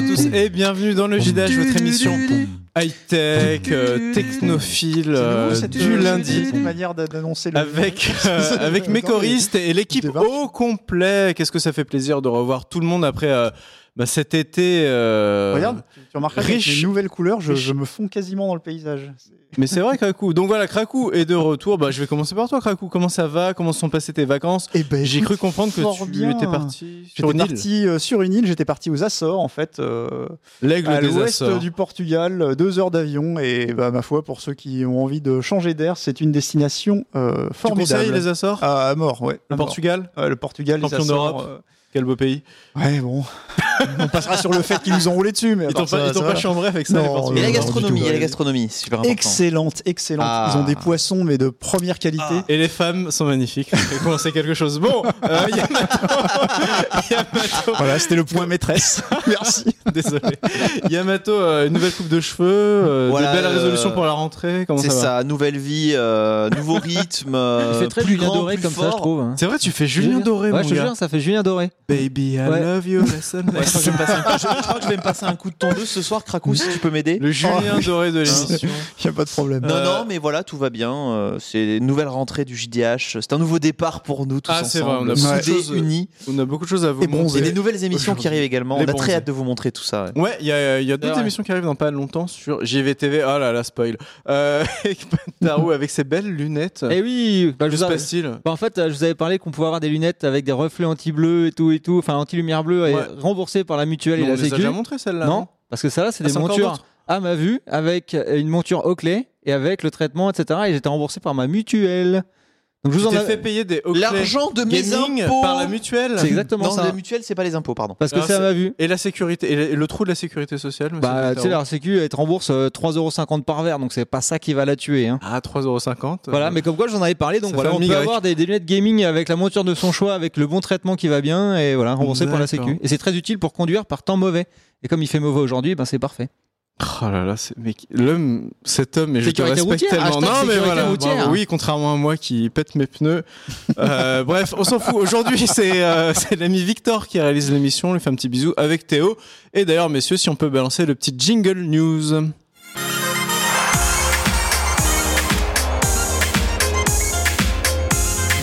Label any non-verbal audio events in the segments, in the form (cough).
À tous et bienvenue dans le JDH, votre émission high-tech, euh, technophile euh, du lundi. manière d'a- d'annoncer le Avec, (laughs) euh, avec mes choristes et l'équipe au complet. Qu'est-ce que ça fait plaisir de revoir tout le monde après euh, bah, cet été. euh, Regarde, tu, riche. les nouvelles couleurs, je, me fonds quasiment dans le paysage. Mais c'est vrai, Krakou. Donc voilà, Krakou est de retour. Bah, je vais commencer par toi, Krakou. Comment ça va? Comment se sont passées tes vacances? Eh ben, J'ai cru comprendre que tu bien. étais parti sur J'étais une île. parti euh, sur une île, j'étais parti aux Açores en fait, euh, L'aigle à des l'ouest Açores. du Portugal, euh, deux heures d'avion et bah, ma foi pour ceux qui ont envie de changer d'air, c'est une destination euh, Tu formidable. conseilles les Açores? À mort, ouais. Le. Portugal? Le Portugal, les Champion Açores. d'Europe? Quel beau pays. Ouais, bon. On passera sur le fait qu'ils nous ont roulé dessus, mais Ils t'ont ça, pas, ça pas chambré avec ça, Non. Et la gastronomie, et la gastronomie, c'est super important. Excellente, excellente. Ah. Ils ont des poissons, mais de première qualité. Et les femmes sont magnifiques. (laughs) Ça fait commencer quelque chose. Bon, euh, Yamato. (laughs) Yamato. Voilà, c'était le point maîtresse. (laughs) Merci. Désolé. Yamato, euh, une nouvelle coupe de cheveux, euh, Voilà, des belles euh, résolutions pour la rentrée. Comment C'est ça ça, nouvelle vie, euh, nouveau rythme. Il fait très plus Julien grand, Doré plus comme ça, fort. je trouve. hein. C'est vrai, tu fais Julien Doré, Ouais, mon je te jure, ça fait Julien Doré. Baby, I Ouais. love you. Listen, Ouais, je, crois que je vais me passer un- je- je crois que je vais me passer un coup de tondeuse ce soir, Krakou, si tu peux m'aider. Le Julien Doré de l'émission. Il n'y a pas de problème. Non, Euh, non, mais voilà, tout va bien. euh, c'est une nouvelle rentrée du JDH. C'est un nouveau départ pour nous tous Ah, c'est vrai, ensemble. on a beaucoup de Soudés, choses- unis. On a beaucoup de choses à vous Et bronzé. Et montrer. des nouvelles émissions qui arrivent également. Les On a très hâte de vous montrer tout ça. ouais. Ouais, il y a, il y a d'autres Ouais. émissions qui arrivent dans pas longtemps sur JVTV. Oh là là, spoil. Euh, (laughs) avec Pantarou avec ses belles lunettes. Eh oui, bah, je Que vous passe-t-il? Bah, en fait, euh, je vous avais parlé qu'on pouvait avoir des lunettes avec des reflets anti-bleu et tout et tout, enfin anti-lumière bleue et Ouais. remboursées par la mutuelle On et la sécu. déjà montré celle-là. Non, parce que ça là, c'est Ah, des montures à ma vue avec une monture Oakley et avec le traitement, etc. Et j'étais remboursé par ma mutuelle. Donc je vous en avais- fait payer des Oakley L'argent de mes gaming impôts par la mutuelle. C'est exactement Non, ça. la mutuelle, c'est pas les impôts, pardon. Parce que Ah, c'est à c'est- ma vue. Et la sécurité, et le trou de la sécurité sociale, Bah, tu sais, la sécu, elle te rembourse euh, 3,50€ par verre, donc c'est pas ça qui va la tuer. Hein. Ah, 3,50€. Voilà, mais comme quoi j'en avais parlé, donc Ça voilà, on peut Y. avoir des, des lunettes gaming avec la monture de son choix, avec le bon traitement qui va bien, et voilà, remboursé par la. Sécu. Et c'est très utile pour conduire par temps mauvais. Et comme il fait mauvais aujourd'hui, ben c'est parfait. Oh là là, l'homme, cet homme, et je te respecte routière, tellement. Non, mais voilà, routière. bravo. oui, contrairement à moi qui pète mes pneus. Euh, (laughs) bref, on s'en fout. Aujourd'hui, c'est euh, c'est l'ami Victor qui réalise l'émission. On lui fait un petit bisou avec Théo. Et d'ailleurs, messieurs, si on peut balancer le petit jingle news.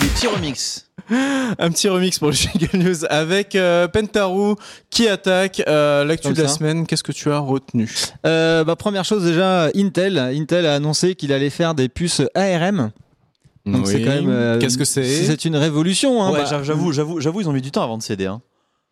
Des petits remix. (laughs) Un petit remix pour le jingle news avec euh, Pentaru qui attaque euh, l'actu de la semaine. Qu'est-ce que tu as retenu? Euh, bah, première chose déjà, Intel. Intel a annoncé qu'il allait faire des puces ARM. Donc c'est quand même. euh, Qu'est-ce que c'est? C'est une révolution. Hein, Ouais, bah, j'a- j'avoue, j'avoue, j'avoue, ils ont mis du temps avant de céder. hein.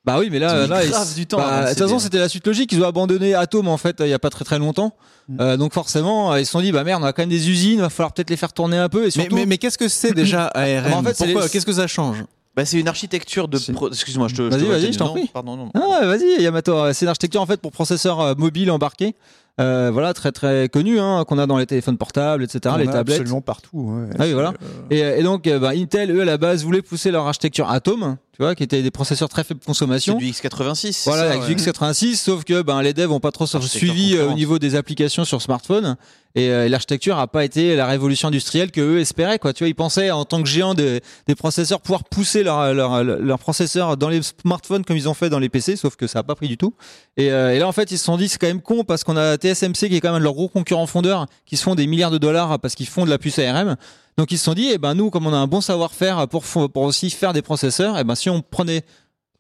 Bah oui, mais là, là, grave du temps bah, avant de toute façon, c'était la suite logique. Ils ont abandonné Atom en fait il y a pas très très longtemps. Mm. Euh, donc forcément, euh, ils se sont dit bah merde, on a quand même des usines, va falloir peut-être les faire tourner un peu. Et Mais, surtout, mais, mais qu'est-ce que c'est déjà (laughs) ARM En fait, Pourquoi Qu'est-ce que ça change Bah, c'est une architecture de. Pro- Excuse-moi, je te. Vas-y, vas-y, je t'en Non, prie. Pardon, non. Ah ouais, vas-y, Yamato. C'est une architecture en fait pour processeurs euh, mobiles embarqués. Euh, voilà, très très connu, hein, qu'on a dans les téléphones portables, etc., On les a tablettes. Absolument partout. ouais. Ah oui, voilà. Euh, Et, et donc, euh, bah, Intel, eux, à la base, voulaient pousser leur architecture Atom, tu vois, qui était des processeurs très faible consommation. du X86. c'est Voilà, ça, avec ouais. du X86, sauf que ben, les devs ont pas trop suivi euh, au niveau des applications sur smartphone. Et, euh, et l'architecture a pas été la révolution industrielle que eux espéraient. Quoi. Tu vois, ils pensaient, en tant que géant des, des processeurs, pouvoir pousser leur, leur, leur processeur dans les smartphones comme ils ont fait dans les PC, sauf que ça a pas pris du tout. Et, euh, et là, en fait, ils se sont dit, c'est quand même con parce qu'on a TSMC qui est quand même leurs gros concurrents fondeurs, qui se font des milliards de dollars parce qu'ils font de la puce ARM. Donc ils se sont dit, eh ben nous, comme on a un bon savoir-faire pour, pour aussi faire des processeurs, eh ben si on prenait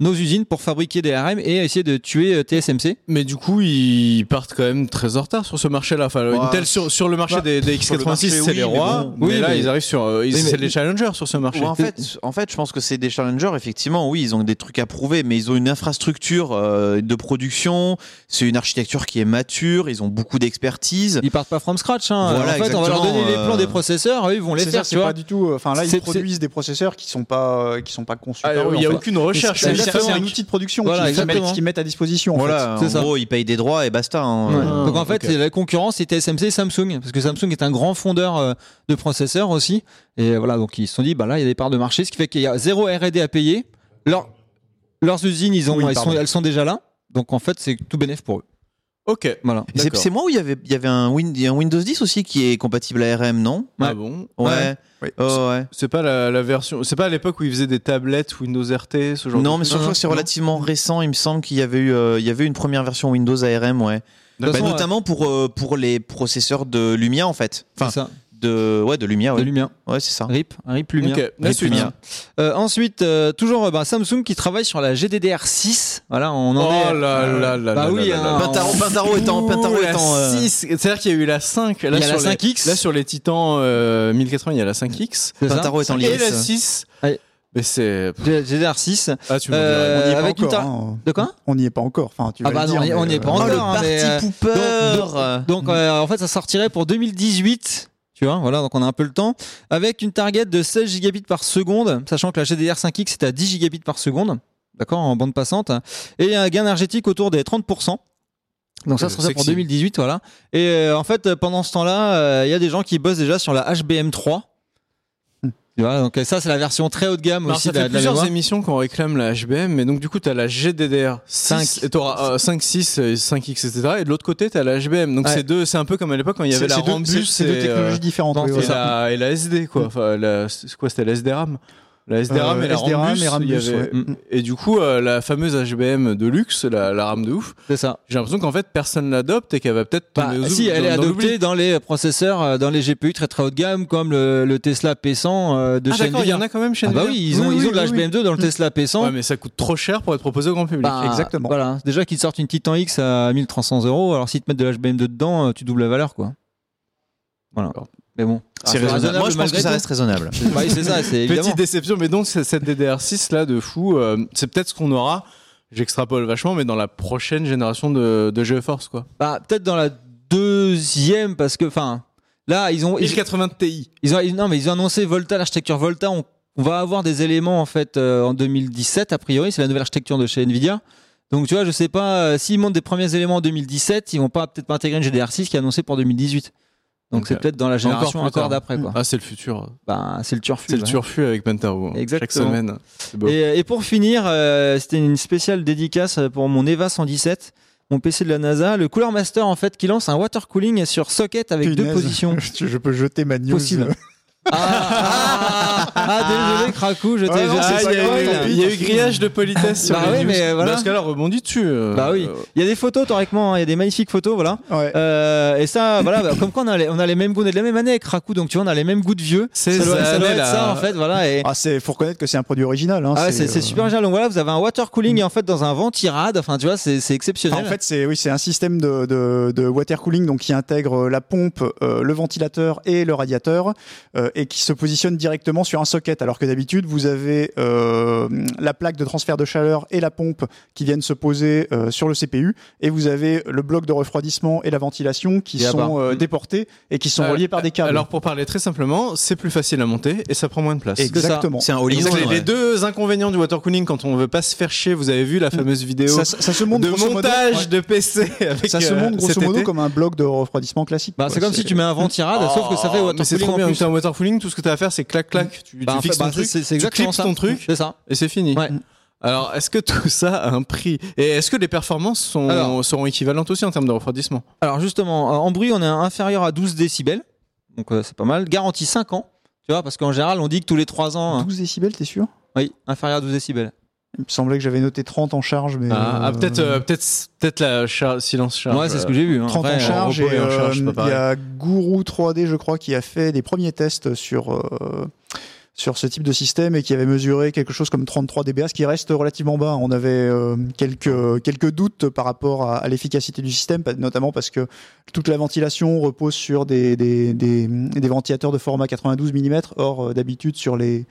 nos usines pour fabriquer des ARM et essayer de tuer euh, TSMC. Mais du coup, ils partent quand même très en retard sur ce marché-là. Enfin, Ouais. Intel sur, sur le marché Bah, des, des sur le X86, marché, c'est oui, les mais rois. mais Oui, là, mais- ils arrivent sur. euh, ils- Oui, mais- c'est les challengers sur ce marché. Ouais, en fait, en fait, je pense que c'est des challengers. Effectivement, oui, ils ont des trucs à prouver, mais ils ont une infrastructure euh, de production. C'est une architecture qui est mature. Ils ont beaucoup d'expertise. Ils partent pas from scratch. Hein. Voilà, en fait, on va leur donner les plans des processeurs, eux, ils vont les c'est faire, ça, tu c'est vois. pas du tout. Enfin là, C'est- ils produisent des processeurs qui sont pas qui sont pas conçus. Ah, il n'y a aucune recherche. C'est un outil de production Voilà, qu'ils mettent, à disposition. en Voilà, c'est en ça. gros, ils payent des droits et basta. hein. Ouais. Euh, Donc en fait, la concurrence c'était TSMC et Samsung parce que Samsung est un grand fondeur euh, de processeurs aussi et voilà donc ils se sont dit bah là il y a des parts de marché ce qui fait qu'il y a zéro R&D à payer. Leur- leurs usines ils ont Oui, elles sont, pardon. elles sont déjà là donc en fait c'est tout bénéf pour eux. Ok. Voilà. C'est moi où il y avait, il y avait un, Win- il y a un Windows 10 aussi qui est compatible ARM, non? Ah bon? Ouais. Ouais. Oui. Oh, ouais. C'est pas la, la version. C'est pas à l'époque où ils faisaient des tablettes Windows RT, ce genre Non, de mais surtout que c'est relativement récent. Il me semble qu'il y avait eu, euh, il y avait une première version Windows ARM, ouais. Bah, façon, notamment pour euh, pour les processeurs de Lumia en fait. C'est Enfin, ça. De ouais de Lumia, De. Lumia. Ouais, c'est ça. RIP, un RIP Lumia. Ok, la Rip. Lumia. Euh, ensuite, euh, toujours euh, bah, Samsung qui travaille sur la GDDR6. Voilà, on en Oh est. là là là Bah là oui, hein. Pintaro, Pintaro étant, Pintaro la étant. euh, 6. C'est-à-dire qu'il y a eu la 5. Là, Il y a la sur les- 5X. Là, sur les Titans euh, 1080, il y a la 5X. C'est ça Pintaro étant Et la lice. 6. Ouais. Mais c'est. GDDR6. Ah, tu Euh, On n'y est pas avec une encore. hein. De quoi? On n'y est pas encore. Enfin, tu Ah vas bah le non, dire, on n'y est euh, pas Oh, encore. le hein, parti mais, pooper Donc euh, en fait ça sortirait pour 2018. Tu vois, voilà, donc on a un peu le temps. Avec une target de 16 gigabits par seconde, sachant que la GDR5X est à 10 gigabits par seconde, d'accord, en bande passante, et un gain énergétique autour des 30%. Donc ça Euh, sera pour sexy. 2018, voilà. Et euh, en fait, pendant ce temps-là, euh, il y a des gens qui bossent déjà sur la HBM3. Tu vois, donc ça c'est la version très haut de gamme Alors, aussi ça de, la- fait de la plusieurs mémoire. émissions qu'on réclame la HBM, mais donc du coup, tu as la GDDR 5, Cinq. et t'auras euh, 5, 6, euh, 5X, etc. Et de l'autre côté, tu as la HBM. Donc Ouais. c'est deux, c'est un peu comme à l'époque quand il y avait la Rambus c'est- deux et, technologies euh, différentes. non, oui, et, la, et la SD, quoi. Enfin, la, c'est quoi, c'était la SD-RAM La SD-RAM Euh, et la SD-RAM Rambus. et Rambus, il y avait- ouais. Mm. Et du coup, euh, la fameuse HBM de luxe, la, la RAM de ouf, C'est ça. j'ai l'impression qu'en fait, personne l'adopte et qu'elle va peut-être Bah, tomber aux si, elle est dans- adoptée dans les processeurs, euh, dans les GPU très très haut de gamme, comme le, le Tesla P100 euh, de Ah chez il y en a quand même chez Ah bah oui, ils ont, Oui, ils oui, ont de la oui, oui. HBM2 dans le Tesla P100. Ouais, mais ça coûte trop cher pour être proposé au grand public. Bah, Exactement. Voilà, déjà qu'ils te sortent une Titan X à 1300 euros, alors si te mettent de l'HBM2 dedans, euh, tu doubles la valeur quoi. Voilà. Mais bon, C'est raisonnable. Moi, je pense que ça reste raisonnable. (laughs) Bah oui, c'est ça, c'est évidemment. Petite déception, mais donc cette DDR6 là de fou, euh, c'est peut-être ce qu'on aura. J'extrapole vachement, mais dans la prochaine génération de, de GeForce quoi. Bah, peut-être dans la deuxième, parce que, enfin, là, ils ont, ils, 1080 Ti. ils ont, ils- non, mais ils ont annoncé Volta, l'architecture Volta. On, on va avoir des éléments en fait euh, en 2017 a priori, c'est la nouvelle architecture de chez Nvidia. Donc tu vois, je sais pas euh, s'ils montent des premiers éléments en 2017, ils vont pas peut-être pas intégrer une GDR6 qui est annoncée pour 2018. Donc c'est peut-être dans la génération encore, d'après quoi. Ah, c'est le futur. Bah, c'est le turfu. C'est le turfu avec Pentaro. Chaque Exactement. semaine. C'est beau. Et, et pour finir, euh, c'était une spéciale dédicace pour mon EVA 117, mon PC de la NASA, le Cooler Master en fait qui lance un water cooling sur socket avec deux positions. je, (laughs) je peux jeter ma news. Possible. Ah, ah, ah, désolé Krakou, je t'ai Ouais, non, je c'est Ah, il y, a eu- grillage de politesse sur Bah les oui, news. mais voilà. Dans ce cas-là, rebondis dessus. euh, Bah oui. euh, Il y a des photos théoriquement, hein, il y a des magnifiques photos, voilà. Ouais. Euh, et ça, voilà, bah, comme quoi on a, les, on a les mêmes goûts, on est de la même année avec Krakou, donc tu vois, on a les mêmes goûts de vieux. C'est ça doit, ça doit années, être là. ça en fait, voilà. Et, Ah, c'est faut reconnaître que c'est un produit original. Hein, ah ouais, c'est c'est euh, super génial. Donc voilà, vous avez un water cooling et en fait dans un ventirad, enfin tu vois, c'est c'est Enfin, exceptionnel. en fait, c'est oui, c'est un système de, de, de water cooling donc qui intègre la pompe, euh, le ventilateur et le radiateur euh, et qui se positionne directement sur un socket. Alors que d'habitude, vous avez euh, la plaque de transfert de chaleur et la pompe qui viennent se poser euh, sur le CPU et vous avez le bloc de refroidissement et la ventilation qui Et sont euh, déportés et qui sont euh, reliés par des câbles. Alors pour parler très simplement, c'est plus facile à monter et ça prend moins de place. exactement. C'est un les, ouais. les deux inconvénients du water cooling quand on veut pas se faire chier, vous avez vu la fameuse vidéo Ça, ça se monte de grosso modo- montage ouais. de PC (laughs) avec Ça se monte grosso modo été. comme un bloc de refroidissement classique. Bah, c'est comme si tu mets un ventirad, sauf que ça fait Oh, water mais c'est cooling trop en bien. Tout ce que tu as à faire, c'est clac clac. Tu, Bah, tu fait, fixes bah, ton c'est- truc, c'est c'est tu exactement clips ça. ton truc C'est ça. et c'est fini. Ouais. Alors, est-ce que tout ça a un prix Et est-ce que les performances sont, Alors- seront équivalentes aussi en termes de refroidissement? Alors justement, euh, en bruit, on est inférieur à 12 décibels, donc euh, c'est pas mal. Garantie 5 ans, tu vois, parce qu'en général, on dit que tous les 3 ans, hein, 12 décibels, t'es sûr? Oui, inférieur à 12 décibels. Il me semblait que j'avais noté 30 en charge, mais. Ah, ah, euh, peut-être, euh, peut-être, peut-être la char- silence charge. ouais, c'est ce que j'ai vu. hein. 30 Après, en euh, charge et en euh, charge, pas il y a Guru 3D je crois qui a fait des premiers tests sur euh, sur ce type de système et qui avait mesuré quelque chose comme 33 dBA ce qui reste relativement bas on avait euh, quelques quelques doutes par rapport à, à l'efficacité du système notamment parce que toute la ventilation repose sur des des, des, des ventilateurs de format 92 mm or euh, d'habitude sur les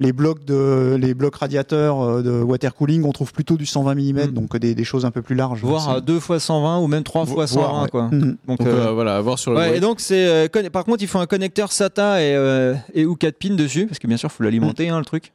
les blocs de les blocs radiateurs euh, de water cooling on trouve plutôt du 120 mm Mm. donc des, des choses un peu plus larges voire C'est- à 2 fois 120 ou même 3 fois 120, Voire, ouais. quoi. Mhm. Donc, Donc, euh, euh, voilà, à voir sur le. Ouais, bruit. et donc c'est euh, par contre il faut un connecteur SATA et, euh, et ou 4 pins dessus parce que bien sûr il faut l'alimenter hein, le truc.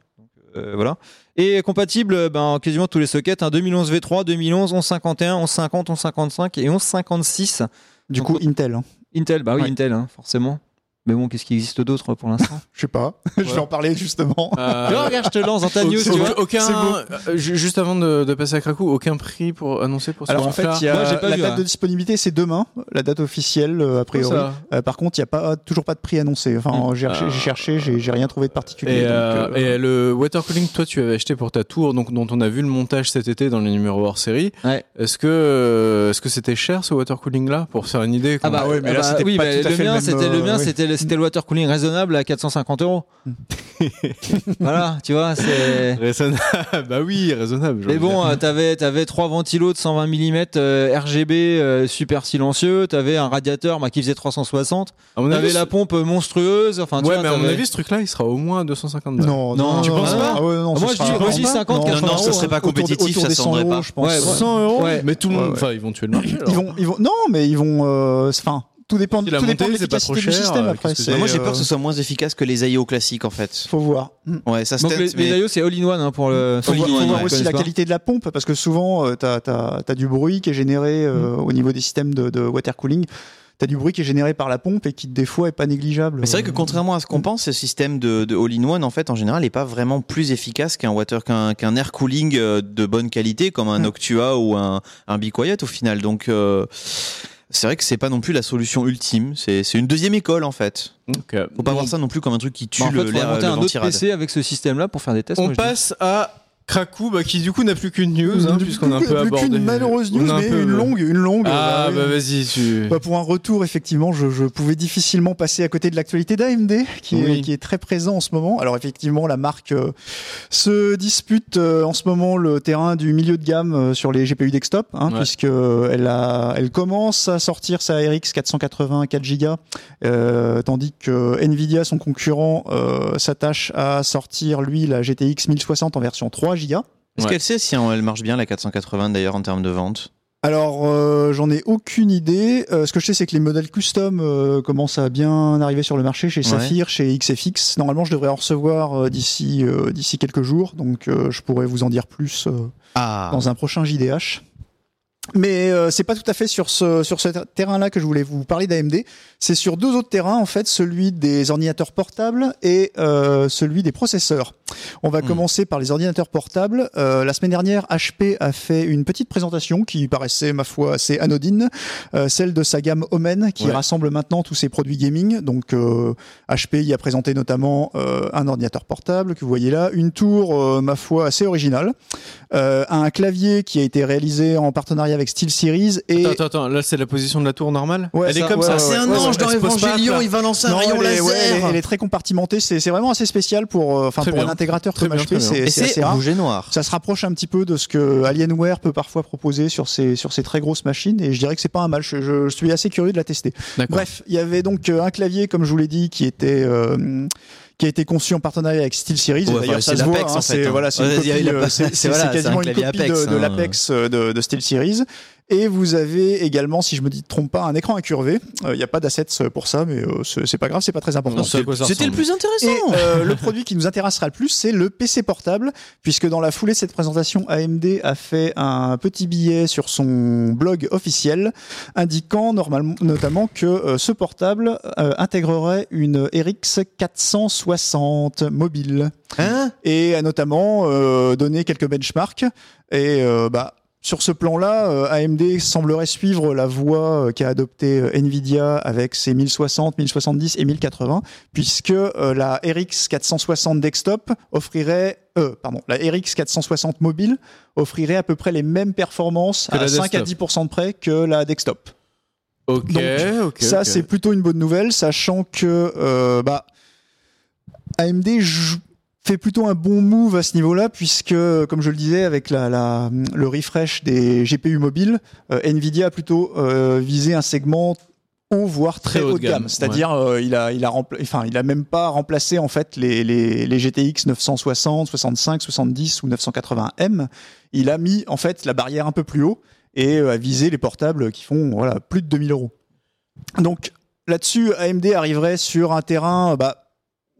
Euh, voilà. Et compatible euh, ben, quasiment tous les sockets hein, 2011 V3, 2011 1151, 1150, 1155 et 1156 du Donc, coup Intel hein. Intel bah oui Ouais. Intel hein, forcément. Mais bon, qu'est-ce qui existe d'autre pour l'instant (laughs) Je sais pas. (laughs) je vais en parler justement. Euh, Tu vois, regarde, je te lance dans ta news, aucun- tu vois. aucun, C'est beau. euh, ju- juste avant de, de passer à Krakow, aucun prix pour annoncer pour ce Alors en fait, y a Moi, j'ai pas la vu, date hein. de disponibilité, c'est demain, la date officielle euh, a priori. Euh, par contre, il y a pas toujours pas de prix annoncé. Enfin, j'ai cherché, j'ai cherché, j'ai rien trouvé de particulier. Et, donc, euh, euh, et le water cooling, toi, tu avais acheté pour ta tour, donc dont on a vu le montage cet été dans les numéros hors série. Ouais. Est-ce que est-ce que c'était cher ce water cooling là pour faire une idée Ah bah, qu'on- ouais, mais là, ah bah c'était oui, pas mais tout à le fait le mien, c'était le mien, oui. c'était c'était le water cooling raisonnable à 450 euros. (laughs) voilà, tu vois, c'est. Raisonnable. bah oui, raisonnable. Mais bon, euh, t'avais avais trois ventilos de 120 mm euh, RGB euh, super silencieux, t'avais un radiateur bah, qui faisait 360, à mon t'avais avis, la pompe monstrueuse, enfin tu ouais, vois, mais à mon t'avais- avis, ce truc-là, il sera au moins à 250 balles. non, Non, tu penses pas? Ah ouais, non, Ah, ce moi, je sera dis- moi, je dis pas. 50, Non, 80 non, ça serait pas autour des- compétitif, autour ça des se 100 vendrait euros, pas. je pense. Ouais, ouais. 100 euros Ouais. Mais tout le monde, enfin, ils vont tuer le marché. alors. Ils vont, ils vont, non, mais ils vont, euh, enfin, tout dépend, Si tout la dépend de montée, c'est pas l'efficacité trop du cher, système euh, après. c'est Moi, j'ai peur euh, que ce soit moins efficace que les IO classiques, en fait. Faut voir. Hmm. Ouais, ça se Donc les, teste, mais- les IO c'est all-in-one hein, pour le. Faut All in voir, faut one, voir ouais. aussi la pas. qualité de la pompe parce que souvent tu as, du bruit qui est généré euh, Mm. au niveau des systèmes de, de water cooling. Tu as du bruit qui est généré par la pompe et qui des fois est pas négligeable. Mais c'est vrai que contrairement à ce qu'on pense, ce système de, de all-in-one, en fait, en général, n'est pas vraiment plus efficace qu'un water, qu'un qu'un air cooling euh, de bonne qualité, comme un Mm. Noctua ou un, un Be Quiet au final. Donc, euh, c'est vrai que c'est pas non plus la solution ultime. C'est c'est une deuxième école, en fait. Donc, euh, Faut pas voir ça non plus comme un truc qui tue Bah, en fait, le, le un autre. PC avec ce système-là pour faire des tests. on moi, passe à Krakow, bah, qui du coup n'a plus qu'une news, hein, Plus- puisqu'on a un plus- peu plus abordé. qu'une malheureuse news, mais peu- une longue, une longue. Ah, euh, bah oui. vas-y, tu. Bah, pour un retour, effectivement, je, je pouvais difficilement passer à côté de l'actualité d'AMD, qui, Oui. qui est très présent en ce moment. Alors effectivement, la marque euh, se dispute euh, en ce moment le terrain du milieu de gamme euh, sur les GPU desktop, hein, Ouais. puisque elle, a, elle commence à sortir sa RX 480 4 Go, euh, tandis que Nvidia, son concurrent, euh, s'attache à sortir lui la GTX 1060 en version 3 Est-ce Ouais. qu'elle sait si elle marche bien, la 480 d'ailleurs, en termes de vente? Alors, euh, j'en ai aucune idée. Euh, ce que je sais, c'est que les modèles custom euh, commencent à bien arriver sur le marché chez Ouais. Saphir, chez XFX. Normalement, je devrais en recevoir euh, d'ici euh, d'ici quelques jours, donc euh, je pourrais vous en dire plus euh, Ah dans un prochain JDH. Mais euh, c'est pas tout à fait sur ce sur ce terrain-là que je voulais vous parler d'AMD. C'est sur deux autres terrains en fait, celui des ordinateurs portables et euh, celui des processeurs. On va Hmm. commencer par les ordinateurs portables. Euh, la semaine dernière, HP a fait une petite présentation qui paraissait ma foi assez anodine, euh, celle de sa gamme Omen qui Ouais. rassemble maintenant tous ses produits gaming. Donc euh, HP y a présenté notamment euh, un ordinateur portable que vous voyez là, une tour euh, ma foi assez originale, euh, un clavier qui a été réalisé en partenariat avec SteelSeries et Attends, attends, attends, là c'est la position de la tour normale Ouais, Elle est ça, comme ouais, ça. ouais, C'est un ouais, ange ouais, dans plat. il va lancer un Non, rayon elle, est, ouais, elle, est, laser elle est très compartimentée. C'est c'est vraiment assez spécial pour, euh, enfin pour un intégrateur Très comme bien, HP. C'est rouge et noir. Ça se rapproche un petit peu de ce que Alienware peut parfois proposer sur ces sur ces très grosses machines et je dirais que c'est pas un mal. Je, je suis assez curieux de la tester. Bref, il y avait donc euh, un clavier comme je vous l'ai dit qui était euh, qui a été conçu en partenariat avec SteelSeries. Ouais, D'ailleurs, ça c'est se voit. l'Apex, hein, en fait, c'est voilà, c'est Ouais, quasiment un une copie Apex, de, de hein. l'Apex euh, de, de SteelSeries. Et vous avez également, si je me dis trompe pas, un écran incurvé. Euh, Il n'y a pas d'assets pour ça, mais euh, c'est pas grave, c'est pas très important. C'était le plus intéressant. Et euh, le produit qui nous intéressera le plus, c'est le PC portable, puisque dans la foulée de cette présentation, AMD a fait un petit billet sur son blog officiel, indiquant normalement, notamment que euh, ce portable euh, intégrerait une RX 460 mobile Hein? Et a notamment euh, donné quelques benchmarks. Et euh, bah, sur ce plan-là, euh, AMD semblerait suivre la voie euh, qu'a adoptée euh, Nvidia avec ses 1060, 1070 et 1080, puisque la RX 460 desktop offrirait, euh, pardon, la RX 460 mobile offrirait à peu près les mêmes performances à la 5 à desktop. 10% de près que la desktop. Ok, Donc. Ça, c'est plutôt une bonne nouvelle, sachant que euh, bah, AMD fait plutôt un bon move à ce niveau-là, puisque, comme je le disais, avec la, la- le refresh des GPU mobiles, euh, Nvidia a plutôt euh, visé un segment haut, voire très, haut de gamme. C'est-à-dire, euh, il a, il a, rempla- enfin, il a même pas remplacé en fait les, les, les GTX 960, 65, 70 ou 980M. Il a mis en fait la barrière un peu plus haut et a visé les portables qui font voilà plus de 2000 euros. Donc là-dessus, AMD arriverait sur un terrain bah,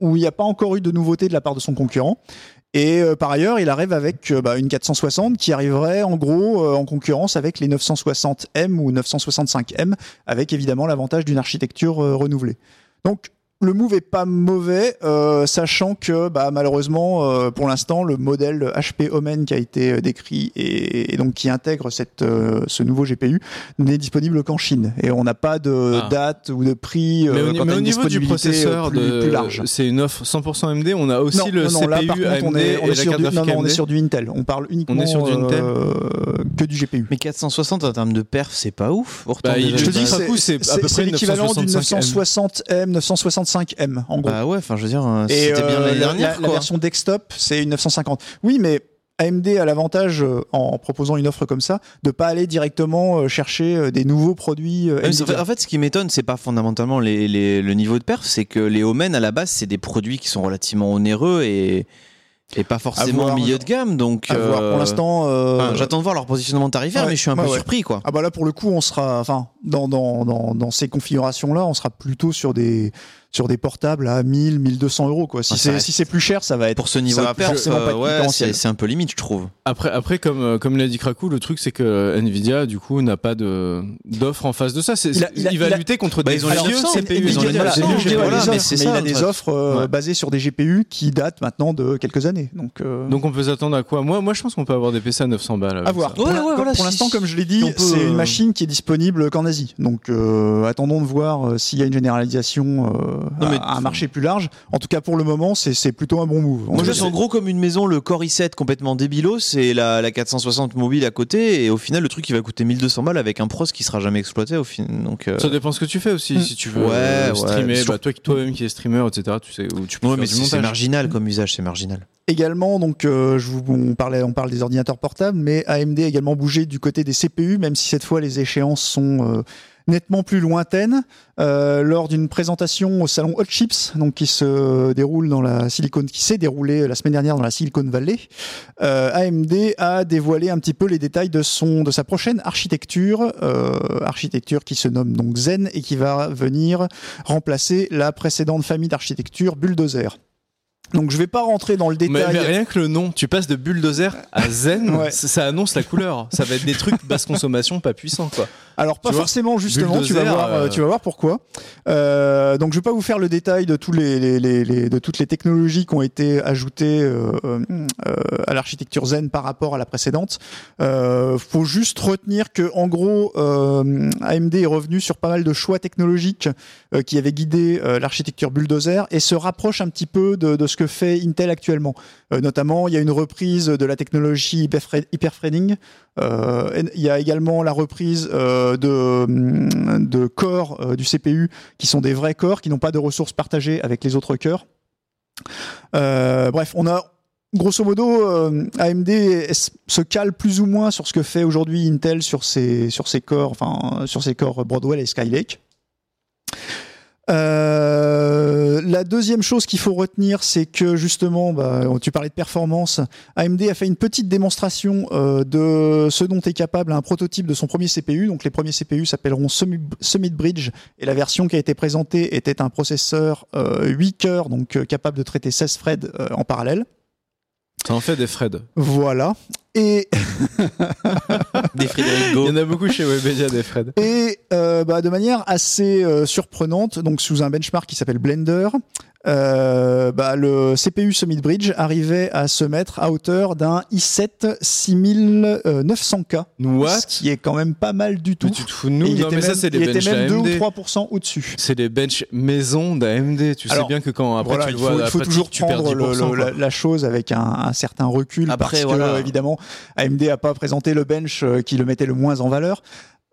où il n'y a pas encore eu de nouveauté de la part de son concurrent. Et euh, par ailleurs, il arrive avec euh, bah, une 460 qui arriverait en gros euh, en concurrence avec les 960M ou 965M, avec évidemment l'avantage d'une architecture euh, renouvelée. Donc le move est pas mauvais, euh, sachant que bah, malheureusement, euh, pour l'instant, le modèle HP Omen qui a été euh, décrit et, et donc qui intègre cette, euh, ce nouveau GPU n'est disponible qu'en Chine et on n'a pas de Ah. date ou de prix mais euh, au, mais niveau du processeur, euh, plus, de- plus large. c'est une offre 100% AMD. On a aussi non, le non, non, CPU là, par contre, AMD on est, on et est la sur carte du, non, on est sur du Intel. On parle uniquement sur du Intel euh, que du GPU. Mais 460 en termes de perf, c'est pas ouf. Pourtant, Bah, je te dis, c'est à peu près l'équivalent du 965M. 960M, 965M en gros. Bah ouais, enfin, je veux dire, euh, c'était bien euh, l'année la, dernière, la- version desktop, c'est une 950. Oui, mais AMD a l'avantage, euh, en proposant une offre comme ça, de pas aller directement euh, chercher euh, des nouveaux produits. en fait, ce qui m'étonne, c'est pas fondamentalement les, les- le niveau de perf, c'est que les Omen à la base, c'est des produits qui sont relativement onéreux et, et pas forcément voir, milieu de gamme. Donc, Pour l'instant, enfin, j'attends de voir leur positionnement tarifaire, ouais, mais je suis un ouais, peu ouais. surpris, quoi. ah bah là pour le coup, on sera, enfin, dans dans dans, dans ces configurations-là, on sera plutôt sur des sur des portables à 1000, 1200 euros quoi. Si Ah, c'est reste- si c'est plus cher, ça va être Pour ce niveau euh, ouais, c'est un peu limite, je trouve. Après, après comme, euh, comme l'a dit Krakou, le truc c'est que Nvidia, du coup, n'a pas de d'offre en face de ça. Il a- il a- il va il a- lutter contre Bah, des ils ont vieux 900, CPU. ils Ils ont ont les les Nvidia, 900, voilà, vieux Nvidia, voilà, les mais offres, c'est mais ça, il a des offres euh, basées sur des GPU qui datent maintenant de quelques années. Donc, euh, Donc on peut s'attendre à quoi? Moi, moi, je pense qu'on peut avoir des PC à 900 balles. À voir. Pour l'instant, comme je l'ai dit, c'est une machine qui est disponible qu'en Asie. Donc, attendons de voir s'il y a une généralisation euh, Non, mais- à, à un marché plus large. En tout cas, pour le moment, c'est c'est plutôt un bon move. Moi, je sens gros comme une maison, le Core i7 complètement débilos et la, la 460 mobile à côté. Et au final, le truc, il va coûter 1200 balles avec un pros qui sera jamais exploité au final. Donc, euh, Ça dépend ce que tu fais aussi. Mm. Si tu veux Ouais, euh, ouais. streamer, bah, toi, toi-même qui es streamer, etc. Tu sais où tu peux ouais, faire mais c'est c'est marginal comme usage, c'est marginal. Également, donc, euh, je vous, on, parlait, on parle des ordinateurs portables, mais AMD a également bougé du côté des CPU, même si cette fois les échéances sont euh, nettement plus lointaines. Euh, lors d'une présentation au salon Hot Chips, donc qui se déroule dans la Silicon, qui s'est déroulée la semaine dernière dans la Silicon Valley, euh, AMD a dévoilé un petit peu les détails de son, de sa prochaine architecture, euh, architecture qui se nomme donc Zen et qui va venir remplacer la précédente famille d'architecture Bulldozer. Donc je vais pas rentrer dans le Mais, détail. mais rien que le nom, tu passes de bulldozer à zen, (laughs) Ouais. ça, ça annonce la couleur. Ça va être des trucs basse consommation, pas puissants quoi. Alors pas Tu forcément justement, tu vas bulldozer, voir, euh, euh, tu vas voir pourquoi. Euh, donc je vais pas vous faire le détail de tous les, les- les- les- de toutes les technologies qui ont été ajoutées euh, à l'architecture Zen par rapport à la précédente. Euh, faut juste retenir que en gros, euh, AMD est revenu sur pas mal de choix technologiques euh, qui avaient guidé euh, l'architecture Bulldozer et se rapproche un petit peu de, de ce que fait Intel actuellement. Euh, notamment, il y a une reprise de la technologie hyperthre- hyperthreading. Euh, il y a également la reprise euh, de, de corps euh, du CPU qui sont des vrais corps qui n'ont pas de ressources partagées avec les autres cœurs. Bref, on a grosso modo AMD se cale plus ou moins sur ce que fait aujourd'hui Intel sur ses sur corps, enfin sur ses corps Broadwell et Skylake. Euh, la deuxième chose qu'il faut retenir, c'est que justement, bah, tu parlais de performance. AMD a fait une petite démonstration euh, de ce dont est capable un prototype de son premier CPU. Donc les premiers CPU s'appelleront Summit, Bridge et la version qui a été présentée était un processeur euh, 8 cœurs, donc euh, capable de traiter 16 threads euh, en parallèle. Ça en fait des Fred. Voilà. Et (laughs) Des Frédéric Il y en a beaucoup chez Webedia des Fred. Et euh, bah, de manière assez euh, surprenante, donc sous un benchmark qui s'appelle Blender, euh, bah, le CPU Summit Bridge arrivait à se mettre à hauteur d'un i7 6900K, What ce qui est quand même pas mal du tout. Mais tu te fous de nous il Non était mais ça même, c'est il les était même 2 ou d'AMD. 3% au-dessus. C'est les benches maison d'AMD. Tu sais bien que quand après Voilà, tu il le vois, il la faut pratique, toujours tu perds prendre 10%. le- le- quoi. la, la chose avec un, un certain recul Après, parce voilà. que évidemment AMD a pas présenté le bench euh, qui le mettait le moins en valeur.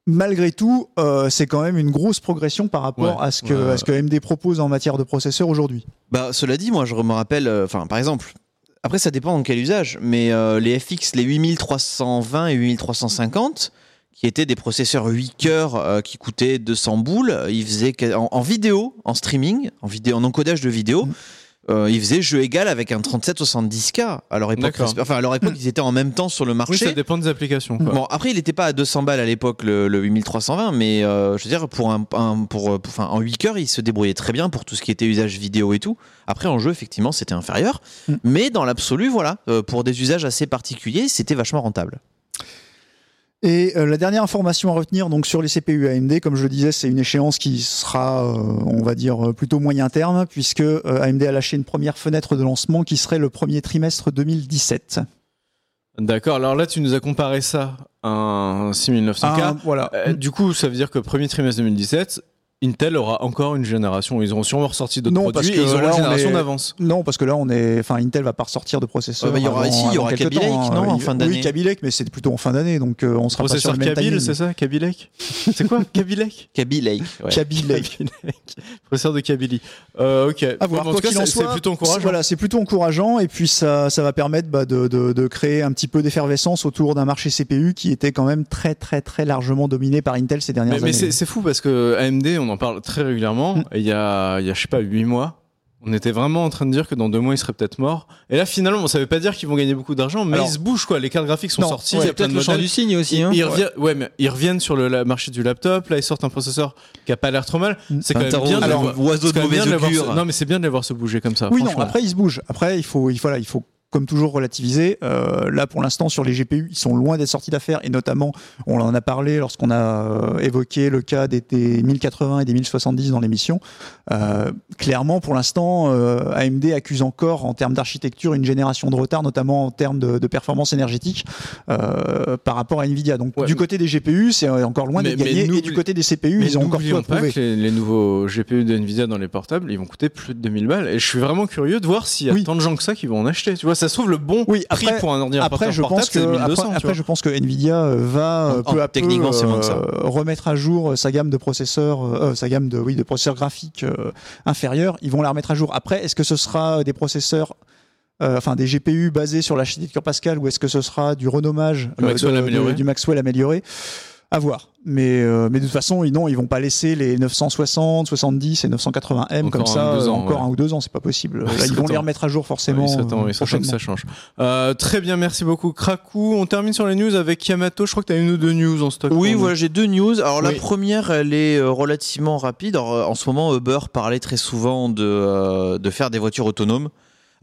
Malgré tout, euh, c'est quand même une grosse progression par rapport Ouais, à ce que ouais, à ce que AMD propose en matière de processeur aujourd'hui. Bah, cela dit, moi, je me rappelle, euh, enfin, par exemple, après, ça dépend dans quel usage, mais euh, les FX, les 8320 et 8350, qui étaient des processeurs 8 cœurs qui coûtaient 200 boules, ils faisaient en vidéo, en streaming, en vidéo, en encodage de vidéo. Mm. Euh, ils faisaient jeu égal avec un 3770K. À leur époque, enfin à leur époque, (laughs) ils étaient en même temps sur le Oui, marché. ça dépend des applications. Quoi. Bon, après, il n'était pas à 200 balles à l'époque, le, le 8320, mais euh, je veux dire, pour un, un- pour, euh, pour- enfin, en 8 heures, il se débrouillait très bien pour tout ce qui était usage vidéo et tout. Après, en jeu, effectivement, c'était inférieur. Mm. Mais dans l'absolu, voilà, euh, pour des usages assez particuliers, c'était vachement rentable. Et euh, la dernière information à retenir donc sur les CPU AMD, comme je le disais, c'est une échéance qui sera, euh, on va dire, euh, plutôt moyen terme, puisque euh, AMD a lâché une première fenêtre de lancement qui serait le premier trimestre 2017. D'accord. Alors là, tu nous as comparé ça à un 6900K. Ah, voilà. Euh, du coup, ça veut dire que premier trimestre 2017, Intel aura encore une génération. Ils auront sûrement ressorti d'autres parce produits. que et ils auront là, une on génération est- d'avance. Non, parce que là, on est, enfin, Intel va pas ressortir de processeur. Ouais, bah, il y aura ici, il y aura Kaby Lake, temps, non, hein. en fin Oui, d'année Kaby Lake, mais c'est plutôt en fin d'année, donc euh, on sera pas sur Processeur le même Kabil, timing. c'est ça Kaby Lake (laughs) C'est quoi Kaby Lake Kaby Lake. ouais. Kaby (laughs) Lake. Processeur de Kabylie. Euh, ok. À voir. Bon, en Quoi tout cas, qu'il en c'est soit, c'est plutôt encourageant. Voilà, c'est plutôt encourageant et puis ça, ça va permettre bah, de, de, de créer un petit peu d'effervescence autour d'un marché CPU qui était quand même très très très largement dominé par Intel ces dernières Mais, mais années. c'est c'est fou parce que AMD, on en parle très régulièrement. Mm. Et Il y a, il y a, je sais pas, 8 mois, on était vraiment en train de dire que dans deux mois, ils seraient peut-être morts. Et là, finalement, ça veut pas dire qu'ils vont gagner beaucoup d'argent, mais Alors- ils se bougent, quoi. Les cartes graphiques sont Non, sorties, ouais, il y a plein Peut-être de le champ modèles. du signe aussi. Hein. Ils, ils reviennent, ouais, mais ils reviennent sur le marché du laptop. Là, ils sortent un processeur qui a pas l'air trop mal. Mm. C'est quand même bien alors, voir- oiseau de quand même bien mauvais les voir augure. Non, mais c'est bien de les voir se bouger comme ça. Oui, non, après ils se bougent. Après, il faut, il, voilà, il faut comme toujours relativiser. Euh, là, pour l'instant, sur les GPU, ils sont loin d'être sortis d'affaires et notamment, on en a parlé lorsqu'on a euh, évoqué le cas des, des 1080 et des 1070 dans l'émission. Euh, clairement, pour l'instant, euh, AMD accuse encore en termes d'architecture une génération de retard, notamment en termes de, de performance énergétique par rapport à Nvidia. Donc, Ouais, du côté des GPU, c'est encore loin Mais- d'être mais gagné, et du côté des CPU, Mais ils ont encore tout à prouver. les, les nouveaux GPU de Nvidia dans les portables, ils vont coûter plus de 2000 balles. Et je suis vraiment curieux de voir s'il y a Oui. tant de gens que ça qui vont en acheter. Tu vois, ça se trouve le bon Oui, prix après- pour un ordinateur Après, je pense que 1200. après, je pense que Nvidia euh, va euh, En- peu en- à peu techniquement, c'est moins que ça. euh, remettre à jour sa gamme de processeurs, euh, sa gamme de oui de processeurs graphiques euh, inférieurs. Ils vont la remettre à jour. Après, est-ce que ce sera des processeurs euh, enfin des GPU basés sur l'architecture Pascal ou est-ce que ce sera du renommage Du Maxwell de- amélioré. de- du Maxwell amélioré? À voir. Mais, euh, mais de toute façon, ils, non, ils vont pas laisser les 960, 70 et 980M Encore comme ça euh, ans, encore ouais. un ou deux ans, c'est pas possible. Là, ils vont les remettre à jour forcément il serait temps, euh, prochainement. ça change. Euh, très bien, merci beaucoup. Krakou, on termine sur les news avec Yamato. Je crois que tu as une ou deux news en stock. Oui, voilà, j'ai deux news. Alors la première, elle est relativement rapide. Alors, en ce moment, Uber parlait très souvent de, euh, de faire des voitures autonomes.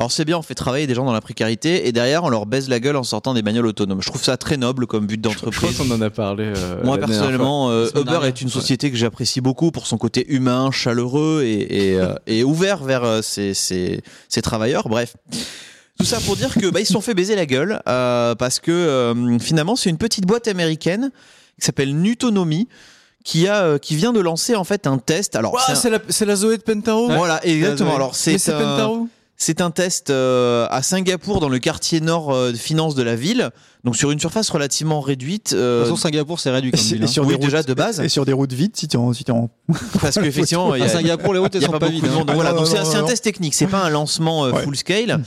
Alors c'est bien, on fait travailler des gens dans la précarité et derrière on leur baise la gueule en sortant des bagnoles autonomes. Je trouve ça très noble comme but Je crois d'entreprise. qu'on en a parlé. euh, Moi personnellement, euh, Uber dernière. est une société que j'apprécie beaucoup pour son côté humain, chaleureux et, et, euh, (laughs) et ouvert vers euh, ses, ses- ses travailleurs. Bref. Tout ça pour dire que bah, ils se sont fait baiser la gueule euh, parce que euh, finalement c'est une petite boîte américaine qui s'appelle Nutonomy qui a euh, qui vient de lancer en fait un test. Alors c'est Ah, un- la, Zoé de Pentaro voilà exactement. Alors c'est Pentaro c'est un test euh, à Singapour dans le quartier nord euh, de finance de la ville, donc sur une surface relativement réduite. De euh, toute façon, Singapour, c'est réduit comme (laughs) sur- ville. hein. sur oui, des routes, déjà de base. et sur des routes vides si tu en, si en (laughs) parce qu'effectivement, (laughs) il y À a, Singapour, les routes, elles sont pas vides. de hein. Voilà, Ah, donc c'est un, test technique, c'est pas un lancement euh, Ouais. full scale.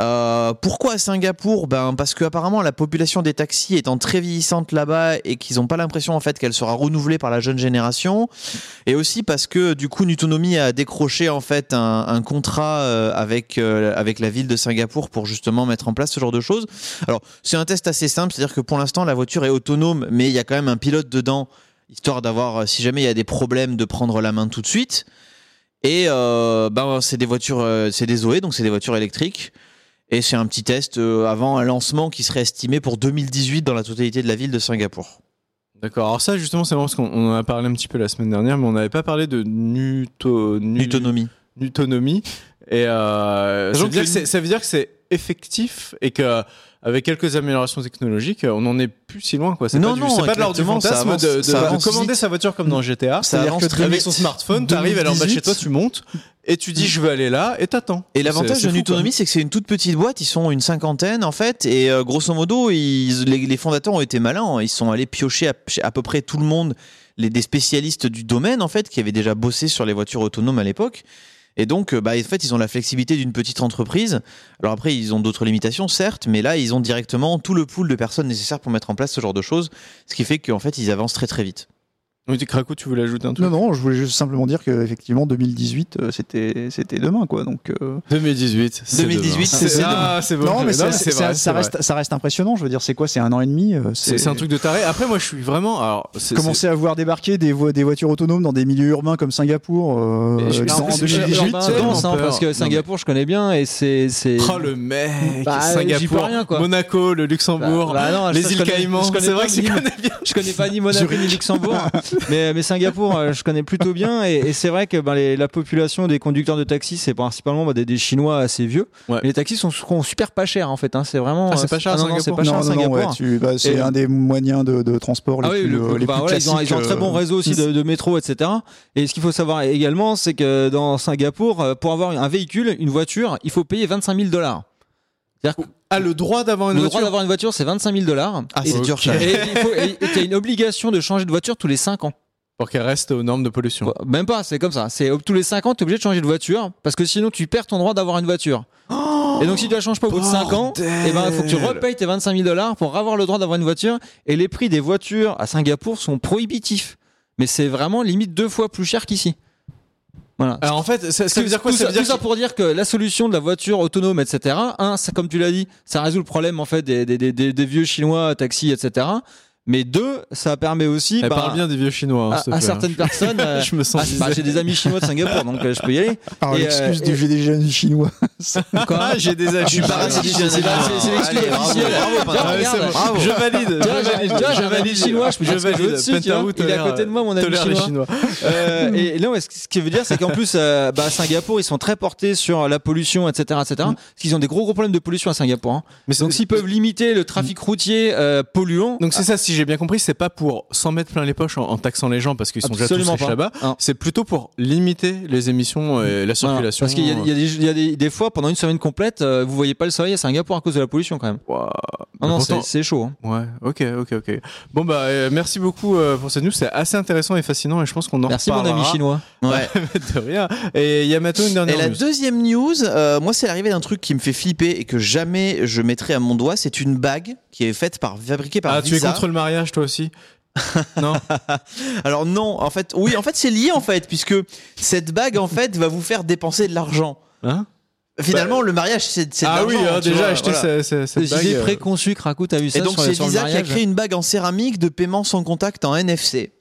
Euh, pourquoi à Singapour? Ben parce que apparemment la population des taxis étant très vieillissante là-bas et qu'ils n'ont pas l'impression en fait qu'elle sera renouvelée par la jeune génération, et aussi parce que du coup Nutonomy a décroché en fait un, contrat euh, avec euh, avec la ville de Singapour pour justement mettre en place ce genre de choses. Alors c'est un test assez simple, c'est-à-dire que pour l'instant la voiture est autonome, mais il y a quand même un pilote dedans, histoire d'avoir si jamais il y a des problèmes de prendre la main tout de suite. Et ben c'est des voitures, c'est des Zoé, donc c'est des voitures électriques. Et c'est un petit test euh, avant un lancement qui serait estimé pour 2018 dans la totalité de la ville de Singapour. D'accord. Alors ça, justement, c'est marrant parce qu'on on en a parlé un petit peu la semaine dernière, mais on n'avait pas parlé de nuto, nu- Nutonomie. Nutonomie. Et euh, ça, Sachant veut dire que que c'est- ça veut dire que c'est effectif et que avec quelques améliorations technologiques, on n'en est plus si loin. Quoi. C'est Non, pas, du- non, c'est pas de l'ordre du fantasme avance- de, commander sa voiture comme dans GTA. Ça avance que avec son smartphone, t'arrives, elle est en bas de chez toi, tu montes et tu dis je veux aller là et t'attends. Et l'avantage fou, Nutonomy, c'est que c'est une toute petite boîte. Ils sont une cinquantaine en fait, et euh, grosso modo, ils, les, les fondateurs ont été malins. Ils sont allés piocher à, à peu près tout le monde, les des spécialistes du domaine en fait, qui avaient déjà bossé sur les voitures autonomes à l'époque. Et donc, euh, bah, en fait, ils ont la flexibilité d'une petite entreprise. Alors après, ils ont d'autres limitations, certes, mais là, ils ont directement tout le pool de personnes nécessaires pour mettre en place ce genre de choses, ce qui fait qu'en fait, ils avancent très très vite. Oui, tu Krakou, tu voulais ajouter un truc Non, non, je voulais juste simplement dire que effectivement 2018, euh, c'était c'était demain, quoi. Donc euh, 2018. c'est 2018, demain. c'est- ah, c'est bon. non, mais c'est vrai, ça, vrai. reste ça reste impressionnant. Je veux dire, c'est quoi C'est un an et demi. euh, C'est un truc de taré. Après, moi, je suis vraiment. Alors, Commencer à voir débarquer des, vo- des voitures autonomes dans des milieux urbains comme Singapour euh, je- en en plus, 2018. Urbain c'est dense, hein, parce que Singapour, je connais bien et c'est. c'est- Oh le mec Bah, Singapour, rien, quoi. Monaco, le Luxembourg, Bah, bah les je îles connais- Caïmans. je connais C'est pas vrai que ni- connais bien. Je connais pas ni Monaco ni Luxembourg, (laughs) mais, mais Singapour, euh, je connais plutôt bien. Et, et c'est vrai que ben, les- la population des conducteurs de taxis, c'est principalement bah, des, des Chinois assez vieux. Ouais. Mais les taxis sont, sont super pas chers en fait. hein. C'est vraiment. Ah, c'est euh, pas cher à non, c'est pas cher non, à non, non, Singapour. ouais, tu- bah, c'est Et- un des moyens de, de transport les Ah oui, plus, le- euh, les bah plus voilà, ils, ont, ils ont un très bon réseau aussi de, de métro, etc. Et ce qu'il faut savoir également, c'est que dans Singapour, euh, pour avoir un véhicule, une voiture, il faut payer 25 000 dollars. C'est-à-dire Ah, le droit d'avoir une le voiture. droit d'avoir une voiture, c'est 25 000 dollars. Ah, et, c'est dur, ça. et et tu as une obligation de changer de voiture tous les 5 ans. Pour qu'elle reste aux normes de pollution. Même pas, c'est comme ça. C'est tous les 5 ans, tu es obligé de changer de voiture parce que sinon tu perds ton droit d'avoir une voiture. et donc si tu la changes pas au bout de 5 ans, bordel. eh ben, faut que tu repayes tes 25 000 dollars pour avoir le droit d'avoir une voiture. Et les prix des voitures à Singapour sont prohibitifs. Mais c'est vraiment limite deux fois plus cher qu'ici. Voilà. Alors en fait, ça, ça veut dire quoi tout Ça veut dire tout ça pour dire que la solution de la voiture autonome, etc. Un, ça, comme tu l'as dit, ça résout le problème en fait des, des, des, des- des vieux chinois taxis, etc. Mais deux, ça permet aussi Elle bah, parle bien des vieux chinois. hein, à, certaines (laughs) personnes. euh, (laughs) Je me sens. ah, bah, j'ai des amis chinois de Singapour, donc euh, je peux y aller. Par Et, l'excuse euh, du j'ai des jeunes chinois. (laughs) Quoi Ah, j'ai des amis. Je suis pas c'est- raciste, l'excuse officielle. bravo. Ah. Je valide. Je j'ai- valide, chinois, je peux dire Je Il est à côté de moi, mon ami chinois. Euh, et non, ce qui veut dire, c'est qu'en plus, bah, à Singapour, ils sont très portés sur la pollution, etc., etc. Parce qu'ils ont des gros gros problèmes de pollution à Singapour. hein. Mais Donc, s'ils peuvent limiter le trafic routier euh, polluant, Donc c'est ça, si j'ai bien compris, c'est pas pour s'en mettre plein les poches en, en taxant les gens parce qu'ils sont déjà tous là-bas. C'est plutôt pour limiter les émissions et la circulation. Parce qu'il y a, il y a des, il y a des, des fois, pendant une semaine complète, euh, vous voyez pas le soleil à Singapour à cause de la pollution quand même. Ouah. Non, non, pourtant- c'est c'est chaud. hein. Ouais, ok, ok, ok. Bon bah euh, merci beaucoup euh, pour cette news, c'est assez intéressant et fascinant et je pense qu'on en Merci mon ami chinois. (laughs) Ouais. de rien. Et Yamato une dernière Et la news. deuxième news, euh, moi, c'est l'arrivée d'un truc qui me fait flipper et que jamais je mettrai à mon doigt. C'est une bague qui est faite par, fabriquée par Ah, tu es contre le mariage toi aussi Non. (laughs) Alors non, en fait, oui, en fait, c'est lié en fait, puisque cette bague en fait va vous faire dépenser de l'argent. Hein Finalement, le mariage, c'est c'est ah oui, hein, déjà vois, acheter voilà. ce- ce- cette bague. idées euh, préconçues, Krakou, t'as vu ça Et donc c'est Visa qui a créé une bague en céramique de paiement sans contact en NFC.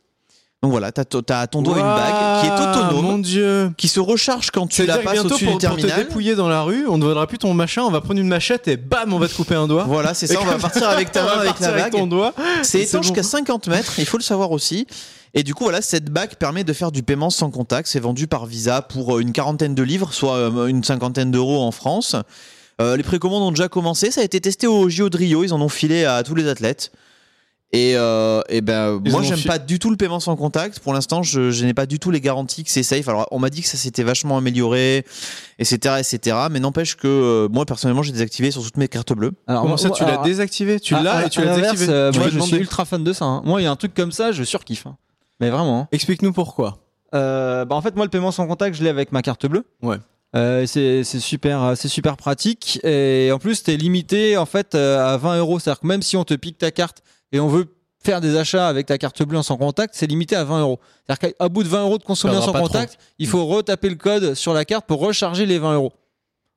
Donc voilà, t'as as à ton doigt une bague qui est autonome, Mon dieu. qui se recharge quand tu la passes au-dessus du pour te terminal. dépouiller dans la rue, on ne vaudra plus ton machin, on va prendre une machette et bam, on va te couper un doigt. Voilà, c'est ça, on va partir avec ta main avec la bague. ton doigt. C'est étanche bon. jusqu'à 50 mètres, il faut le savoir aussi. Et du coup, voilà, cette bague permet de faire du paiement sans contact. C'est vendu par Visa pour euh, une quarantaine de livres, soit euh, une cinquantaine d'euros en France. Euh, les précommandes ont déjà commencé. Ça a été testé au JO de Rio. Ils en ont filé à tous les athlètes. Et, euh, et ben, Ils moi, j'aime fi- pas du tout le paiement sans contact. Pour l'instant, je, je n'ai pas du tout les garanties que c'est safe. Alors, on m'a dit que ça s'était vachement amélioré, etc., etc. Mais n'empêche que euh, moi, personnellement, j'ai désactivé sur toutes mes cartes bleues. Alors, Comment ça, tu l'as désactivé Tu à- l'as à- et tu à l'as désactivé euh, Tu moi, je suis ultra fan de ça. hein. Moi, il y a un truc comme ça, je surkiffe. hein. Mais vraiment. hein. Explique-nous pourquoi. Euh, bah en fait, moi, le paiement sans contact, je l'ai avec ma carte bleue. Ouais. Euh, c'est c'est super, euh, c'est super pratique. Et en plus, t'es limité en fait euh, à 20 euros. C'est-à-dire que même si on te pique ta carte et on veut faire des achats avec ta carte bleue en sans contact, c'est limité à 20 euros. C'est-à-dire qu'à bout de 20 euros de Perdra sans contact, il faut retaper le code sur la carte pour recharger les 20 euros.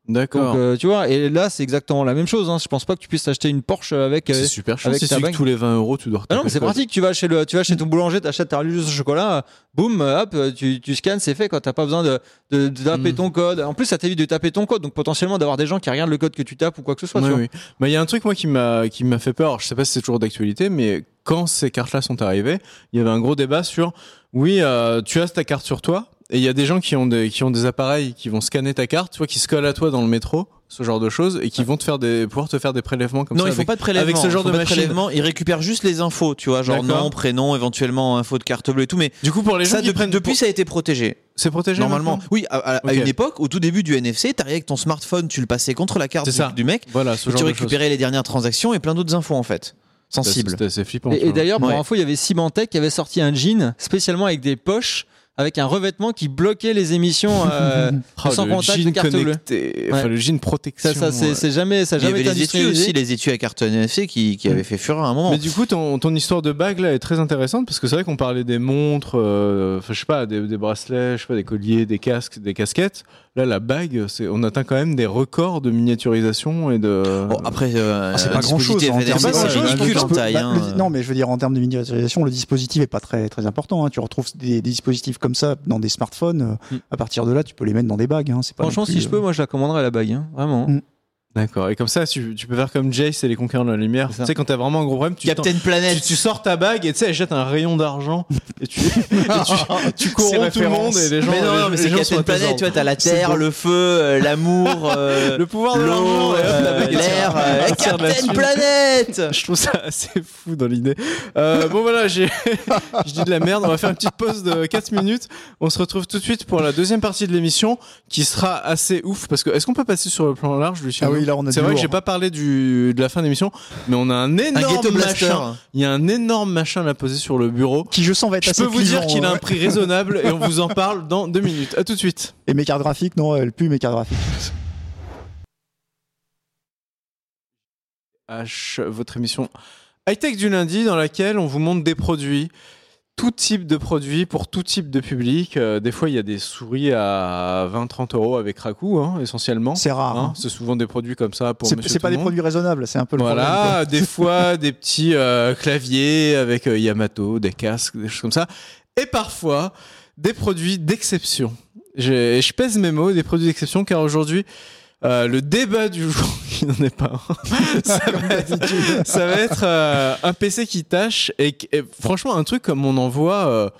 Donc, D'accord. euh, tu vois, et là, c'est exactement la même chose. Hein. Je pense pas que tu puisses acheter une Porsche avec. euh, C'est super ta tu dis bague. que tous les 20 euros, tu dois Ah non, c'est pratique. Tu vas chez le, tu vas chez ton boulanger, t'achètes ta religieuse au chocolat, euh, boum, euh, hop, euh, tu, tu scannes, c'est fait. Quand t'as pas besoin de, de, de taper Mm. ton code. En plus, ça t'évite de taper ton code, donc potentiellement d'avoir des gens qui regardent le code que tu tapes ou quoi que ce soit. Oui, tu vois. oui. Mais il y a un truc moi qui m'a qui m'a fait peur. Alors, je sais pas si c'est toujours d'actualité, mais quand ces cartes-là sont arrivées, il y avait un gros débat sur oui, euh, tu as ta carte sur toi, et il y a des gens qui ont des qui ont des appareils qui vont scanner ta carte, tu vois, qui se collent à toi dans le métro, ce genre de choses, et qui vont te faire des pouvoir te faire des prélèvements comme non, ça. il faut avec- pas de prélèvement. avec ce genre de. Ils récupèrent juste les infos, tu vois, genre nom, prénom, éventuellement info de carte bleue et tout. Mais Du coup, pour les gens ça, qui depuis, prennent depuis, pour- ça a été protégé. c'est protégé Normalement, oui, à, à- à Ok. une époque, au tout début du NFC, t'arrivais avec ton smartphone, tu le passais contre la carte du, mec, Voilà, ce et genre tu de récupérais les dernières transactions et plein d'autres infos en fait, sensibles. C'était assez flippant. Et, et d'ailleurs, pour Ouais. info, il y avait Symantec qui avait sorti un jean spécialement avec des poches avec un revêtement qui bloquait les émissions euh, (laughs) Oh, sans le contact de jean carte bleue. enfin Ouais. le jean protection. Ça, ça, c'est jamais, ça a Il y jamais avait été les étuis aussi, les étuis à carton NFC qui, qui avaient fait fureur à un moment. Mais du coup, ton, ton histoire de bague là est très intéressante parce que c'est vrai qu'on parlait des montres, euh, je sais pas, des, des bracelets, je sais pas, des colliers, des casques, des casquettes. Là, la bague, c'est, on atteint quand même des records de miniaturisation et de. Bon, après, euh, Ah, c'est pas grand chose. dispositif En termes de- le en taille. bah, hein. le- non, mais je veux dire, en termes de miniaturisation, le dispositif est pas très, très important. hein. Tu retrouves des, des dispositifs comme ça dans des smartphones. euh, Mm. À partir de là, tu peux les mettre dans des bagues. hein. C'est pas Franchement, plus, si je peux, euh, moi, je la commanderais la bague, hein, vraiment. Mm. D'accord. Et comme ça, tu, tu peux faire comme Jace et les conquérants de la lumière. Tu sais, quand t'as vraiment un gros problème, tu, t'en- Captain tu, Planet. tu sors ta bague et tu sais, elle jette un rayon d'argent et tu, (laughs) et tu, (laughs) tu corromps tout le monde et les gens. mais non, les- non, mais c'est Captain Planet, tu vois, t'as la terre, le feu, euh, l'amour, (laughs) euh, le pouvoir de l'eau, l'argent, et hop, la euh, l'air, euh, Captain. Planet Je trouve ça assez fou dans l'idée. Euh, bon voilà, j'ai, je dis de la merde. On va faire une petite pause de 4 minutes. On se retrouve tout de suite pour la deuxième partie de l'émission, qui sera assez ouf parce que est-ce qu'on peut passer sur le plan large, Lucien? Ah oui, là, on a C'est vrai que lourd. j'ai pas parlé du de la fin de l'émission, mais on a un énorme machin. Il y a un énorme machin à poser sur le bureau. Qui, je sens, va être Je assez peux vous dire qu'il a un prix raisonnable et on vous en parle dans deux minutes. À tout de suite. Et mes cartes graphiques, non, elles puent mes cartes graphiques. H, votre émission high-tech du lundi dans laquelle on vous montre des produits, tout type de produits pour tout type de public. Euh, des fois, il y a des souris à 20-30 euros avec Raku, hein, essentiellement. C'est rare. Hein, hein. c'est souvent des produits comme ça pour C'est pas des produits raisonnables, c'est un peu le problème. quoi. Voilà, des (laughs) fois des petits euh, claviers avec euh, Yamato, des casques, des choses comme ça. Et parfois des produits d'exception. Je, je pèse mes mots, des produits d'exception, car aujourd'hui, euh, le débat du jour, (laughs) qui n'en est pas ça va être, ça va être, euh, un PC qui tâche et, franchement un truc comme on en voit. euh,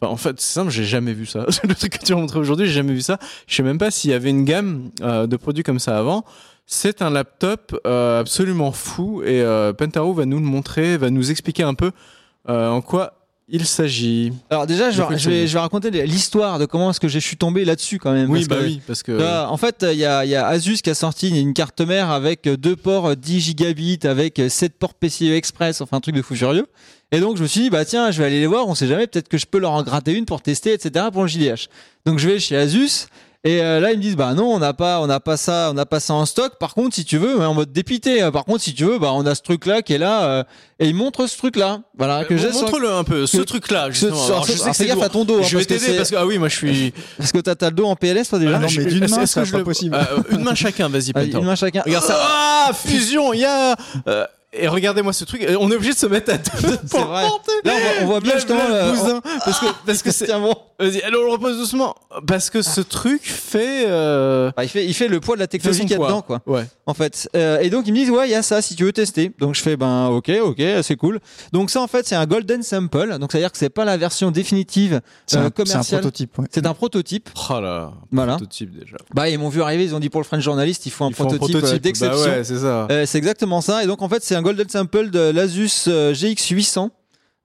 enfin, en fait, c'est simple, j'ai jamais vu ça. (laughs) le truc que tu m'as montré aujourd'hui, j'ai jamais vu ça. Je sais même pas s'il y avait une gamme euh, de produits comme ça avant. C'est un laptop euh, absolument fou et Pentaro va nous le montrer, va nous expliquer un peu en quoi il s'agit. Alors déjà, je vais, quoi je vais, c'est je vais raconter l'histoire de comment est-ce que je suis tombé là-dessus quand même. Oui, parce bah que- oui, parce que. Là, en fait, il y a, y a Asus qui a sorti une carte mère avec deux ports 10 gigabits, avec 7 ports PCIe Express, enfin un truc de fou furieux. Et donc je me suis dit, bah tiens, je vais aller les voir, on sait jamais, peut-être que je peux leur en gratter une pour tester, etc. pour le JDH. Donc je vais chez Asus. Et euh, là ils me disent bah non on n'a pas on n'a pas ça on n'a pas ça en stock par contre si tu veux mais en mode dépité euh, par contre si tu veux bah on a ce truc là qui est là euh, et ils montrent ce truc là voilà que j'ai Montre-le un peu, ce truc-là, justement. Alors, je sais fais c'est gaffe à ton dos hein, Je vais t'aider c'est- parce que, ah oui, moi je suis. (laughs) parce que t'as t'as le dos en PLS toi déjà Ah non, mais d'une main, je pas le- possible. Euh, une main chacun, vas-y, une main chacun Regarde ça. Ah, fusion, il y a. euh, et regardez-moi ce truc. On est obligé de se mettre à deux (laughs) (laughs) pour vrai. Là, on voit, on voit bien justement le euh, bousin, parce que (laughs) parce que c'est. Tiens bon. Vas-y, allez, on le repose doucement. Parce que ce truc fait. euh, Bah, il fait il fait le poids de la technologie qu'il y a dedans quoi. Ouais. En fait. Euh, et donc ils me disent ouais il y a ça si tu veux tester. Donc je fais ben ok ok c'est cool. Donc ça en fait c'est un golden sample. Donc c'est à dire que c'est pas la version définitive euh, un, c'est un commerciale. prototype. ouais. C'est un prototype. Oh là. Voilà. Prototype déjà. Bah ils m'ont vu arriver ils ont dit pour le French journaliste il faut un Il faut un prototype, euh, d'exception. Bah ouais, c'est ça. Euh, c'est exactement ça. Et donc, en fait, c'est un golden sample de l'Asus euh, GX800.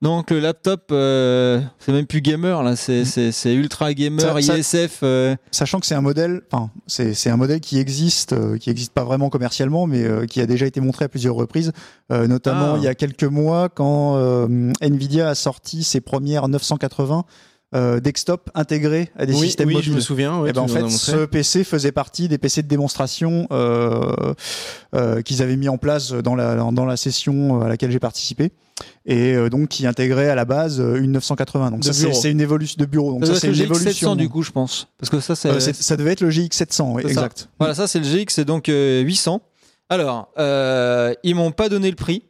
Donc, le laptop, euh, c'est même plus gamer, là. C'est, c'est ultra gamer, Ça- ISF. euh, Sachant que c'est un modèle, enfin, c'est un modèle qui existe, euh, qui existe pas vraiment commercialement, mais qui a déjà été montré à plusieurs reprises, notamment Ah. il y a quelques mois quand Nvidia a sorti ses premières 980 euh, desktop intégrés à des oui, systèmes oui, mobiles. je me souviens. ouais, Eh ben, en fait, ce PC faisait partie des PC de démonstration euh, euh, qu'ils avaient mis en place dans la, dans la session à laquelle j'ai participé. Et euh, donc, qui intégrait à la base une 980. Donc, De ça, c'est une évolution de bureau. Donc, ça c'est une le GX700 évolution. du coup, je pense. Parce que ça, c'est. Euh, ça devait être le GX700, oui, C'est ça. exact. Voilà, ça, c'est le GX, c'est donc euh, 800. Alors, euh, ils m'ont pas donné le prix.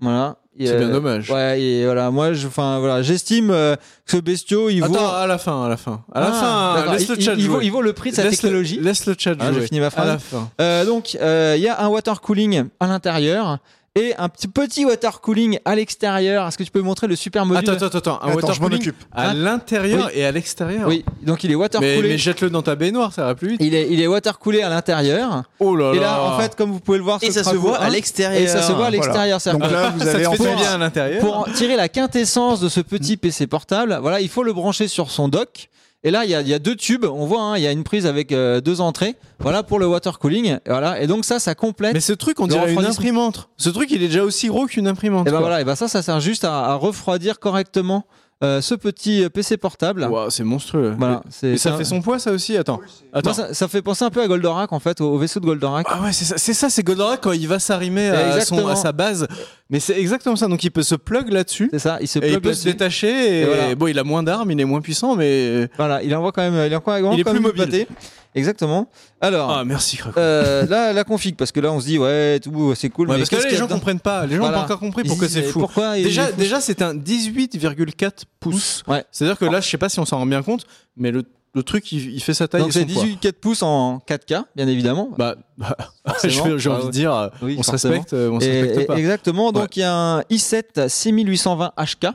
Voilà. C'est bien euh, dommage. Ouais, et voilà, moi, je, enfin, voilà, j'estime euh, que ce bestiau, il vaut. Attends, à la fin, à la fin. À la Ah, fin, d'accord. laisse le Il- chat il, il vaut, jouer. il vaut le prix de sa Laisse le- technologie. Laisse le chat Ah, j'ai jouer. fini ma À phrase. la fin. Euh, donc, euh, il y a un water cooling à l'intérieur et un petit, petit water cooling à l'extérieur. Est-ce que tu peux me montrer le super module? Attends, attends, attends. Un Attends, water je m'en cooling occupe. à Hein? l'intérieur et à l'extérieur. Oui, donc il est water coolé. mais jette-le dans ta baignoire, ça va plus vite. Il est, il est water coolé à l'intérieur. Oh là là. Et là, en fait, comme vous pouvez le voir, Et ça se voit à 1, l'extérieur. Et ça se voit à Voilà. l'extérieur. c'est-à-dire Donc là, vous te en fait bien à l'intérieur. Pour en tirer la quintessence de ce petit PC portable, voilà, il faut le brancher sur son dock. Et là, il y a, y a deux tubes. On voit, hein, il y a une prise avec euh, deux entrées. Voilà pour le water cooling. Et voilà. Et donc ça, ça complète. Mais ce truc, on dirait une imprimante. Ce truc, il est déjà aussi gros qu'une imprimante. Et ben quoi. voilà. Et ben ça, ça sert juste à, à refroidir correctement euh, ce petit PC portable. Ouah, c'est monstrueux. Voilà, c'est ça fait son poids, ça aussi Attends. Attends. Moi, ça, ça fait penser un peu à Goldorak en fait, au, au vaisseau de Goldorak. Ah ouais, c'est ça, c'est ça, c'est Goldorak quand il va s'arrimer à, son- à sa base. Mais c'est exactement ça. Donc il peut se plug là-dessus. C'est ça, il se Et il plug peut se détacher. Et, Et voilà. bon, il a moins d'armes, il est moins puissant, mais. Voilà, il envoie quand même, il envoie vraiment Il est quand plus même mobile. Exactement. Alors, Ah, merci, euh, là, la config, parce que là, on se dit, ouais, tout, c'est cool. Ouais, mais parce que là, les gens comprennent pas. Les gens n'ont Voilà. pas encore compris pourquoi c'est fou. Pourquoi Déjà, déjà c'est un 18,4 pouces. Ouais. C'est-à-dire que là, je sais pas si on s'en rend bien compte, mais le, le truc, il, fait sa taille Donc c'est son poids. 18 4 pouces en 4K, bien évidemment. Bah, (laughs) bah, j'ai Ah envie de dire, Oui, on se respecte, euh, on se respecte et- pas. exactement. Donc il y a un i7 6820 HK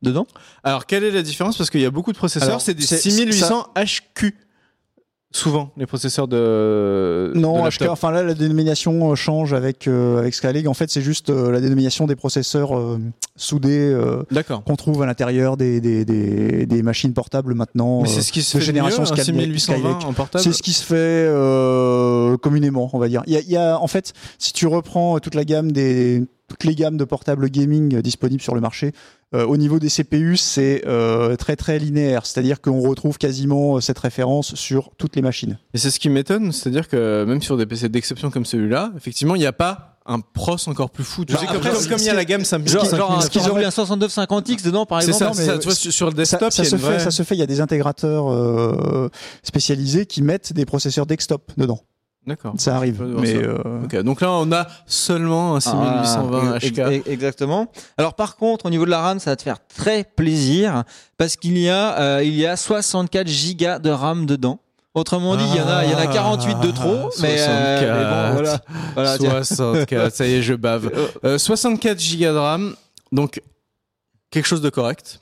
dedans. Alors, quelle est la différence? Parce qu'il y a beaucoup de processeurs, c'est des c'est- 6800 HQ. Souvent, les processeurs de. Non, de HK, enfin là, la dénomination euh, change avec, euh, avec. En fait, c'est juste euh, la dénomination des processeurs euh, soudés euh, qu'on trouve à l'intérieur des, des, des, des machines portables maintenant. Mais euh, c'est ce qui se de fait génération mieux, un Skylake. 6820 en portable. C'est ce qui se fait euh, communément, on va dire. Il y a, il y a- en fait, si tu reprends toute la gamme des toutes les gammes de portables gaming euh, disponibles sur le marché, euh, au niveau des CPU, c'est euh, très très linéaire. C'est-à-dire qu'on retrouve quasiment cette référence sur toutes les machines. Et c'est ce qui m'étonne, c'est-à-dire que même sur des PC d'exception comme celui-là, effectivement, il n'y a pas un pros encore plus fou. Tu Genre, sais, comme, genre, comme- comme il y a la gamme 5000. Genre, 5000, genre ce qu'ils genre auraient- un 6950X dedans, par C'est exemple. ça, non, c'est mais ça. Tu vois, sur le Ça, desktop, ça se fait, vraie- ça se fait. Il y a des intégrateurs euh, spécialisés qui mettent des processeurs desktop dedans. D'accord. Ça arrive. Mais ça. euh, Ok, donc là, on a seulement un 6820 Ah, HK. ex- ex- Exactement. Alors par contre, au niveau de la RAM, ça va te faire très plaisir parce qu'il y a, euh, il y a 64 gigas de RAM dedans. Autrement dit, il y en a, il y en a 48 de trop, mais, euh, mais bon, voilà. voilà tiens. 64, ça y est, je bave. (laughs) Euh, 64 Go de RAM, donc quelque chose de correct.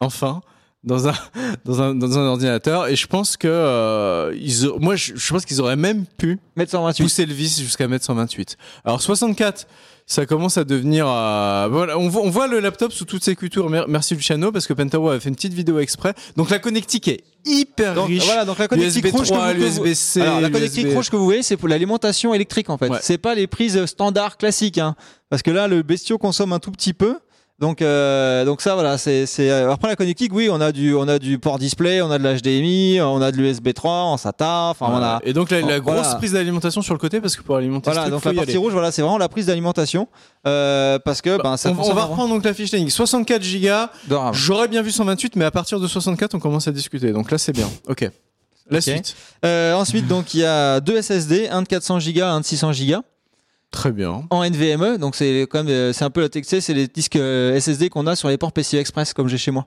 Enfin, dans un (laughs) dans un dans un ordinateur. Et je pense que euh, ils, a- moi, je, je pense qu'ils auraient même pu Mettre 128. pousser le vis jusqu'à mettre 128. Alors 64, ça commence à devenir. euh, voilà, on voit, on voit le laptop sous toutes ses coutures. Mer- Merci Luciano parce que Pentaro avait fait une petite vidéo exprès. Donc la connectique est hyper Donc, riche. voilà, donc la connectique USB rouge que 3, vous- que vous- l'USB-C, Alors, la connectique rouge que vous voyez, c'est pour l'alimentation électrique en fait. Ouais. C'est pas les prises standards classiques, hein. parce que là, le bestiau consomme un tout petit peu. Donc, euh, donc ça, voilà, c'est, c'est. euh, Après la connectique, oui, on a du, on a du port display, on a de l'HDMI, on a de l'USB 3 en SATA. Enfin, on Voilà. a. Et donc la, la grosse voilà. prise d'alimentation sur le côté parce que pour alimenter Voilà, ce truc, donc faut la partie aller. rouge, voilà, c'est vraiment la prise d'alimentation, euh, parce que ben ça on, on va reprendre donc la fiche technique. 64 gigas. de RAM. J'aurais bien vu 128, mais à partir de 64, on commence à discuter. Donc là, c'est bien. Ok. La suite. Euh, ensuite, donc il y a deux SSD, un de 400 Go, un de 600 Go. Très bien. en NVMe, donc c'est quand même euh, c'est un peu la TXT, c'est les disques euh, SSD qu'on a sur les ports PCI Express comme j'ai chez moi.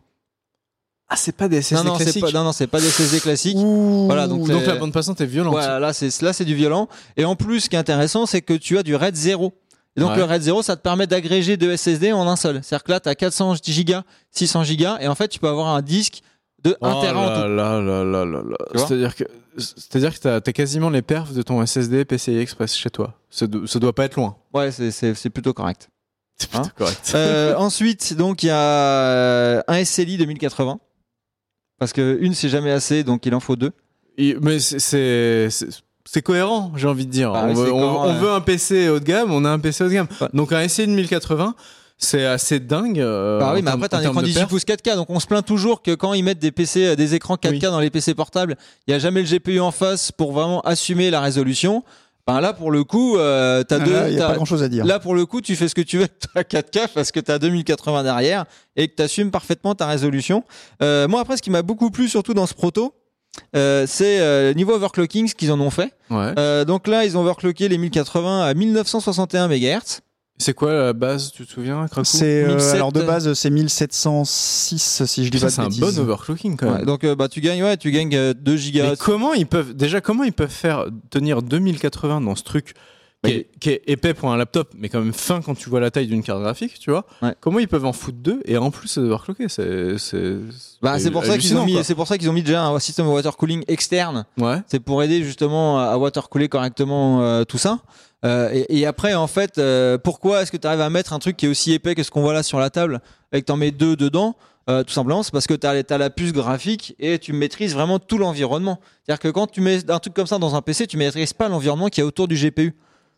Ah, c'est pas des SSD non non c'est classiques. pas non non c'est pas des SSD classiques. Ouh. Voilà, donc la bande passante est violente. Voilà, là c'est là c'est du violent et en plus ce qui est intéressant c'est que tu as du RAID 0. Et donc Ouais. le RAID 0 ça te permet d'agréger deux SSD en un seul. C'est-à-dire que là tu as 400 Go, 600 Go et en fait tu peux avoir un disque de 1 Oh Tera en là tout. là là là là là. Tu vois C'est-à-dire que c'est-à-dire que t'as as quasiment les perfs de ton SSD PCI Express chez toi. Ça, do- ça doit pas être loin. Ouais, c'est plutôt correct. C'est plutôt Hein correct. Euh, (laughs) ensuite, donc il y a euh, un SLI 2080 parce que une c'est jamais assez donc il en faut deux. Et- mais c'est- cohérent, j'ai envie de dire. Bah on, veut, c'est on- cohérent, on ouais. veut un PC haut de gamme, on a un PC haut de gamme. Ouais. Donc un SI de 1080, c'est assez dingue. euh, Bah oui, mais après, t'as un écran de 18 perf. pouces 4K, donc on se plaint toujours que quand ils mettent des PC, euh, des écrans 4K Oui. dans les PC portables, il n'y a jamais le GPU en face pour vraiment assumer la résolution. Ben là, pour le coup, euh, t'as ah, deux. là, il n'y a pas grand-chose à dire. Là, pour le coup, tu fais ce que tu veux avec ta 4K parce que t'as 2080 derrière et que t'assumes parfaitement ta résolution. Euh, moi, après, ce qui m'a beaucoup plu, surtout dans ce proto, euh, c'est euh, niveau overclocking, ce qu'ils en ont fait. Ouais. Euh, donc là, ils ont overclocké les 1080 à 1961 MHz. C'est quoi la base, tu te souviens, Krakou C'est euh, 1007, alors de base c'est 1706 si je dis Ça, pas c'est un bon overclocking quand même. Ouais, donc euh, bah tu gagnes ouais, tu gagnes euh, 2 Mais gigas. comment ils peuvent déjà comment ils peuvent faire tenir 2080 dans ce truc qui, est, qui est épais pour un laptop mais quand même fin quand tu vois la taille d'une carte graphique tu vois Ouais. comment ils peuvent en foutre deux et en plus overclocker c'est c'est Bah, c'est pour ça qu'ils ont mis, c'est pour ça qu'ils ont mis déjà un système de water cooling externe. ouais C'est pour aider justement à water cooler correctement euh, tout ça. Euh, et, et après, en fait, euh, pourquoi est-ce que tu arrives à mettre un truc qui est aussi épais que ce qu'on voit là sur la table et que t'en mets deux dedans? Euh, Tout simplement, c'est parce que tu as, la puce graphique et tu maîtrises vraiment tout l'environnement. C'est-à-dire que quand tu mets un truc comme ça dans un PC, tu maîtrises pas l'environnement qui est autour du GPU.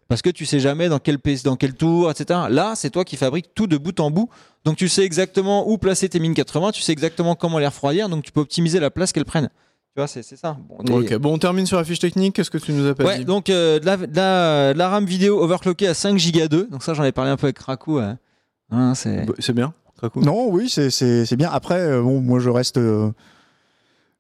Parce que tu sais jamais dans quel PC, dans quel tour, etc. Là, c'est toi qui fabriques tout de bout en bout. Donc tu sais exactement où placer tes 1080, tu sais exactement comment les refroidir, donc tu peux optimiser la place qu'elles prennent. Tu vois, c'est ça. Bon, on termine sur la fiche technique. Qu'est-ce que tu nous as pas Ouais, dit donc euh, de, la, de la- de la RAM vidéo overclockée à 5 Go 2. Donc ça, j'en ai parlé un peu avec ouais. Hein, c'est Bah, C'est bien. Cool. Non, oui, c'est bien. Après, euh, bon, moi, je reste euh,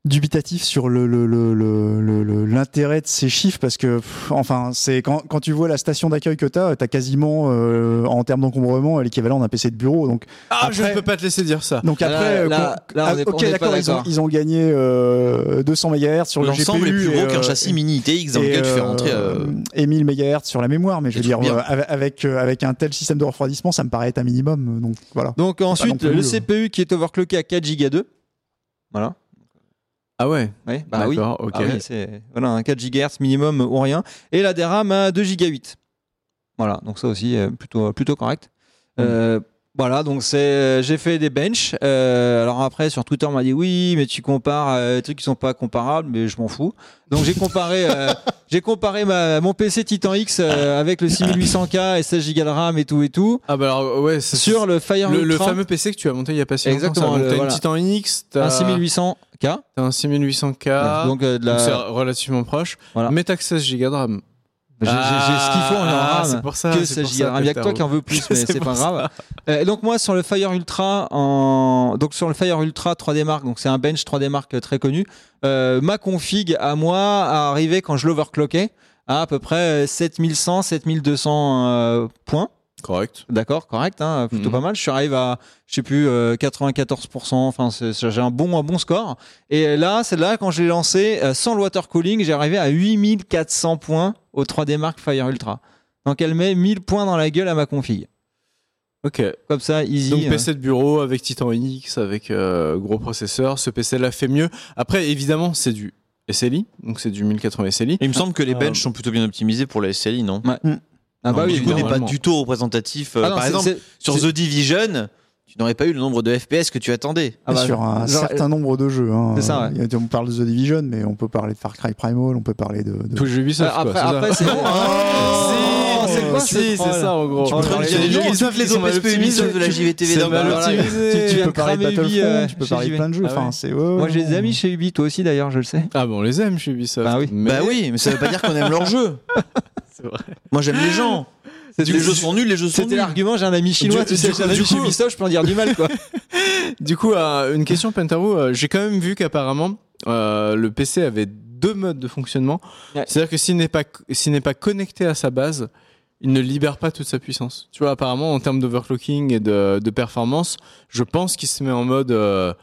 dubitatif sur le le- le- le- le- le- l'intérêt de ces chiffres parce que, pff, enfin, c'est quand, quand tu vois la station d'accueil que tu as, tu as quasiment, euh, en termes d'encombrement, l'équivalent d'un PC de bureau. Donc, Ah, je ne peux pas te laisser dire ça. donc après, euh, là, quand- là, on est- on ok, est d'accord, ils ont, d'accord. ils ont gagné euh, 200 MHz sur le L'ensemble est GPU plus et, gros qu'un euh, châssis mini ITX dans et, lequel tu fais euh, rentrer. euh, et 1000 MHz sur la mémoire, mais je veux dire, euh, avec, avec, euh, avec un tel système de refroidissement, ça me paraît être un minimum. Donc voilà. Donc ensuite, plus, le euh. CPU qui est overclocké à 4 Go 2. Voilà. Ah ouais. Oui, bah oui. D'accord, ok. Ah oui, c'est voilà, un 4 GHz minimum ou rien. Et la DRAM à 2 Go 8. Voilà, donc ça aussi, euh, plutôt, plutôt correct. Euh, voilà, donc c'est, j'ai fait des benches. Euh, alors après, sur Twitter, on m'a dit oui, mais tu compares euh, des trucs qui sont pas comparables, mais je m'en fous. Donc j'ai comparé, euh, (laughs) j'ai comparé ma, mon PC Titan X euh, avec le 6800K et 16 Go de RAM et tout et tout Ah bah alors ouais, c'est sur le Fire le, le fameux PC que tu as monté il y a pas si Exactement, longtemps. le- T'as voilà. une Titan X, t'as un 6800K. t'as un 6800K. donc euh, de donc c'est la, relativement proche. Voilà. Mais t'as que 16 Go de RAM. J'ai, ce qu'il faut en Ah, RAM. Pour ça. que c'est 16 pour gigas de ça, RAM. Il y a que toi qui en veux plus, (laughs) mais C'est pas grave. Euh, donc moi sur le Fire Ultra en donc sur le Fire Ultra 3D Mark, donc c'est un bench 3D Mark euh, très connu. euh, ma config à moi a arrivé quand je l'overclockais à à peu près euh, 7100 7200 euh, points. Correct. D'accord, correct, hein, plutôt Mhm. pas mal. Je suis arrivé à, je sais plus, euh, 94%. Enfin, j'ai un bon, un bon score. Et là, c'est là quand je l'ai lancé euh, sans le water cooling, j'ai arrivé à 8400 points au 3D Mark Fire Ultra. Donc elle met 1000 points dans la gueule à ma config. Ok. Comme ça, easy. Donc hein. PC de bureau avec Titan X, avec euh, gros processeur. Ce PC-là fait mieux. Après, évidemment, c'est du SLI, donc c'est du 1080 SLI. Il me semble que les Euh, benches sont plutôt bien optimisés pour la SLI, non? Ah bah Non, oui, du coup, n'est pas du tout représentatif. euh, Ah non, par exemple, sur The Division, tu n'aurais pas eu le nombre de FPS que tu attendais. Ah bah, sur un genre- certain nombre de jeux. hein. Ça, ouais. On parle de The Division, mais on peut parler de Far Cry Primal, on peut parler de. de- Tous les jeux Ubisoft, après, après, c'est (laughs) Oh, (laughs) c'est quoi si, ce c'est ça en gros. Tu peux parler Il y a des de- jeux non, Ubisoft toutes les OPSP de la JVTV. Tu- peux parler de Battlefront, euh, tu peux parler de plein de jeux. Ah Enfin, ouais. c'est. ouais, Moi, j'ai des amis chez Ubi, toi aussi d'ailleurs, je le sais. Ah bon, on les aime chez Ubisoft. Bah oui. Mais- Bah oui, mais ça veut pas dire qu'on aime leur jeu. (laughs) C'est vrai. Moi, j'aime les gens. C'était- Les jeux sont nuls, les jeux sont C'était nuls. l'argument, j'ai un ami chinois, Du- tu sais, du j'ai un coup- ami du chez coup- Ubisoft, je peux en dire du mal, quoi. (laughs) Du coup, euh, une question, Pentarou. euh, J'ai quand même vu qu'apparemment, euh, le PC avait deux modes de fonctionnement. Ouais. C'est-à-dire que s'il n'est pas, s'il n'est pas connecté à sa base, il ne libère pas toute sa puissance. Tu vois, apparemment, en termes d'overclocking et de, de performance, je pense qu'il se met en mode euh,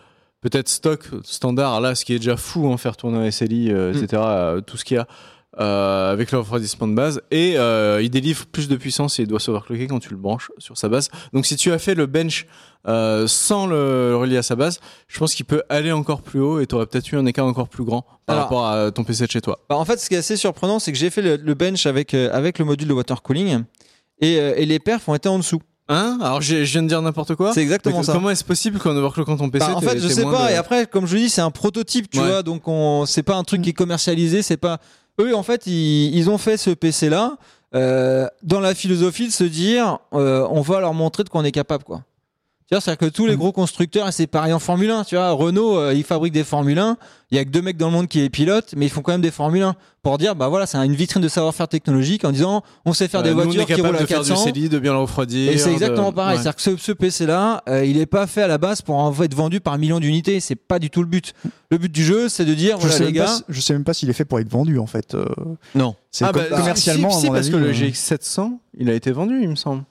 peut-être stock standard, là, ce qui est déjà fou, en faire tourner un SLI, euh, Mm. etc., euh, tout ce qu'il y a. euh, avec le refroidissement de base et euh, il délivre plus de puissance et il doit s'overclocker quand tu le branches sur sa base. Donc si tu as fait le bench euh, sans le relier à sa base, je pense qu'il peut aller encore plus haut et tu aurais peut-être eu un écart encore plus grand par Alors- rapport à ton PC de chez toi. Bah, en fait, ce qui est assez surprenant, c'est que j'ai fait le, le bench avec, avec le module de water cooling et, et les perfs ont été en dessous. Hein? Alors je viens de dire n'importe quoi. C'est exactement Mais ça. Comment est-ce possible qu'en overclockant ton PC Bah, en fait, je sais pas. de- Et après, comme je dis, c'est un prototype, tu Ouais. vois. Donc, on, c'est pas un truc qui est commercialisé. C'est pas. Eux, en fait, ils, ont fait ce PC là euh, dans la philosophie de se dire, euh, on va leur montrer de quoi on est capable, quoi. C'est-à-dire que tous les gros constructeurs, et c'est pareil en Formule 1, tu vois, Renault, euh, ils fabriquent des Formule 1, il y a que deux mecs dans le monde qui les pilotent, mais ils font quand même des Formule 1 pour dire, bah voilà, c'est une vitrine de savoir-faire technologique en disant, on sait faire Euh, des nous, on est voitures qui roulent à de faire 400. du CLI, de bien le refroidir. Et c'est exactement de- pareil. Ouais. C'est-à-dire que ce, ce PC-là, euh, il n'est pas fait à la base pour en être vendu par millions d'unités. C'est pas du tout le but. Le but du jeu, c'est de dire, Je voilà sais, les même pas gars, si- je sais même pas s'il est fait pour être vendu en fait. euh, Non. C'est Ah bah, commercialement, si, si, à mon parce que le euh, GX700, il a été vendu, il me semble.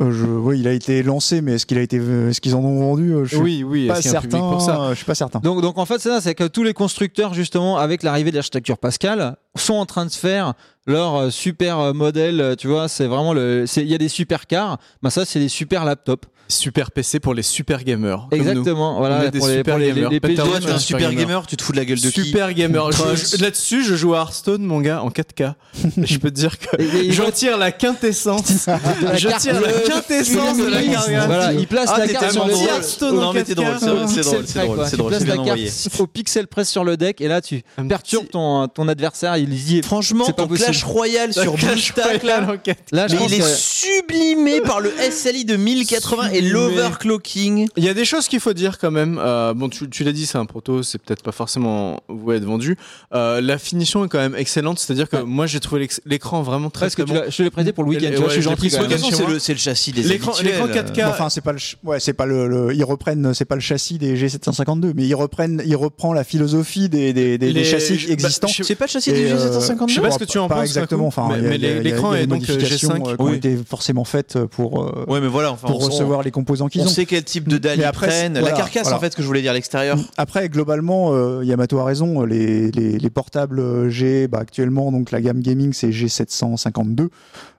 Euh, je, oui, il a été lancé, mais est-ce qu'il a été, est-ce qu'ils en ont vendu euh, Je suis Oui, oui, pas certain. pour ça euh, Je suis pas certain. Donc, donc en fait, c'est ça, c'est que tous les constructeurs, justement, avec l'arrivée de l'architecture Pascal, sont en train de faire leur super modèle. Tu vois, c'est vraiment le, il y a des super cars. Bah ça, c'est des super laptops. Super PC pour les super gamers. Exactement. On Voilà, est des pour les, super pour les, gamers. les Peter PG, Toi, Toi, tu tu es es un super super gamer, tu te fous de la gueule de qui Super gamer. Trolls. je- Là-dessus, je joue à Hearthstone, mon gars, en 4K. Et (laughs) je peux te dire que j'en tire la quintessence. de (laughs) la Je tire la quintessence de la carte. Voilà, il place Ah, la t'es carte sur le drôle. deck. Hearthstone Non, en mais t'es 4K. drôle, c'est drôle, c'est drôle, c'est Tu drôle, places la carte au pixel près sur le deck et là tu perturbes petit- ton, ton adversaire, il y est. Franchement, ton. Clash Royale sur BlueStack, là, Royale en 4K. Là, je mais pense il est sublimé par le SLI de 1080 et l'overclocking. Il y a des choses qu'il faut dire quand même. Euh, bon, tu, tu l'as dit, c'est un proto, c'est peut-être pas forcément voué à être vendu. Euh, la finition est quand même excellente, c'est-à-dire que Ouais. moi j'ai trouvé l'écran vraiment très Parce bon. je te l'ai prêté pour le week-end. Ouais, je suis gentil c'est le, châssis des L'écran- habituels. l'écran euh. 4K. Bon, Enfin, c'est pas le, ouais, c'est pas le, le- ils reprennent, c'est pas le châssis des G752, mais ils reprennent, ils reprend la philosophie des, des, des, des châssis bah, existants. C'est pas le châssis du euh, G752 je sais pas ce que tu en pas penses, exactement. Enfin, mais- l'écran des est donc, modifications, G5, euh, qui oui. ont été forcément faites pour euh, Ouais, mais voilà, enfin, pour recevoir les composants qu'ils on ont. sait quel type de dalle ils prennent. voilà, la carcasse, voilà. en fait, que je voulais dire à l'extérieur. Après, globalement, euh, Yamato a raison. Les, les, les portables G, bah, actuellement, donc la gamme gaming, c'est G752.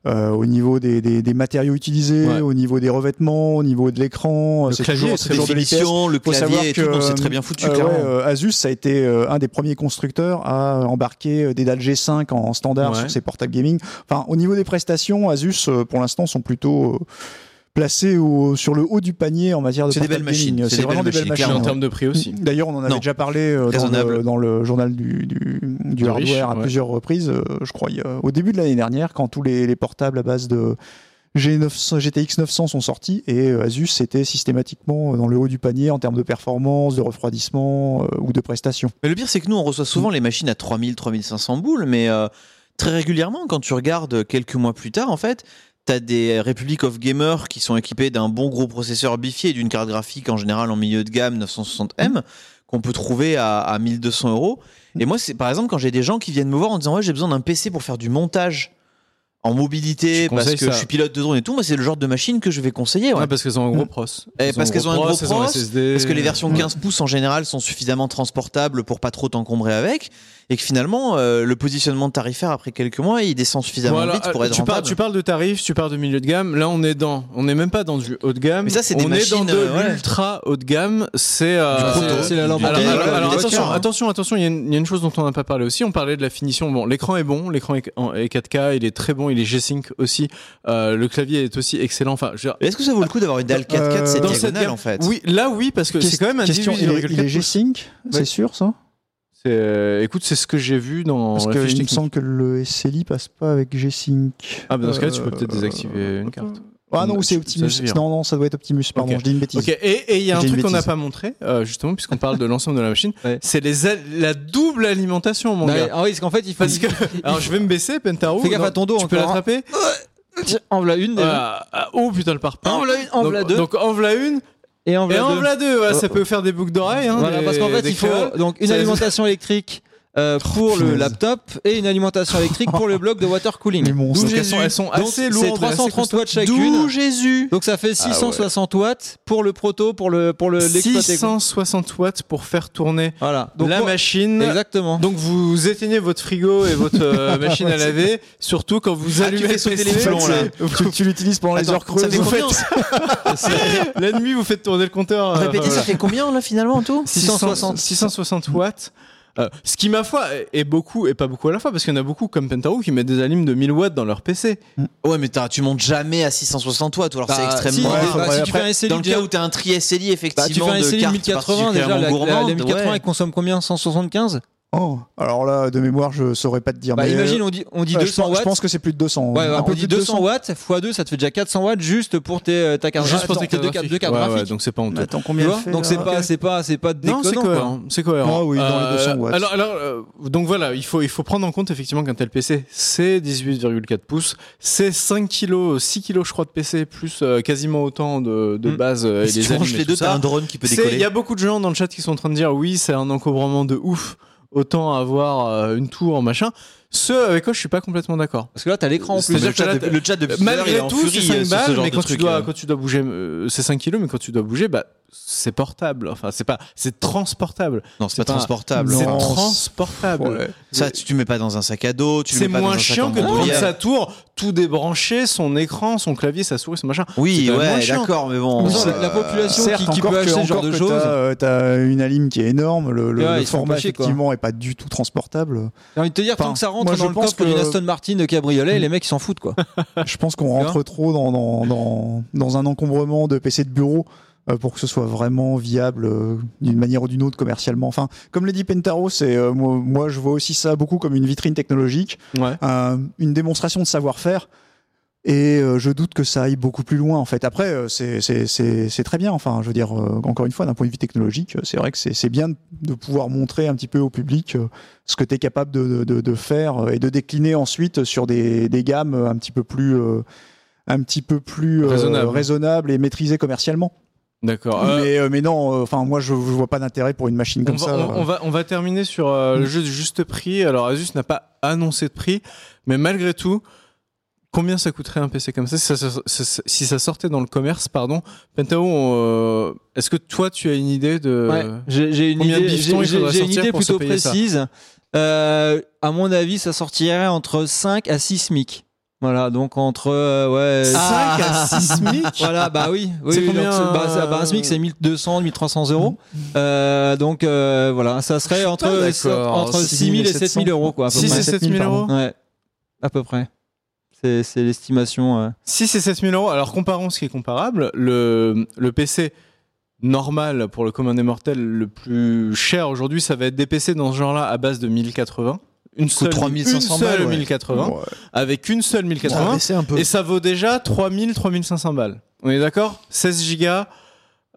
Euh, au niveau des, des, des matériaux utilisés, Ouais. au niveau des revêtements, au niveau de l'écran, Le c'est clavier toujours, est c'est très toujours de le clavier et tout, c'est euh, très bien foutu, Euh, ouais, euh, Asus, ça a été euh, un des premiers constructeurs à embarquer euh, des dalles G5 en standard Ouais. sur ses portables gaming. Enfin, au niveau des prestations, Asus, euh, pour l'instant, sont plutôt au, sur le haut du panier en matière de C'est des belles machines, c'est C'est des vraiment belles des belles machines, en termes de prix aussi. D'ailleurs, on en avait Non. déjà parlé euh, dans le, dans le journal du, du, du De hardware riche, à ouais. plusieurs reprises, euh, je crois, au début de l'année dernière, quand tous les, les portables à base de G900, GTX 900 sont sortis et euh, Asus était systématiquement dans le haut du panier en termes de performance, de refroidissement euh, ou de prestations. Mais le pire, c'est que nous, on reçoit souvent les machines à 3000, 3500 boules, mais euh, très régulièrement, quand tu regardes quelques mois plus tard, en fait, t'as des Republic of Gamers qui sont équipés d'un bon gros processeur bifié et d'une carte graphique en général en milieu de gamme 960M qu'on peut trouver à, à 1200 euros. Et moi, c'est par exemple quand j'ai des gens qui viennent me voir en disant ouais, j'ai besoin d'un PC pour faire du montage en mobilité parce que ça. je suis pilote de drone et tout. Moi, c'est le genre de machine que je vais conseiller. ouais. Ouais, parce qu'elles ont un gros pros. Eh, parce qu'elles ont un gros pros, SSD. Parce que les versions 15 pouces en général sont suffisamment transportables pour pas trop t'encombrer avec, et que finalement euh, le positionnement tarifaire après quelques mois il descend suffisamment Voilà, vite pour euh, être tu, parles, rentable. tu parles de tarifs, tu parles de milieu de gamme. Là, on est dans, on n'est même pas dans du haut de gamme. Mais ça, c'est des on est dans machines, de euh, ouais. l'ultra haut de gamme. C'est euh, la lampe Dell, attention, hein. attention, attention, il y, a une- il y a une chose dont on n'a pas parlé aussi. On parlait de la finition. Bon, l'écran est bon, l'écran est, en- est 4K, il est très bon, il est G-Sync aussi. Euh, le clavier est aussi excellent. Enfin, je Est-ce que ça vaut le coup d'avoir une dalle 4K de Euh, cette dans cette diagonale en fait oui, là oui, parce que c'est quand même un question, il est, 18,4 il est. G-Sync, c'est sûr ça? C'est, euh, écoute, c'est ce que j'ai vu dans Parce la fiche me semble que le SLI passe pas avec G-Sync. Ah, bah dans ce cas-là, tu peux Euh, peut-être désactiver une carte. Ah non, c'est Optimus. Non, non, ça doit être Optimus, pardon, je dis une bêtise. Et il y a un truc qu'on n'a pas montré, euh, justement, puisqu'on parle de l'ensemble de la machine, Ouais. c'est les la double alimentation, mon Bah, gars. ah oui, parce qu'en fait, il faut. Parce que, (laughs) alors je vais me baisser, Pentaro. Fais gaffe non, à ton dos Tu peux hein. l'attraper (laughs) En voilà une déjà. Ah, ah, Oh putain, le parpaing. En voilà une, en deux. donc en voilà une Et en en deux. voilà ça Oh. peut faire des boucles d'oreilles. Hein, Voilà, des- parce qu'en fait, il faut créoles. donc une alimentation électrique euh, pour le punaise. laptop et une alimentation électrique pour le bloc de water Les cooling. monstres. Donc elles Jésus. sont, elles sont assez c'est lourdes. assez 330 costauds. watts chacune. D'où Jésus Donc ça fait 660 watts pour le proto, pour le pour le l'exploiter. 660 watts pour faire tourner Voilà. Donc la machine. Exactement. Donc vous éteignez votre frigo et votre euh, (laughs) machine à laver, surtout quand vous Ah, allumez tu le sauter PC. les plombs, là. tu, (laughs) tu l'utilises pendant les Attends, heures creuses. ça fait vous combien (laughs) La nuit, vous faites tourner le compteur. euh, Répétez, voilà. ça fait combien là finalement en tout 660, 660 watts. Euh, ce qui, ma foi, est- beaucoup et pas beaucoup à la fois, parce qu'il y en a beaucoup comme Pentaro qui mettent des alimes de 1000 watts dans leur PC. Ouais, mais t'as- tu montes jamais à 660 watts, ou alors Bah, c'est si, extrêmement faudrait- bah, si tu fais un SLI Dans le cas où t'as un tri SLI, bah, tu fais effectivement, un de SLI cartes 1080 déjà, la, la- la gourmandes, 1080 ouais. elle consomme combien? 175 Oh, alors là, de mémoire, je saurais pas te dire. Bah mais, imagine euh, on dit on dit ouais, je 200 pense- watts. Je pense que c'est plus de 200. Ouais, ouais, un peu on plus dit de 200 watts x 2 ça te fait déjà 400 watts juste pour tes, euh, ta carte Juste pour tes deux cartes graphiques. donc c'est pas honteux. Attends, Tu combien vois fait, Donc c'est pas c'est pas c'est pas Non, déconnant c'est quoi. cohérent. C'est cohérent. Ah oui, dans les 200 watts. Alors, alors euh, donc voilà, il faut, il faut prendre en compte effectivement qu'un tel PC, c'est 18,4 pouces, c'est 5 kilos, 6 kilos, je crois, de PC, plus euh, quasiment autant de, de Mm. base euh, et Si des les deux, t'as un drone qui peut décoller. Il y a beaucoup de gens dans le chat qui sont en train de dire oui, c'est un encombrement de ouf, autant avoir euh, une tour, machin. Ce avec quoi je suis pas complètement d'accord. Parce que là t'as l'écran en plus. Le, chat, de- le chat Malgré tout, c'est furie 5 euh, balles, mais quand tu, dois, là. quand tu dois bouger, euh, c'est 5 kilos, mais quand tu dois bouger, bah, c'est portable. Enfin, c'est pas, c'est transportable. Non, c'est pas pas- transportable. C'est transportable. Ouais. Ça, tu, tu mets pas dans un sac à dos. tu C'est mets pas dans moins un sac chiant que de prendre sa tour, tout débrancher, son écran, son clavier, sa souris, son machin. Oui, ouais, d'accord, mais bon. Mais euh, la population Certes, qui, qui peut acheter ce genre de choses. T'as, euh, t'as une alim qui est énorme, le, le- Ouais, format quoi. effectivement est pas du tout transportable. J'ai envie de te dire, tant que ça rentre dans le pense coffre d'une que- Aston Martin de cabriolet, les mecs ils s'en foutent quoi. (laughs) Je pense qu'on rentre trop dans, dans, un encombrement de PC de bureau euh, pour que ce soit vraiment viable euh, d'une manière ou d'une autre commercialement. Enfin, comme l'a dit Pentaro, c'est euh, moi, moi, je vois aussi ça beaucoup comme une vitrine technologique, Ouais. euh, une démonstration de savoir-faire. Et euh, je doute que ça aille beaucoup plus loin en fait. Après, euh, c'est- très bien. Enfin, je veux dire, euh, encore une fois, d'un point de vue technologique, euh, c'est vrai que c'est bien de pouvoir montrer un petit peu au public euh, ce que tu es capable de, de, de faire euh, et de décliner ensuite sur des, des gammes un petit peu plus, euh, un petit peu plus euh, Raisonnable. raisonnables et maîtrisées commercialement. D'accord. Euh, mais, euh, mais non, euh, enfin moi je, je vois pas d'intérêt pour une machine on, comme va, ça. on- on va, on va terminer sur euh, le jeu du juste prix. Alors, Asus n'a pas annoncé de prix, mais malgré tout, combien ça coûterait un PC comme ça si ça, ça- ça- si ça sortait dans le commerce Pardon? Pentao, euh, est-ce que toi, tu as une idée de. Ouais, j'ai une idée, une plutôt précise. Euh, à mon avis, ça sortirait entre 5 à 6 SMIC. Voilà, donc entre euh, ouais. 5 à 6 SMIC (laughs) Voilà, bah oui. oui C'est oui, combien, donc c'est- bah, ça- bah, un SMIC, euh, c'est 1200, 1300 euros. Euh, donc euh, voilà, ça serait entre, entre 6 6000 000 et 7000 euros, quoi. à peu 6 près. et 7 000 euros Ouais, à peu près. C'est c'est l'estimation. euh. 6 et 7 000 euros. Alors, comparons ce qui est comparable. Le, le PC normal pour le commun des mortels, le plus cher aujourd'hui, ça va être des PC dans ce genre-là à base de 1080. Une seule, 3500 une seule balles, ouais. 1080. Ouais. Avec une seule 1080. c'est un peu. Et ça vaut déjà 3000, 3500 balles. On est d'accord? 16 gigas.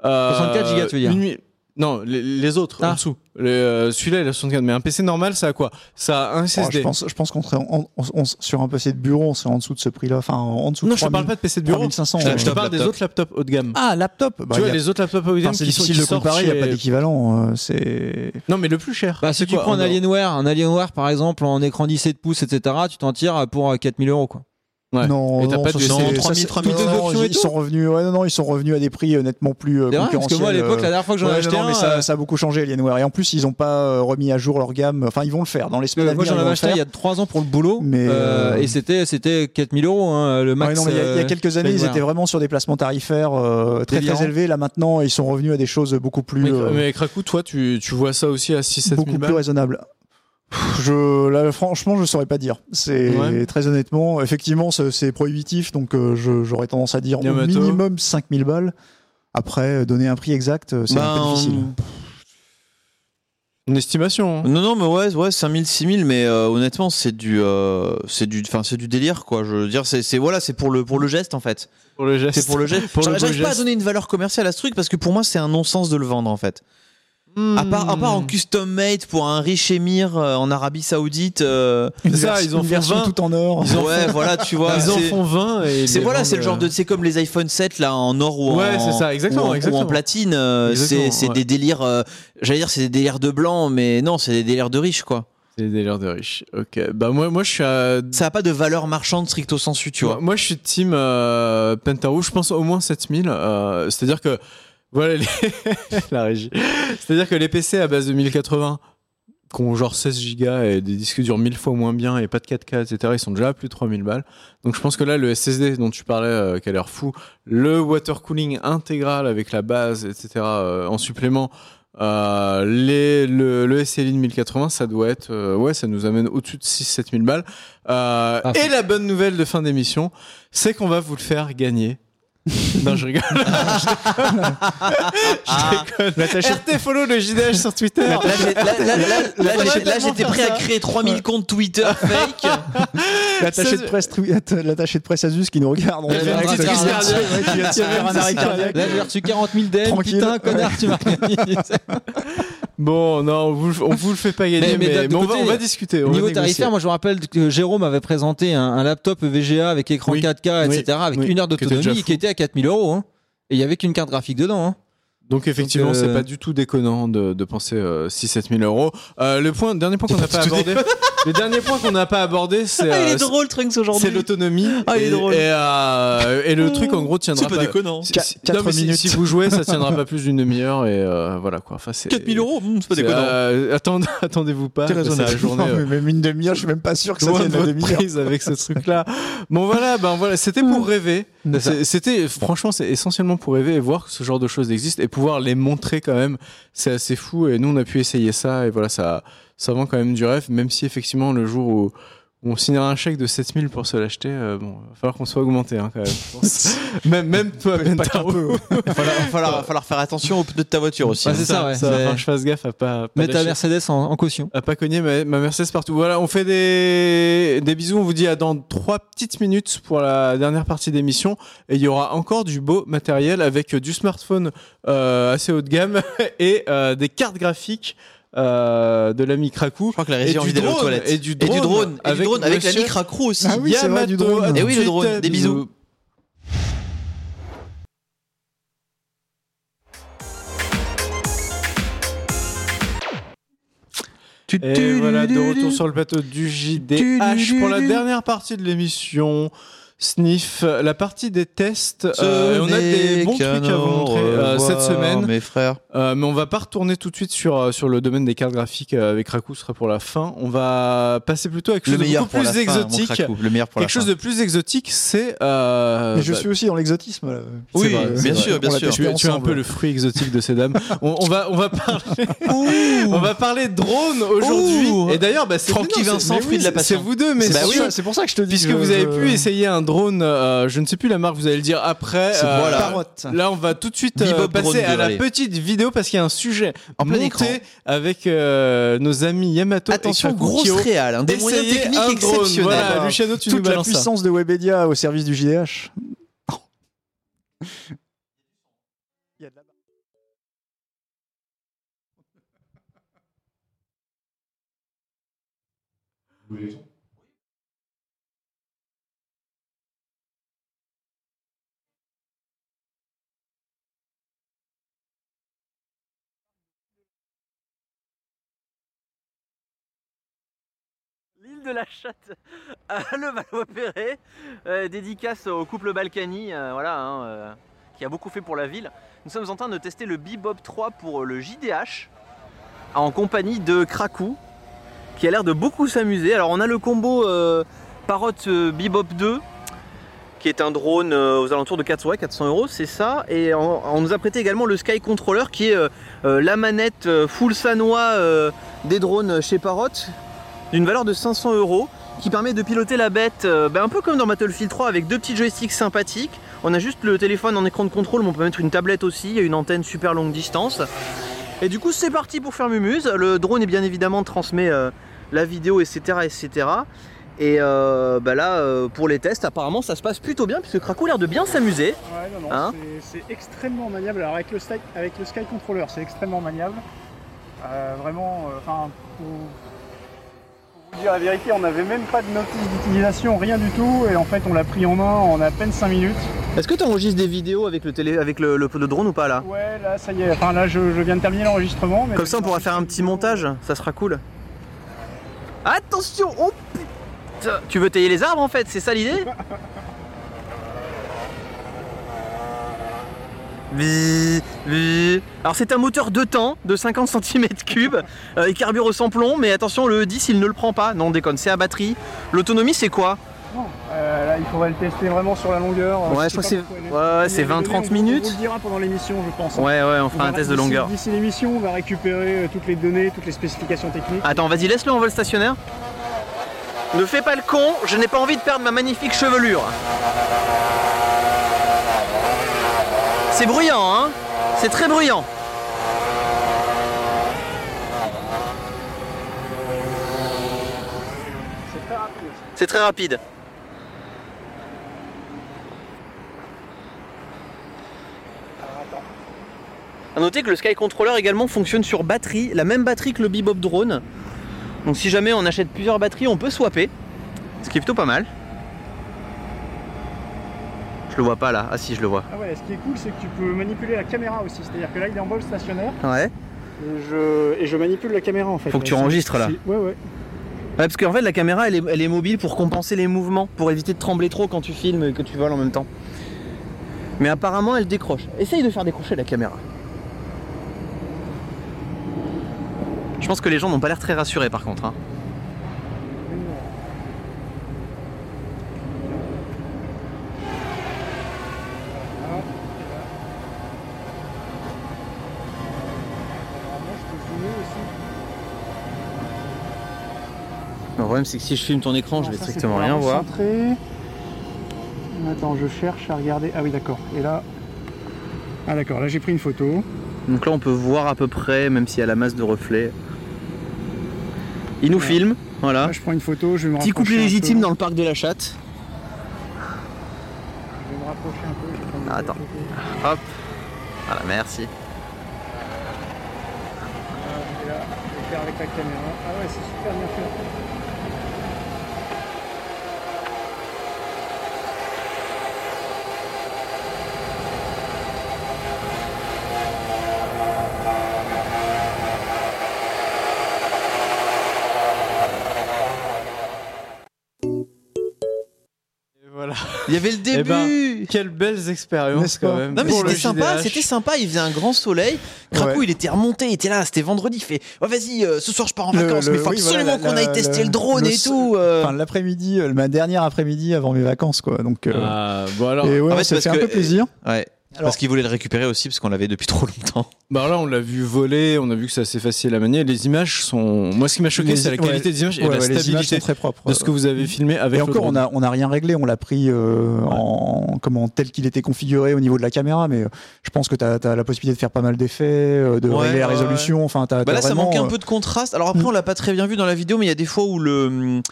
euh, 64 gigas, tu veux dire? une Non, les, les autres, en Ah. dessous. Les, euh, Celui-là, il a 64. Mais un PC normal, ça a quoi? Ça a un Oh, SSD. je pense, je pense qu'on serait en- en- on- sur un PC de bureau, on serait en dessous de ce prix-là. Enfin, en dessous de non, je te 3000, parle pas de PC de bureau. 3500. Je te, ouais. je te parle des autres laptops haut de gamme. Ah, laptop bah, tu vois, a- les autres laptops haut de gamme enfin, C'est difficile qui de comparer, il n'y a pas d'équivalent. euh, C'est. Non, mais le plus cher. Bah, si C'est tu prends un en- Alienware, un Alienware par exemple en écran 17 pouces, etc., tu t'en tires pour euh, 4000 euros quoi. Ouais. Non, Et t'as non, pas ça, de- c'est- non, ça, 3000, c'est- 3000, non, toutes les non, options et ils tout sont revenus. Ouais, non, non, ils sont revenus à des prix euh, nettement plus euh, C'est vrai parce que concurrentiels. moi à l'époque, euh, la dernière fois que j'en ai ouais, acheté non, non, un, mais ça, euh, ça a beaucoup changé Alienware. Et en plus, ils n'ont pas euh, remis à jour leur gamme. Enfin, ils vont le faire dans les semaines à moi venir. j'en ils vont avais le acheté il y a 3 ans pour le boulot Mais, euh, euh, et c'était c'était 4000 euros hein, le max. Ouais, non, mais il y a- il y, a euh, quelques années, ils Alienware. étaient vraiment sur des placements tarifaires euh, très Délirant. très élevés. Là maintenant, ils sont revenus à des choses beaucoup plus, Mais, euh, mais Krakou, toi, tu, tu vois ça aussi à 6-7 beaucoup 000 plus balles raisonnables. Je, là, franchement, je saurais pas dire. C'est Ouais. très honnêtement, effectivement, c'est prohibitif, donc euh, j'aurais tendance à dire au minimum 5000 balles. Après, euh, donner un prix exact, euh, c'est un peu Ben, difficile. Une estimation. hein. Non, non, mais ouais, ouais 5000, 6000, mais euh, honnêtement, c'est du, euh, c'est du, enfin, c'est du délire, quoi. Je veux dire, c'est, c'est voilà, c'est pour le, pour le geste, en fait. Pour le geste. C'est pour le geste. J'arrive pas à donner une valeur commerciale à ce truc parce que pour moi, c'est un non-sens de le vendre, en fait. À part, à part en custom made pour un riche émir euh, en Arabie Saoudite. euh, Une, ça, version- ils en version 20. tout en or. Ils en ouais, voilà, tu (laughs) vois. Ils en font 20 et ils C'est voilà, c'est le genre euh, de, c'est comme les iPhone 7 là en or ou en, Ouais, c'est ça, exactement, ou en, ou en exactement. platine. euh, Exactement, c'est c'est ouais. des délires. euh, J'allais dire c'est des délires de blanc, mais non, c'est des délires de riches quoi. C'est des délires de riches. Ok. Bah, moi, moi, je suis à. Ça a pas de valeur marchande stricto sensu, tu vois. Moi, moi, je suis team euh, Pentarou. Je pense au moins 7000. euh, C'est-à-dire que. Voilà les... (laughs) la régie. C'est-à-dire que les PC à base de 1080 qui ont genre 16 Go et des disques durs 1000 fois moins bien et pas de 4K, etc., ils sont déjà à plus de 3000 balles. Donc je pense que là, le SSD dont tu parlais, euh, qui a l'air fou, le water cooling intégral avec la base, etc., euh, en supplément, euh, les, le, le SLI de 1080, ça doit être, euh, ouais, ça nous amène au-dessus de 6-7 000 balles. Euh, Ah, et la bonne nouvelle de fin d'émission, c'est qu'on va vous le faire gagner. (laughs) non, je rigole. (laughs) je déconne. RT follow le JDH sur Twitter. Là, j'ai- là, là, là, là, Là, j'ai- là, tellement j'étais faire prêt ça. à créer 3000 comptes Twitter (laughs) fake. L'attaché de presse, l'attaché de presse Asus qui nous regarde. on Il y avait verra une petite que- crise Ouais, cardiaque. qui vient de se faire un arrêt cardiaque. Là j'ai reçu 40 000 DM, Tranquille. putain connard tu m'as gagné. Bon, non, on vous, on vous le fait pas gagner, (laughs) Mais- mais, on, va, on va discuter. on Niveau tarifaire, moi je me rappelle que Jérôme avait présenté un, un laptop VGA avec écran Oui. 4K, Oui. etc., avec Oui. une heure d'autonomie qui était à 4000 euros. hein. Et il y avait qu'une carte graphique dedans. hein. Donc effectivement, Donc, euh, c'est pas du tout déconnant de, de penser 6-7 000 euros. Euh, le point, dernier point qu'on n'a pas abordé. (laughs) le dernier point qu'on n'a pas abordé, c'est Ah, (laughs) il euh, est drôle, Trunks, aujourd'hui. c'est l'autonomie. (laughs) Ah, il est et, drôle. Et, euh, et le truc en gros tiendra C'est pas déconnant. Si, si- quatre non, mais si- minutes. Si, vous jouez, ça tiendra pas plus d'une demi-heure et euh, voilà quoi. Enfin, c'est 4000 euros, hum, c'est pas déconnant. euh, attendez, attendez-vous pas. C'est raisonnable. la journée. Non, euh, mais même une demi-heure, je suis même pas sûr que ça tienne votre demi-heure. avec ce truc-là. Bon voilà, ben voilà, c'était pour rêver. C'était franchement, c'est essentiellement pour rêver et voir que ce genre de choses existe et pouvoir les montrer quand même. C'est assez fou et nous on a pu essayer ça et voilà, ça, ça vend quand même du rêve. Même si effectivement le jour où on signera un chèque de 7000 pour se l'acheter, euh, bon, va falloir qu'on soit augmenté hein, quand même. je pense. (laughs) même, même toi, Pas qu'un Bentaro. peu. Il (laughs) va falloir, falloir- va falloir faire attention aux pneus de ta voiture aussi. Ouais, hein. c'est ça, ouais. Ça va falloir que je fasse gaffe à pas, pas Mets ta. Mercedes en, en caution. à pas cogner ma, ma Mercedes partout. Voilà, on fait des, des bisous. On vous dit à dans trois petites minutes pour la dernière partie d'émission. Et il y aura encore du beau matériel avec du smartphone euh, assez haut de gamme (laughs) et euh, des cartes graphiques euh, de l'ami Krakou. Je crois que la Et régie a du envie d'aller aux drone, toilettes. et du Et du drone. Et du avec drone avec la monsieur Micracrou aussi. Ah oui, c'est vrai, du drone. À Eh oui, le drone. Des bisous. Et voilà, de retour sur le plateau du JDH pour la dernière partie de l'émission. Sniff, la partie des tests. euh, on a des bons trucs à vous montrer euh, cette semaine. Mes frères. Euh, mais on va pas retourner tout de suite sur, sur le domaine des cartes graphiques avec Raku, ce sera pour la fin. On va passer plutôt à quelque Le chose de meilleur beaucoup plus fin, exotique. Krakou. Le meilleur pour la quelque chose fin. de plus exotique, c'est. euh, Mais je bah, suis aussi dans l'exotisme. là. Oui, vrai, bien sûr, bien sûr. tu, es- tu es un peu le fruit exotique de ces dames. (laughs) on, on va, on va parler, on va parler drone aujourd'hui. Et d'ailleurs, bah, c'est Francky Vincent, fruit de la passion. C'est vous deux, mais C'est c'est pour ça- que je te dis. Puisque que vous avez pu essayer un drone, euh, je ne sais plus la marque, vous allez le dire après. Euh, voilà. Parotte. Là, on va tout de suite euh, passer drone à la petite vidéo parce qu'il y a un sujet En plein monté écran. avec euh, nos amis Yamato Attention, grosse réal, hein, des moyens techniques un drone. exceptionnels. Voilà, Luciano, tu nous Toute la ça. puissance de Webedia au service du JDH. Il y a de la- L'île de la Chatte à (laughs) Levallois-Perret, euh, dédicace au couple Balkany, euh, voilà, hein, euh, qui a beaucoup fait pour la ville. Nous sommes en train de tester le Bebop 3 pour le JDH, en compagnie de Krakou, qui a l'air de beaucoup s'amuser. Alors on a le combo Parrot Bebop 2, qui est un drone aux alentours de 400, ouais, 400 euros, c'est ça. Et on, nous a prêté également le Sky Controller, qui est la manette full sanois des drones chez Parrot, d'une valeur de 500 euros qui permet de piloter la bête euh, ben, un peu comme dans Battlefield 3 avec deux petits joysticks sympathiques. On a juste le téléphone en écran de contrôle, mais on peut mettre une tablette aussi, il y a une antenne super longue distance. Et du coup c'est parti pour faire Mumuse. Le drone est bien évidemment transmet euh, la vidéo, etc. etc. Et euh, bah là euh, pour les tests apparemment ça se passe plutôt bien puisque Krakou a l'air de bien s'amuser. Ouais, non, non, Hein c'est- extrêmement maniable. Alors avec le, Sky, avec le Sky Controller, c'est extrêmement maniable. Euh, vraiment, enfin, pour, dire la vérité, on n'avait même pas de notice d'utilisation, rien du tout. Et en fait, on l'a pris en main en à peine 5 minutes. Est-ce que tu enregistres des vidéos avec le, télé, avec le, le- le drone ou pas là? Ouais, là, ça y est. Enfin, là, je, je viens de terminer l'enregistrement. Comme ça on pourra faire un petit montage, ça sera cool. Attention Oh putain Tu veux tailler les arbres en fait, c'est ça l'idée? (laughs) Alors c'est un moteur de temps de 50 cm3, (laughs) euh, il carbure au sans plomb, mais attention le 10 il ne le prend pas, non déconne, c'est à batterie. L'autonomie c'est quoi? Non, euh, là, il faudrait le tester vraiment sur la longueur. Ouais, je crois pas que c'est- pourquoi elle est- ouais, ouais, Mais c'est les données, 20-30 on- minutes. On vous le dira pendant l'émission, je pense. Ouais ouais on On fera un test de longueur. D'ici l'émission, on va récupérer euh, toutes les données, toutes les spécifications techniques. Attends, vas-y, laisse-le en vol stationnaire. Ne fais pas le con, je n'ai pas envie de perdre ma magnifique chevelure. C'est bruyant, hein C'est très bruyant. C'est très rapide. C'est. A noter que le Sky Controller également fonctionne sur batterie, la même batterie que le Bebop Drone. Donc si jamais on achète plusieurs batteries, on peut swapper, ce qui est plutôt pas mal. Je le vois pas là. Ah si, je le vois. Ah ouais, ce qui est cool, c'est que tu peux manipuler la caméra aussi. C'est-à-dire que là, il est en vol stationnaire Ouais. et je, et je manipule la caméra en fait. Faut que tu enregistres, là. Ouais, ouais. Ouais, parce qu'en fait, la caméra, elle est, elle est mobile pour compenser les mouvements, pour éviter de trembler trop quand tu filmes et que tu voles en même temps. Mais apparemment, elle décroche. Essaye de faire décrocher la caméra. Je pense que les gens n'ont pas l'air très rassurés par contre. hein. Normalement, je peux zoomer aussi. Le problème, c'est que si je filme ton écran, je vais c'est strictement rien voir. Attends, je cherche à regarder. Ah oui, d'accord. Et là. Ah d'accord, là j'ai pris une photo. Donc là, on peut voir à peu près, même s'il y a la masse de reflets. Il nous Ouais. filme, voilà. Là, je prends une photo, je vais me Petit couplet légitime dans le parc de la Chatte. Je vais me rapprocher un peu. je vais Ah, attends. Hop. Voilà, merci. Voilà, et là, je vais faire avec la caméra. Ah ouais, c'est super bien fait. Il y avait le début. Eh ben, Quelles belles expériences quand même. Non mais c'était sympa, c'était sympa, il faisait un grand soleil. Crapaud Ouais. il était remonté, il était là, c'était vendredi, il fait oh, vas-y, euh, ce soir je pars en vacances, le- mais il faut oui, absolument qu'on aille tester le- le drone le et tout. euh. Enfin, l'après-midi, euh, ma dernière après-midi avant mes vacances, quoi. Donc, euh, Ah, bon alors, et ouais, en fait, un peu plaisir. Ouais. Alors- Parce qu'il voulait le récupérer aussi parce qu'on l'avait depuis (laughs) trop longtemps. bah là on l'a vu voler, on a vu que c'est assez facile à manier. Les images sont. Moi ce qui m'a choqué c'est la qualité ouais, des images et Ouais, la ouais, les images stabilité sont très propres. de ce que vous avez filmé avec Et le encore, on drone. a, on a rien réglé, on l'a pris euh, en comment tel qu'il était configuré au niveau de la caméra, mais euh, je pense que tu as, la possibilité de faire pas mal d'effets, euh, de Ouais, régler la résolution. Enfin, t'as, Bah là ça manquait un euh, peu de contraste. Alors après Mm. on l'a pas très bien vu dans la vidéo, mais il y a des fois où le hum,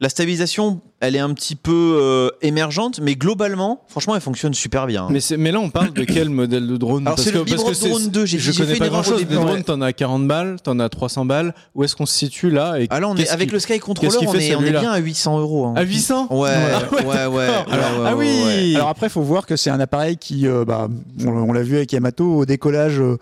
la stabilisation elle est un petit peu euh, émergente, mais globalement, franchement elle fonctionne super bien. Mais, c'est- mais là, on parle de quel (coughs) modèle de drone? Alors, Parce c'est le que, parce que Drone 2, j'ai- je connais fait pas grand chose. Des drones, t'en as 40 balles, t'en as 300 balles. Où est-ce qu'on se situe là? Et Ah là on est avec qui- le Sky Controller, on fait, est, on est celui-là? bien à 800 euros. hein. À 800 Ouais, ouais, ouais, ouais, Alors- Ah oui ouais. Alors après, il faut voir que c'est un appareil qui, euh, bah, on, on l'a vu avec Yamato, au décollage euh,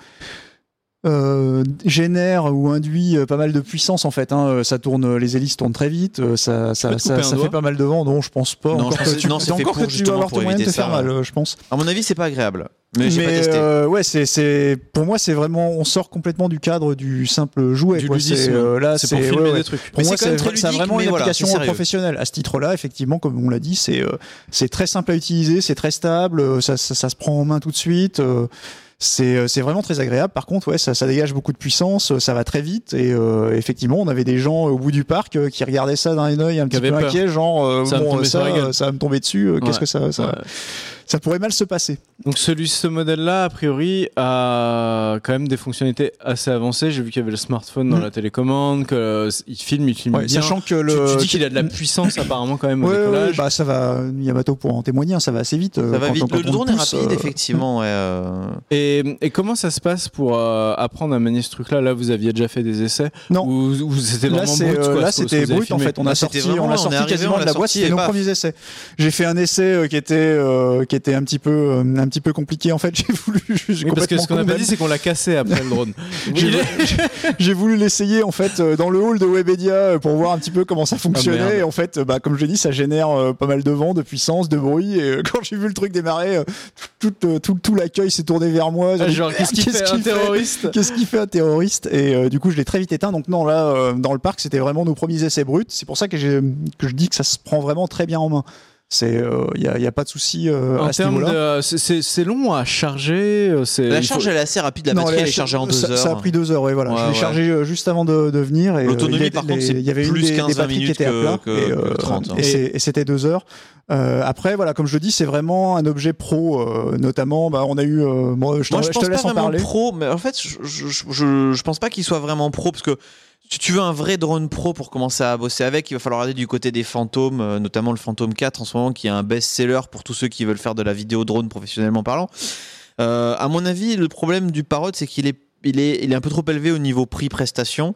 euh, génère ou induit euh, pas mal de puissance en fait. hein. Euh, Ça tourne, les hélices tournent très vite, ça, ça, ça, ça fait pas mal de vent. Non, je pense pas. Non, encore je que pense- tu, non, encore pour, que tu vas avoir ton moyen de te faire mal, je pense. À mon avis, c'est pas agréable. Mais pas testé. euh, ouais, c'est, c'est, pour moi, c'est vraiment, on sort complètement du cadre du simple jouet. Du ludisme. Euh, là, C'est pour filmer ouais. des trucs. Pour Mais moi, c'est quand même c'est, très ça a ludique, vraiment une application professionnelle. À ce titre-là, effectivement, comme on l'a dit, c'est, euh, c'est très simple à utiliser, c'est très stable, ça, ça, ça se prend en main tout de suite. euh, c'est, euh, c'est vraiment très agréable. Par contre, ouais, ça, ça dégage beaucoup de puissance, euh, ça va très vite. Et euh, effectivement, on avait des gens au bout du parc euh, qui regardaient ça d'un œil un petit peu peur. inquiet, genre, euh, Ça bon, ça, ça va me tomber dessus. euh, Qu'est-ce que ça, ça, Ouais. Ça pourrait mal se passer. Donc celui, ce modèle-là, a priori, a quand même des fonctionnalités assez avancées. J'ai vu qu'il y avait le smartphone dans Mm. la télécommande, qu'il filme, il filme Ouais, bien. sachant que Tu- le, tu, dis qu'il a de la (laughs) puissance apparemment quand même au Ouais, ouais, décollage. bah ça va. Yamato pour en témoigner, ça va assez vite. euh, Ça va quand vite. on- Le quand on drone est pousse, rapide, euh, effectivement. ouais, euh. Et, et comment ça se passe pour euh, apprendre à manier ce truc-là? Là, vous aviez déjà fait des essais Non. Ou, ou c'était vraiment brut euh, quoi, là, c'était brut en fait. On a c'était sorti, on a sorti quasiment de l'a boîte. C'était et nos premiers essais. J'ai fait un essai euh, qui était euh, était un petit peu euh, un petit peu compliqué en fait. (laughs) J'ai voulu. Oui, parce que ce qu'on n'a pas dit, c'est qu'on l'a cassé après le drone. (laughs) (laughs) J'ai voulu l'essayer en fait euh, dans le hall de Webedia euh, pour voir un petit peu comment ça merde. fonctionnait. et en fait, bah, comme je l'ai dit, ça génère pas mal de vent, de puissance, de bruit. Et quand j'ai vu le truc démarrer, tout, tout, tout l'accueil s'est tourné vers moi. Ah, Genre, qu'est-ce qu'il fait un terroriste Qu'est-ce qu'il fait un terroriste Et euh, du coup, je l'ai très vite éteint. Donc non, là, euh, dans le parc, c'était vraiment nos premiers essais bruts. C'est pour ça que, que je dis que ça se prend vraiment très bien en main. C'est, il n'y a, y a pas de souci euh, En à ce niveau-là. c'est- long à charger. euh, c'est- La charge faut- elle est assez rapide, la Non, batterie elle est cha- chargée en deux ça, heures. Ça a pris deux heures, ouais, voilà. Ouais, je l'ai ouais. chargé euh, juste avant de, de venir. et, euh, L'autonomie, par contre, c'est il y avait plus des, des 15-20 batteries qui minutes étaient à que- plat. que- et, que euh, 30, hein. et c'est- et c'était deux heures. Euh, après, voilà, comme je le dis, c'est vraiment un objet pro, euh, notamment. Bah, on a eu, euh, moi, je, Moi, te- je je te pense laisse pas en vraiment parler. pro, mais en fait, je, je, je, je pense pas qu'il soit vraiment pro parce que si tu veux un vrai drone pro pour commencer à bosser avec, il va falloir aller du côté des fantômes, euh, notamment le Phantom 4 en ce moment qui est un best-seller pour tous ceux qui veulent faire de la vidéo drone professionnellement parlant. Euh, à mon avis, le problème du Parrot, c'est qu'il est, un peu trop élevé au niveau prix-prestation.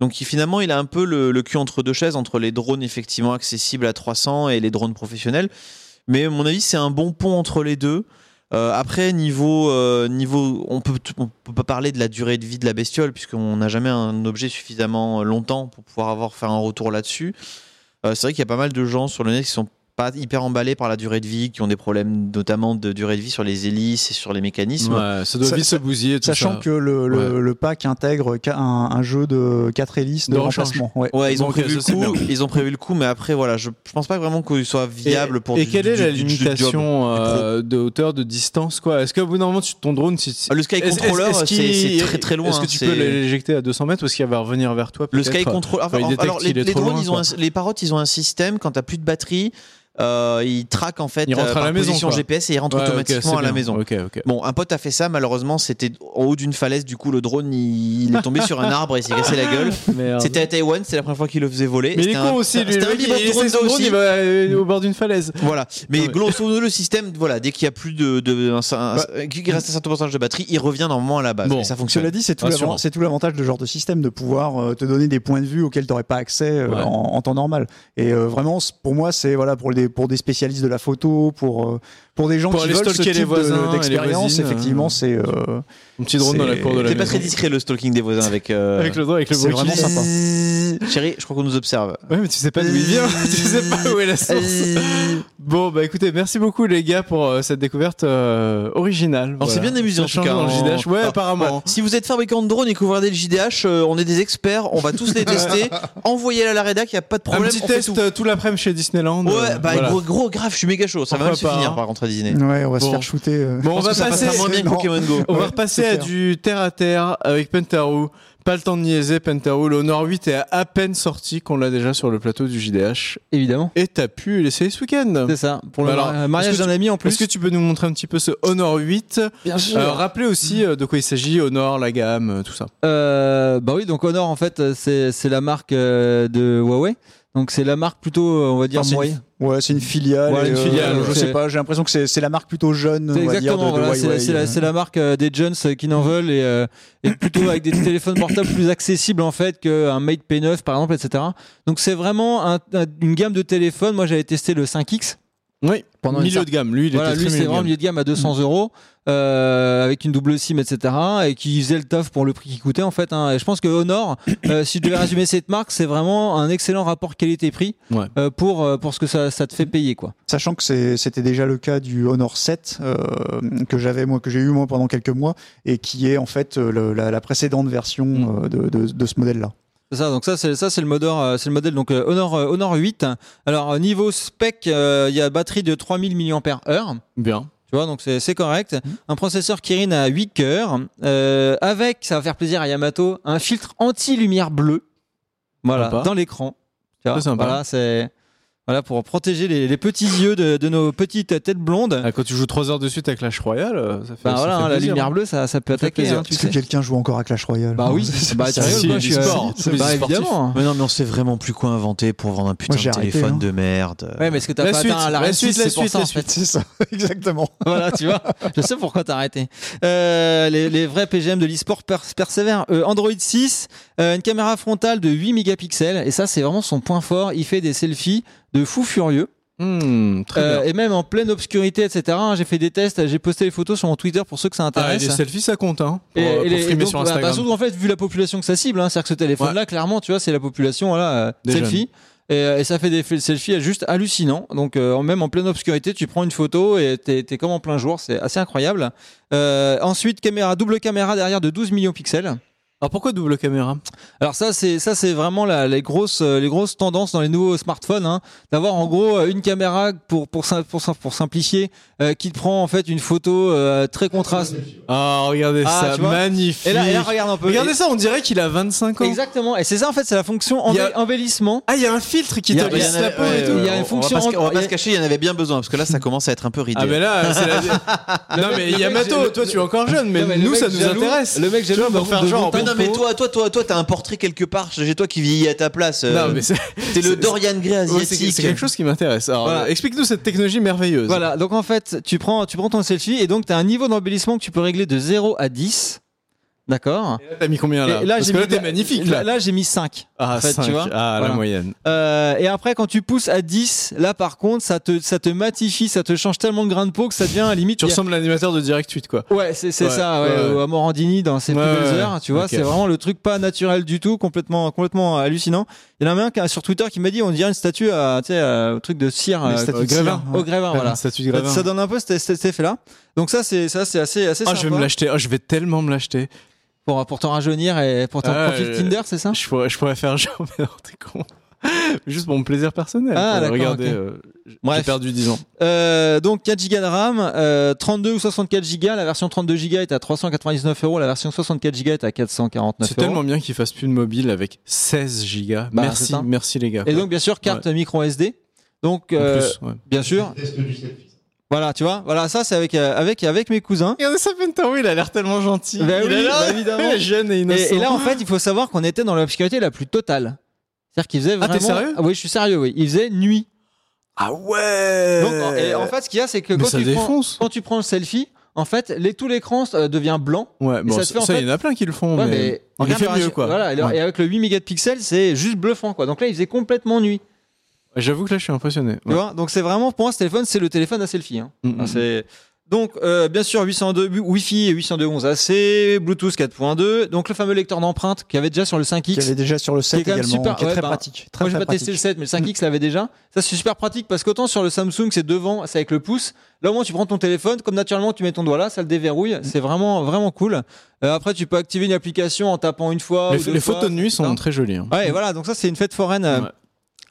Donc finalement, il a un peu le, le cul entre deux chaises, entre les drones effectivement accessibles à 300 et les drones professionnels. Mais à mon avis, c'est un bon pont entre les deux. Euh, après, niveau, euh, niveau, on peut, on peut pas parler de la durée de vie de la bestiole puisqu'on n'a jamais un objet suffisamment longtemps pour pouvoir avoir faire un retour là-dessus. Euh, c'est vrai qu'il y a pas mal de gens sur le net qui sont pas hyper emballés par la durée de vie, qui ont des problèmes notamment de durée de vie sur les hélices et sur les mécanismes. Ouais, ça doit vite se bousiller. Tout Sachant ça. que le, le, Ouais. le pack intègre un, un jeu de 4 hélices de, De remplacement. Ouais. Ouais, ils ont prévu c'est le coup. Ils ont prévu le coup, mais après voilà, je, je pense pas vraiment qu'il soit viable et, pour. Et du- quelle du- est la du- limitation euh, de hauteur, de distance quoi? Est-ce qu'au bout d'un moment, tu- ton drone, si, si- Ah, Le Sky est-ce- Controller, c'est très très loin. Est-ce que tu peux l'éjecter à 200 mètres ou est-ce qu'il va revenir vers toi Le Sky Controller. Alors les, drones, loin, ils ont quoi. un- les parottes, ils ont un système quand t'as plus de batterie, euh, ils traquent en fait à par la position. GPS et Ouais, ok, automatiquement c'est à la bien. maison. Bon, un pote a fait ça, malheureusement, c'était en haut d'une falaise, du coup, le drone, il, il est tombé sur un arbre et il s'est cassé la gueule. (laughs) C'était à Taïwan, c'était la première fois qu'il le faisait voler. Mais il est con aussi, lui. Le un bebop il, drone drone, aussi. il va euh, au bord d'une falaise. Voilà. Mais grosso modo, le système, voilà, dès qu'il y a plus de, de un- un- un- qu'il reste un certain pourcentage de batterie, il revient normalement à la base. Bon. et ça fonctionne. Cela dit, c'est tout c'est l'avantage de ce genre de système de pouvoir euh, te donner des points de vue auxquels tu n'aurais pas accès euh, en, temps normal. Et euh, vraiment, pour moi, c'est voilà pour pour des spécialistes de la photo, pour euh, pour des gens Pour qui aller veulent ce stalker type les voisins d'expérience. Effectivement, euh, c'est euh, Un petit drone dans la cour de la C'est pas très discret le stalking des voisins avec. euh, (laughs) Avec le drone, avec le c'est bruit vraiment sympa. Chérie, je crois qu'on nous observe. Ouais, mais tu sais pas d'où il vient, (laughs) tu sais pas où est la source. (laughs) Bon, bah écoutez, merci beaucoup les gars pour euh, cette découverte euh, originale. On s'est Voilà. bien amusé en tout cas. dans le JDH, ouais, Alors, apparemment. Si vous êtes fabricant de drones et que vous regardez le JDH, euh, on est des experts, on va tous les tester. Envoyez-le à la rédac, il n'y a pas de Un problème. petit on fait test tout. l'après-midi chez Disneyland. Ouais, bah gros, grave, je suis méga chaud. Ça va se finir hein. par contre Disney. Ouais, on va Bon. se faire shooter. euh. Bon, on va passer. passera moins bien que Non. Pokémon Go. On va Ouais, repasser à clair. du terre à terre avec Pentaru. Pas le temps de niaiser Pentaru. Le Honor 8 est à, peine sorti qu'on l'a déjà sur le plateau du JDH. Évidemment. Et t'as pu l'essayer ce week-end. C'est ça. Pour le Alors, mari- mariage d'un ami en plus. Est-ce que tu peux nous montrer un petit peu ce Honor 8 Bien sûr. euh, Rappelez aussi euh, de quoi il s'agit, Honor, la gamme, euh, tout ça. Euh, bah oui, donc Honor en fait, c'est la marque de Huawei. Donc c'est la marque plutôt, euh, on va dire Enfin, une- moyenne. Ouais, c'est une filiale. Et, une euh, filiale, je sais pas. J'ai l'impression que c'est la marque plutôt jeune. Exactement, voilà, c'est la, marque euh, des jeunes qui n'en veulent et, euh, et plutôt avec des (coughs) téléphones portables plus accessibles en fait qu'un Mate P9 par exemple, etc. Donc c'est vraiment un- un- une gamme de téléphones. Moi j'avais testé le 5X. Oui, Pendant une milieu de gamme. Lui, il Voilà, était lui très c'est milieu de vraiment milieu de gamme à 200 euros euh, avec une double SIM, etc. Et qui faisait le taf pour le prix qu'il coûtait en fait. hein. Et je pense que Honor, euh, (coughs) si je devais résumer cette marque, c'est vraiment un excellent rapport qualité-prix Ouais. euh, pour pour ce que ça, ça te fait payer quoi. Sachant que c'était déjà le cas du Honor 7 euh, que j'avais moi que j'ai eu moi pendant quelques mois et qui est en fait euh, le- la, la précédente version Mm. euh, de, de- de ce modèle-là. C'est ça, donc ça c'est ça c'est le modèle euh, c'est le modèle donc euh, Honor euh, Honor 8. Alors euh, niveau spec, euh, il y a batterie de 3000 mAh. Bien. Tu vois, donc c'est correct. Un processeur Kirin à 8 cœurs, euh, avec, ça va faire plaisir à Yamato, un filtre anti-lumière bleue. Voilà, Sympa. dans l'écran. Voilà, c'est voilà pour protéger les, les petits yeux de, de nos petites têtes blondes. Ah, quand tu joues 3 heures de suite à Clash Royale, ça fait, Bah ça voilà, fait hein, la lumière hein. bleue, ça, ça peut attaquer. hein, tu Est-ce que quelqu'un joue encore à Clash Royale Bah oui, C'est- bah tu c'est- rigoles, moi, je suis sport. euh, bah, évidemment. Mais non, mais on sait vraiment plus quoi inventer pour vendre un putain Moi, de arrêté, téléphone hein. de merde. Ouais, mais est-ce que t'as pas suite, atteint la la suite, 6, la suite, la fait. C'est ça, (laughs) exactement. voilà, tu vois. Je sais pourquoi t'as arrêté. Euh, les, vrais PGM de l'e-sport pers- persévèrent. Euh, Android 6, euh, une caméra frontale de 8 mégapixels, et ça c'est vraiment son point fort. Il fait des selfies de fou furieux. Hmm, très Euh, bien. et même en pleine obscurité, etc. J'ai fait des tests, j'ai posté les photos sur mon Twitter pour ceux que ça Ah, et intéresse. les selfies, ça compte, hein. Pour, Et- euh, pour les- et frimer donc, sur bah, bah, Instagram. surtout en fait, vu la population que ça cible, hein, c'est-à-dire que ce téléphone-là, clairement, tu vois, c'est la population voilà, euh, Des selfie. Et, euh, et ça fait des selfies juste hallucinants. Donc, euh, même en pleine obscurité, tu prends une photo et t'es es comme en plein jour. C'est assez incroyable. Euh, ensuite, caméra, double caméra derrière de 12 millions de pixels. Alors pourquoi double caméra? Alors ça, c'est ça, c'est vraiment la, les grosses, euh, les grosses tendances dans les nouveaux smartphones, hein, d'avoir en gros euh, une caméra pour pour pour, sim- pour simplifier, euh, qui te prend en fait une photo euh, très contraste. Ah, regardez Ah, ça, magnifique. Et là, et là, regarde un peu. Regardez Et- ça, on dirait qu'il a 25 ans. Exactement. Et c'est ça en fait, c'est la fonction a- embellissement. Ah, il y a un filtre qui Il y a- te il y lisse en a- la peau et tout. il y a une on fonction va pas, se- on va en- pas se cacher, il y en avait bien besoin parce que là ça commence à être un peu ridicule. Ah, mais là, c'est la... (laughs) Non, mais Yamato, toi, tu es encore jeune, mais Non, mais le nous, ça nous intéresse. Le mec jaloux pour faire genre, non, mais toi, toi, toi, toi, t'as un portrait quelque part chez toi qui vieillit à ta place. euh, Non, mais c'est T'es le Dorian Gray ouais, c'est asiatique. c'est quelque chose qui m'intéresse. Alors, Voilà. euh, explique-nous cette technologie merveilleuse. Voilà, donc en fait, tu prends, tu prends ton selfie et donc tu as un niveau d'embellissement que tu peux régler de 0 à 10. D'accord. T'as mis combien là Et là, Parce j'ai que là, mis- t'es magnifique là. Là, j'ai mis 5. ah, en fait, tu cinq. vois, Ah, voilà. la moyenne. Euh, et après, quand tu pousses à 10, là par contre, ça te, ça te matifie, ça te change tellement de grain de peau que ça devient à limite. Tu a- ressembles à l'animateur de Direct 8 quoi. Ouais, c'est Ouais, ça, ouais, ouais, ouais. à Morandini dans ses plus belles heures, tu vois, c'est vraiment le truc pas naturel du tout, complètement, complètement hallucinant. Il y en a un qui a- sur Twitter qui m'a dit, on dirait une statue à, tu sais, à- au truc de cire, euh, au Grévin, au Grévin, voilà. Statut de Ça, Grévin. ça donne un peu cet, effet-là. Donc ça, c'est ça, c'est assez, assez Ah, sympa je vais me l'acheter. Ah, je vais tellement me l'acheter. Pour pour t'en rajeunir et pour ton Ah, profil euh, Tinder, c'est ça Je pourrais, je pourrais faire (laughs) genre, mais non, t'es con. Juste pour mon plaisir personnel. Ah, Regardez, euh, j'ai perdu 10 ans. Euh, donc 4 Go de RAM, euh, 32 ou 64 Go. La version 32 Go est à 399 euros. La version 64 Go est à 449 C'est euros. tellement bien qu'ils fassent plus de mobile avec 16 gigas. Bah, c'est merci, merci les gars. Et quoi. donc bien sûr carte micro SD. Donc euh, plus, ouais. bien sûr. Voilà, tu vois. Voilà, ça c'est avec euh, avec avec mes cousins. Regardez ça, Pentaro, il a l'air tellement gentil. Bah il oui, a l'air bah évidemment. jeune et innocent. Et, et là en fait, il faut savoir qu'on était dans l'obscurité la plus totale. C'est-à-dire qu'il faisait Ah, vraiment. t'es sérieux? Oui, je suis sérieux. Oui, il faisait nuit. ah ouais. Donc en- et en fait, ce qu'il y a, c'est que quand tu, prends, quand tu prends le selfie, en fait, les, tout l'écran euh, devient blanc. Ouais, bon, ça ça, te fait, en ça, fait- il y en a plein qui le font, Ouais, mais, mais il fait mieux quoi. Voilà, Ouais. et avec le 8 mégapixels, c'est juste bluffant quoi. Donc là, il faisait complètement nuit. J'avoue que là, je suis impressionné. Tu Ouais. vois Donc c'est vraiment pour moi ce téléphone, c'est le téléphone à selfie. hein. Mm, Enfin, mm. c'est donc euh, bien sûr 802 Wi-Fi et 802.11ac, Bluetooth 4.2, donc le fameux lecteur d'empreintes qu'il y avait déjà sur le 5X. Qui avait déjà sur le 7 quand même également, super- qui est ouais, très bah, pratique. Très, Moi, j'ai pas testé le pratique. 7, mais le 5X l'avait déjà. Ça, c'est super pratique parce qu'autant sur le Samsung, c'est devant, c'est avec le pouce. Là, au moins, tu prends ton téléphone, comme naturellement, tu mets ton doigt là, ça le déverrouille. C'est vraiment, vraiment cool. Euh, après, tu peux activer une application en tapant une fois. Les, ou deux les fois, photos de nuit sont très jolies. hein. Ouais, voilà. Donc ça, c'est une fête foraine euh, Ouais.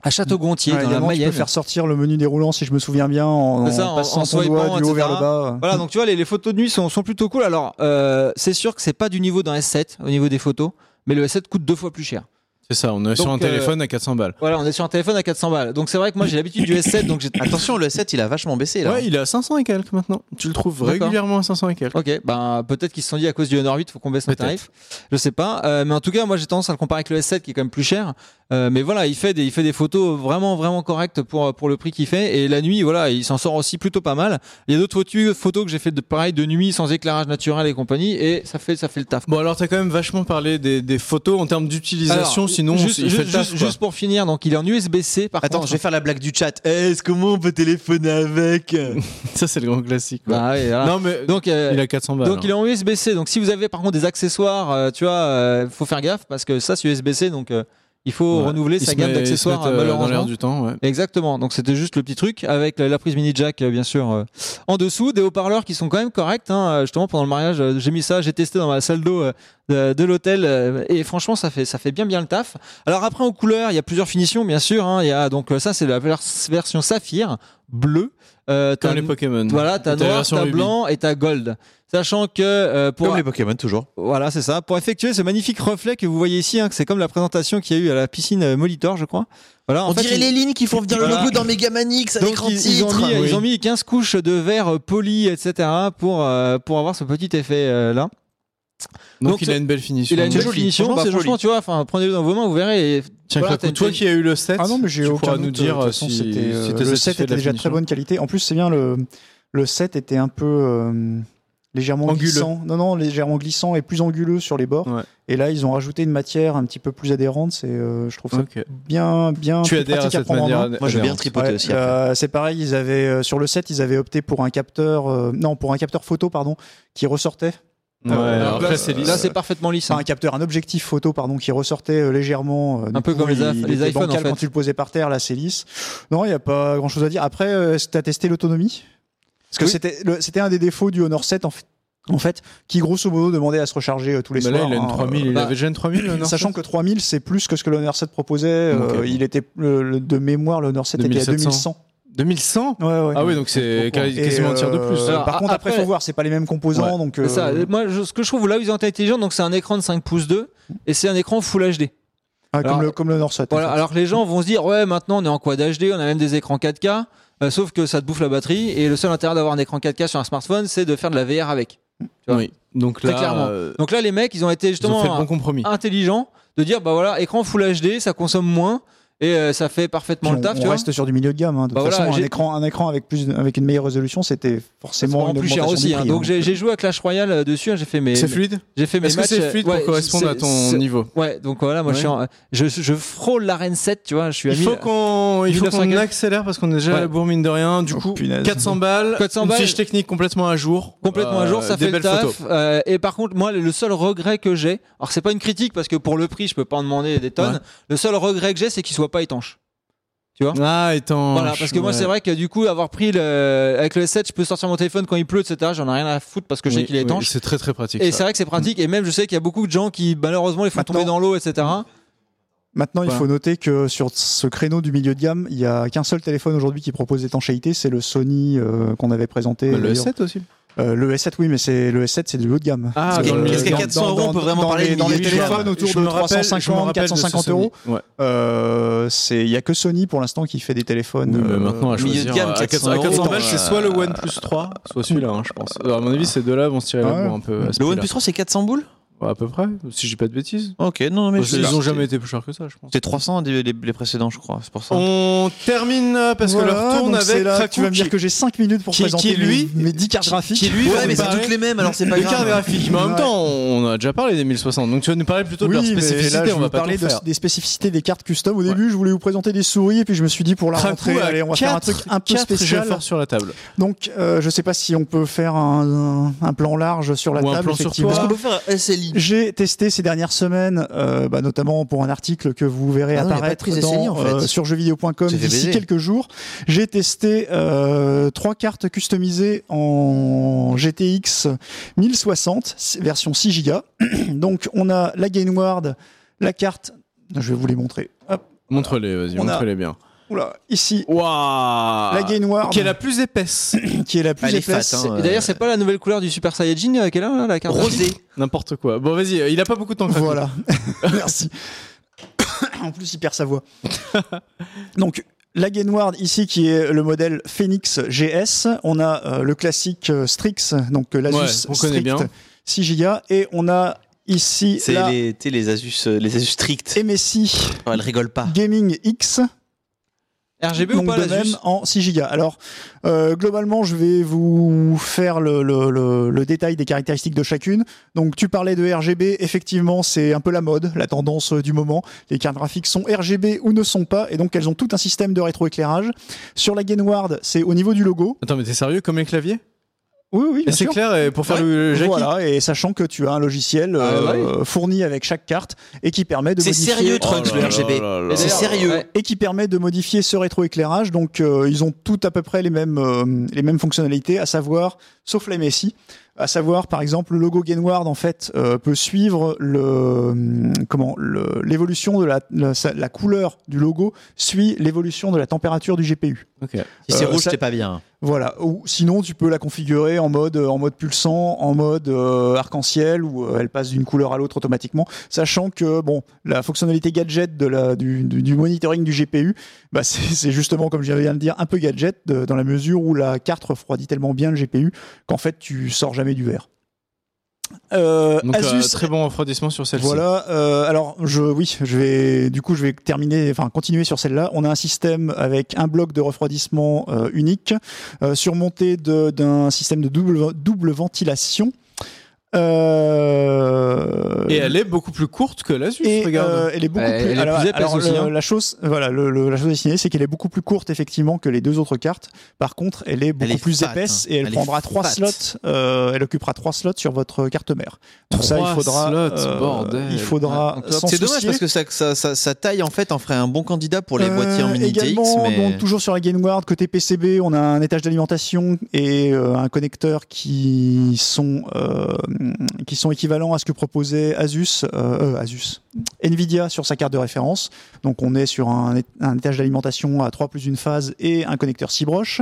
À Château-Gontier, Ouais, dans la peux faire sortir le menu déroulant, si je me souviens bien, en, ça, en en- passant en ton doigt swipant, du haut vers le bas. Voilà, donc tu vois, les, les photos de nuit sont, sont plutôt cool. Alors, euh, c'est sûr que c'est pas du niveau d'un S7 au niveau des photos, mais le S7 coûte deux fois plus cher. C'est ça, on est sur Donc, un euh, téléphone à 400 balles. Voilà, on est sur un téléphone à 400 balles. Donc c'est vrai que moi j'ai l'habitude du S7, (coughs) donc j'ai. Attention, le 7 il a vachement baissé là. Ouais, il est à 500 et quelques maintenant. Tu le trouves régulièrement à 500 et quelques. Ok, ben peut-être qu'ils se sont dit à cause du Honor 8, faut qu'on baisse le tarif. Je sais pas, Euh, mais en tout cas, moi j'ai tendance à le comparer avec le S7 qui est quand même plus cher. Euh, mais voilà, il fait des, il fait des photos vraiment, vraiment correctes pour pour le prix qu'il fait. Et la nuit, voilà, il s'en sort aussi plutôt pas mal. Il y a d'autres photos, que j'ai fait de pareil de nuit sans éclairage naturel et compagnie, et ça fait, ça fait le taf. Bon, alors t'as quand même vachement parlé des, des photos en termes d'utilisation, sinon juste, il juste, fait le taf. juste- quoi. juste pour finir, donc il est en USB-C par Attends, contre. je vais faire la blague du chat. Eh, Est-ce comment on peut téléphoner avec (laughs) Ça, c'est le grand classique. quoi. Bah, ouais, voilà. Non, mais Donc, euh, il a 400 balles. Donc il hein. est en USB-C. Donc si vous avez par contre des accessoires, euh, tu vois, euh, faut faire gaffe parce que ça c'est USB-C, donc euh, il faut Ouais. renouveler Il sa gamme d'accessoires euh, dans malheureusement. du temps, ouais. Exactement. Donc c'était juste le petit truc avec la, la prise mini jack euh, bien sûr euh, en dessous, des haut-parleurs qui sont quand même corrects. Hein, justement pendant le mariage, j'ai mis ça, j'ai testé dans ma salle d'eau euh, de, de l'hôtel et franchement ça fait ça fait bien bien le taf. Alors après en couleur, il y a plusieurs finitions bien sûr. hein. Il y a donc ça c'est la vers- version saphir bleu. Euh, Comme t'as- les Pokémon. Voilà, t'as noir, t'as blanc et t'as gold. Sachant que euh, pour Comme les Pokémon toujours. voilà, c'est ça. Pour effectuer ce magnifique reflet que vous voyez ici, hein, que c'est comme la présentation qu'il y a eu à la piscine euh, Molitor, je crois. Voilà, en On fait, dirait ils- les lignes qui font venir Voilà. le logo dans Megamanix à donc l'écran ils, ils ont mis, Oui. ils ont mis 15 couches de verre poli, etc. pour euh, pour avoir ce petit effet euh, là. Donc, Donc, il a une belle finition. Il a une belle joli. finition. Franchement, Bah, c'est franchement, joli. tu vois, enfin, prenez-le dans vos mains, vous verrez. Et Tiens, voilà, toi qui as eu le 7, Ah non, mais j'ai tu pourras nous dire euh, façon, si, c'était, euh, si t'es le satisfait 7 était déjà de très bonne qualité. En plus, c'est bien le le 7 était un peu euh, légèrement Anguleux. glissant. Non, non, légèrement glissant et plus anguleux sur les bords. Ouais. Et là, ils ont rajouté une matière un petit peu plus adhérente. C'est, euh, je trouve ça bien, bien Tu plus adhères à pratique à cette prendre en manière. main. Moi, je veux bien Ouais, aussi. euh, c'est pareil, ils avaient euh, sur le 7, ils avaient opté pour un capteur, euh, non, pour un capteur photo, pardon, qui ressortait. Ouais, Euh, alors là, c'est lisse. Là, c'est parfaitement lisse. Enfin, hein. un capteur, un objectif photo, pardon, qui ressortait euh, légèrement. euh, Un peu coup, comme les il- les était iPhones, en fait. Quand tu le posais par terre, là, c'est lisse. Non, il n'y a pas grand chose à dire. Après, euh, tu as testé l'autonomie? Parce que Oui. c'était un des défauts du Honor 7, en fait. En fait, qui grosso modo demandait à se recharger euh, tous les Bah là, soirs. il a une hein, 3000. Il bah, avait déjà une 3000, le Honor Sachant que 3000, c'est plus que ce que le Honor 7 proposait. euh, il était le- le- de mémoire, le Honor 7 était à 2700. 2100. 2100 Ouais, ouais. Ah oui, donc c'est quasiment un tiers de euh, plus. Alors, par a- contre, après, après- faut voir, c'est pas les mêmes composants, donc. C'est ça. euh, Moi, je- ce que je trouve là, où ils ont été intelligents, donc c'est un écran de 5 pouces 2 et c'est un écran Full HD. ah, alors- comme, le, comme le Honor 7. en Voilà, fait. alors que les gens vont se dire ouais maintenant on est en quad HD, on a même des écrans 4K, euh, sauf que ça te bouffe la batterie et le seul intérêt d'avoir un écran 4K sur un smartphone c'est de faire de la VR avec. vois. Oui. Donc là, clairement. euh, Donc là les mecs ils ont été ils ont justement fait le bon compromis. intelligents de dire bah voilà écran Full HD ça consomme moins et euh, ça fait parfaitement Puis le on, taf, on tu vois. reste sur du milieu de gamme. hein. De Bah toute voilà, façon, un j'ai- écran, un écran avec plus, avec une meilleure résolution, c'était forcément une plus cher aussi. hein. prix, Donc hein. j'ai joué à Clash Royale euh, dessus, hein, j'ai fait mes C'est fluide j'ai fait mes Est-ce que c'est fluide ouais, pour correspondre à ton niveau Ouais, donc voilà, moi je suis en- je, je frôle l'arène 7, tu vois, je suis à Il 1000 faut qu'on il faut 1900 qu'on accélère parce qu'on est déjà à Ouais. la bourre mine de rien. Du Oh, coup, punaise. 400 balles, 400 une balles. fiche technique complètement à jour. complètement à Euh, jour, ça des fait le belles taf. photos. Euh, et par contre, moi, le seul regret que j'ai, alors c'est pas une critique parce que pour le prix, je peux pas en demander des tonnes. Ouais. Le seul regret que j'ai, c'est qu'il soit pas étanche. Tu vois Ah, étant. Voilà, parce que moi, c'est vrai que du coup, avoir pris le, avec le S7, je peux sortir mon téléphone quand il pleut, etc. J'en ai rien à foutre parce que je sais Oui, qu'il est oui, étanche. c'est très très pratique. Et c'est vrai que c'est pratique. Et même, je sais qu'il y a beaucoup de gens qui, malheureusement, les font Maintenant- tomber dans l'eau, etc. Maintenant, il faut noter que sur ce créneau du milieu de gamme, il y a qu'un seul téléphone aujourd'hui qui propose l'étanchéité, c'est le Sony euh, qu'on avait présenté. Bah, le d'ailleurs. S7 aussi. Euh, le S7, oui, mais c'est le S7, c'est du haut de gamme. Ah, C'est dans que- le- Qu'est-ce qu'à dans- 400 dans- euros, on peut vraiment dans parler les, dans les téléphones autour Je de me rappelle- je me 350, rappelle de ce 450 Sony. euros. Ouais. Euh, c'est il y a que Sony pour l'instant qui fait des téléphones. Oui, mais euh, maintenant à milieu de choisir gamme, à 400 400, à 400 euros, balles, c'est soit le OnePlus 3, soit celui-là, hein, je pense. Alors, à mon avis, ces deux-là vont se tirer la Ouais. bourre un peu. Le. OnePlus 3, c'est 400 boules? Ouais, à peu près, si je dis pas de bêtises. Ok, non, mais Parce je- qu'ils ont jamais été plus chers que ça, je pense. C'était 300 les, les- les précédents, je crois. C'est pour ça. On termine euh, parce que voilà, leur tourne donc c'est avec là, tu vas me dire qui- que j'ai 5 minutes pour qui- présenter qui, lui- mes, mes 10 cartes graphiques. qui, lui, ouais, va mais nous parler toutes les mêmes, alors c'est grave. cartes graphiques. Mais en même Ouais. temps, on a déjà parlé des 1060. Donc tu vas nous parler plutôt de oui, leur mais spécificité. là, je on va pas parler tout de- faire. des spécificités des cartes custom. Au début, je voulais vous présenter des souris et puis je me suis dit pour la Krakow rentrée, a allez, on va faire un truc un peu quatre jeux spécial. forts sur la table. Donc, euh, je sais pas si on peut faire un, un- un plan large sur la Ou un table. plan sur effectivement. toi. Est-ce qu'on peut faire un SLI J'ai testé ces dernières semaines, euh, bah, notamment pour un article que vous verrez Ah non, apparaître dans, en fait. euh, sur jeuxvideo.com d'ici quelques jours. J'ai testé euh, trois cartes customisées en GTX 1060 version 6 Go. (clears throat) Donc on a la Gainward, la carte. Je vais vous les montrer. Hop, Montre-les, vas-y, montre-les bien. Oula, ici Waouh la Gainward Qui est la plus épaisse. (coughs) qui est la plus Elle est épaisse. fat, hein. Et d'ailleurs, c'est pas la nouvelle couleur du Super Saiyajin euh, qu'elle a, là, la carte Rosé. (coughs) N'importe quoi. Bon, vas-y, euh, il a pas beaucoup de temps. Voilà, (coughs) merci. en plus, il perd sa voix. (laughs) Donc, la Gainward ici qui est le modèle Phoenix GS. On a euh, le classique euh, Strix, donc euh, l'Asus Ouais, on connaît Strict bien. 6 Go. Et on a ici C'est la les, tu sais, les Asus, euh, les Asus stricts. MSI Oh, elle rigole pas. Gaming X. RGB ou pas de la même en 6 Go. Alors, euh, globalement, je vais vous faire le, le- le- le détail des caractéristiques de chacune. Donc, tu parlais de RGB. Effectivement, c'est un peu la mode, la tendance euh, du moment. Les cartes graphiques sont RGB ou ne sont pas, et donc elles ont tout un système de rétroéclairage. Sur la Gainward, c'est au niveau du logo. Attends, mais t'es sérieux comme les claviers? Oui, oui, c'est clair, et pour faire le Jackie Voilà, et sachant que tu as un logiciel euh, fourni avec chaque carte et qui permet de C'est modifier sérieux, Trunks, Oh le là RGB. C'est sérieux. ouais. et qui permet de modifier ce rétroéclairage. Donc, euh, ils ont tout à peu près les mêmes, euh, les mêmes fonctionnalités, à savoir, sauf la MSI, à savoir, par exemple, le logo Gainward, en fait, euh, peut suivre le, hum, comment, l'évolution de la, la, couleur du logo suit l'évolution de la température du GPU. Ok. Si c'est Euh, rouge, ça- c'est pas bien. Voilà. Ou sinon, tu peux la configurer en mode, en mode pulsant, en mode euh, arc-en-ciel, où euh, elle passe d'une couleur à l'autre automatiquement, sachant que bon, la fonctionnalité gadget de la, du, du, du monitoring du GPU, bah, c'est justement, comme je viens de dire, un peu gadget de- dans la mesure où la carte refroidit tellement bien le GPU qu'en fait, tu sors jamais du verre. Euh, Donc, euh, Asus, très bon refroidissement sur celle-ci. voilà. euh, alors, je, oui, je vais, du coup, je vais terminer, enfin, continuer sur celle-là. On a un système avec un bloc de refroidissement unique, surmonté d'un système de double, double ventilation. Euh, Et elle est beaucoup plus courte que et, regarde. euh, elle est beaucoup plus, elle est alors, plus épaisse alors, aussi, le- hein. la chose, voilà, le- le- la chose à signaler, c'est qu'elle est beaucoup plus courte effectivement que les deux autres cartes. Par contre, elle est beaucoup est plus fat, épaisse hein. et elle, prendra trois slots. euh, elle occupera trois slots sur votre carte mère. Donc ça, il Trois faudra, slots, bordel. il faudra. Ouais, donc, s'en C'est dommage parce que ça, ça, ça, ça taille en fait en ferait un bon candidat pour les Euh, boîtiers en mini également, Mais... donc, toujours sur la Gainward, côté PCB, on a un étage d'alimentation et euh, un connecteur qui sont, euh, qui sont équivalents à ce que proposait Asus, euh, euh, Asus, Nvidia sur sa carte de référence. Donc on est sur un, étage d'alimentation à 3 plus une phase et un connecteur 6 broches.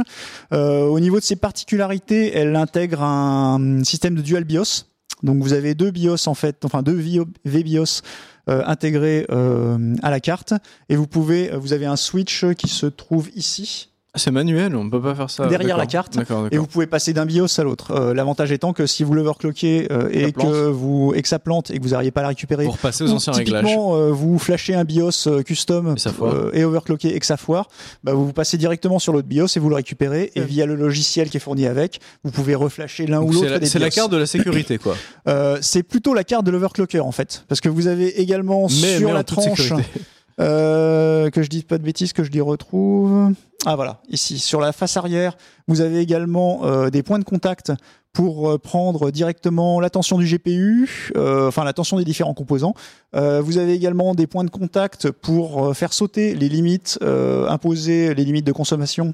Euh, au niveau de ses particularités, elle intègre un système de dual BIOS. Donc vous avez deux BIOS en fait, enfin deux VBIOS euh, intégrés euh, à la carte et vous pouvez, vous avez un switch qui se trouve ici c'est manuel, on peut pas faire ça. Derrière la carte. D'accord, Et d'accord. vous pouvez passer d'un BIOS à l'autre. Euh, L'avantage étant que si vous l'overclockez euh, et que vous et que ça plante et que vous n'arrivez pas à la récupérer, Pour passer aux ou anciens réglages. typiquement euh, vous flashez un BIOS euh, custom Et ça foire. euh, et overclocké et que ça foire, bah, vous vous passez directement sur l'autre BIOS et vous le récupérez et via le logiciel qui est fourni avec, vous pouvez reflasher l'un ou l'autre la, des c'est la carte de la sécurité, quoi. Euh, c'est plutôt la carte de l'overclocker en fait, parce que vous avez également Mais, sur mais la tranche sécurité. Euh, que je dise pas de bêtises, que je les retrouve. Ah voilà, ici sur la face arrière, vous avez également euh, des points de contact pour euh, prendre directement la tension du GPU, euh, enfin la tension des différents composants. Euh, vous avez également des points de contact pour faire sauter les limites euh, imposées, les limites de consommation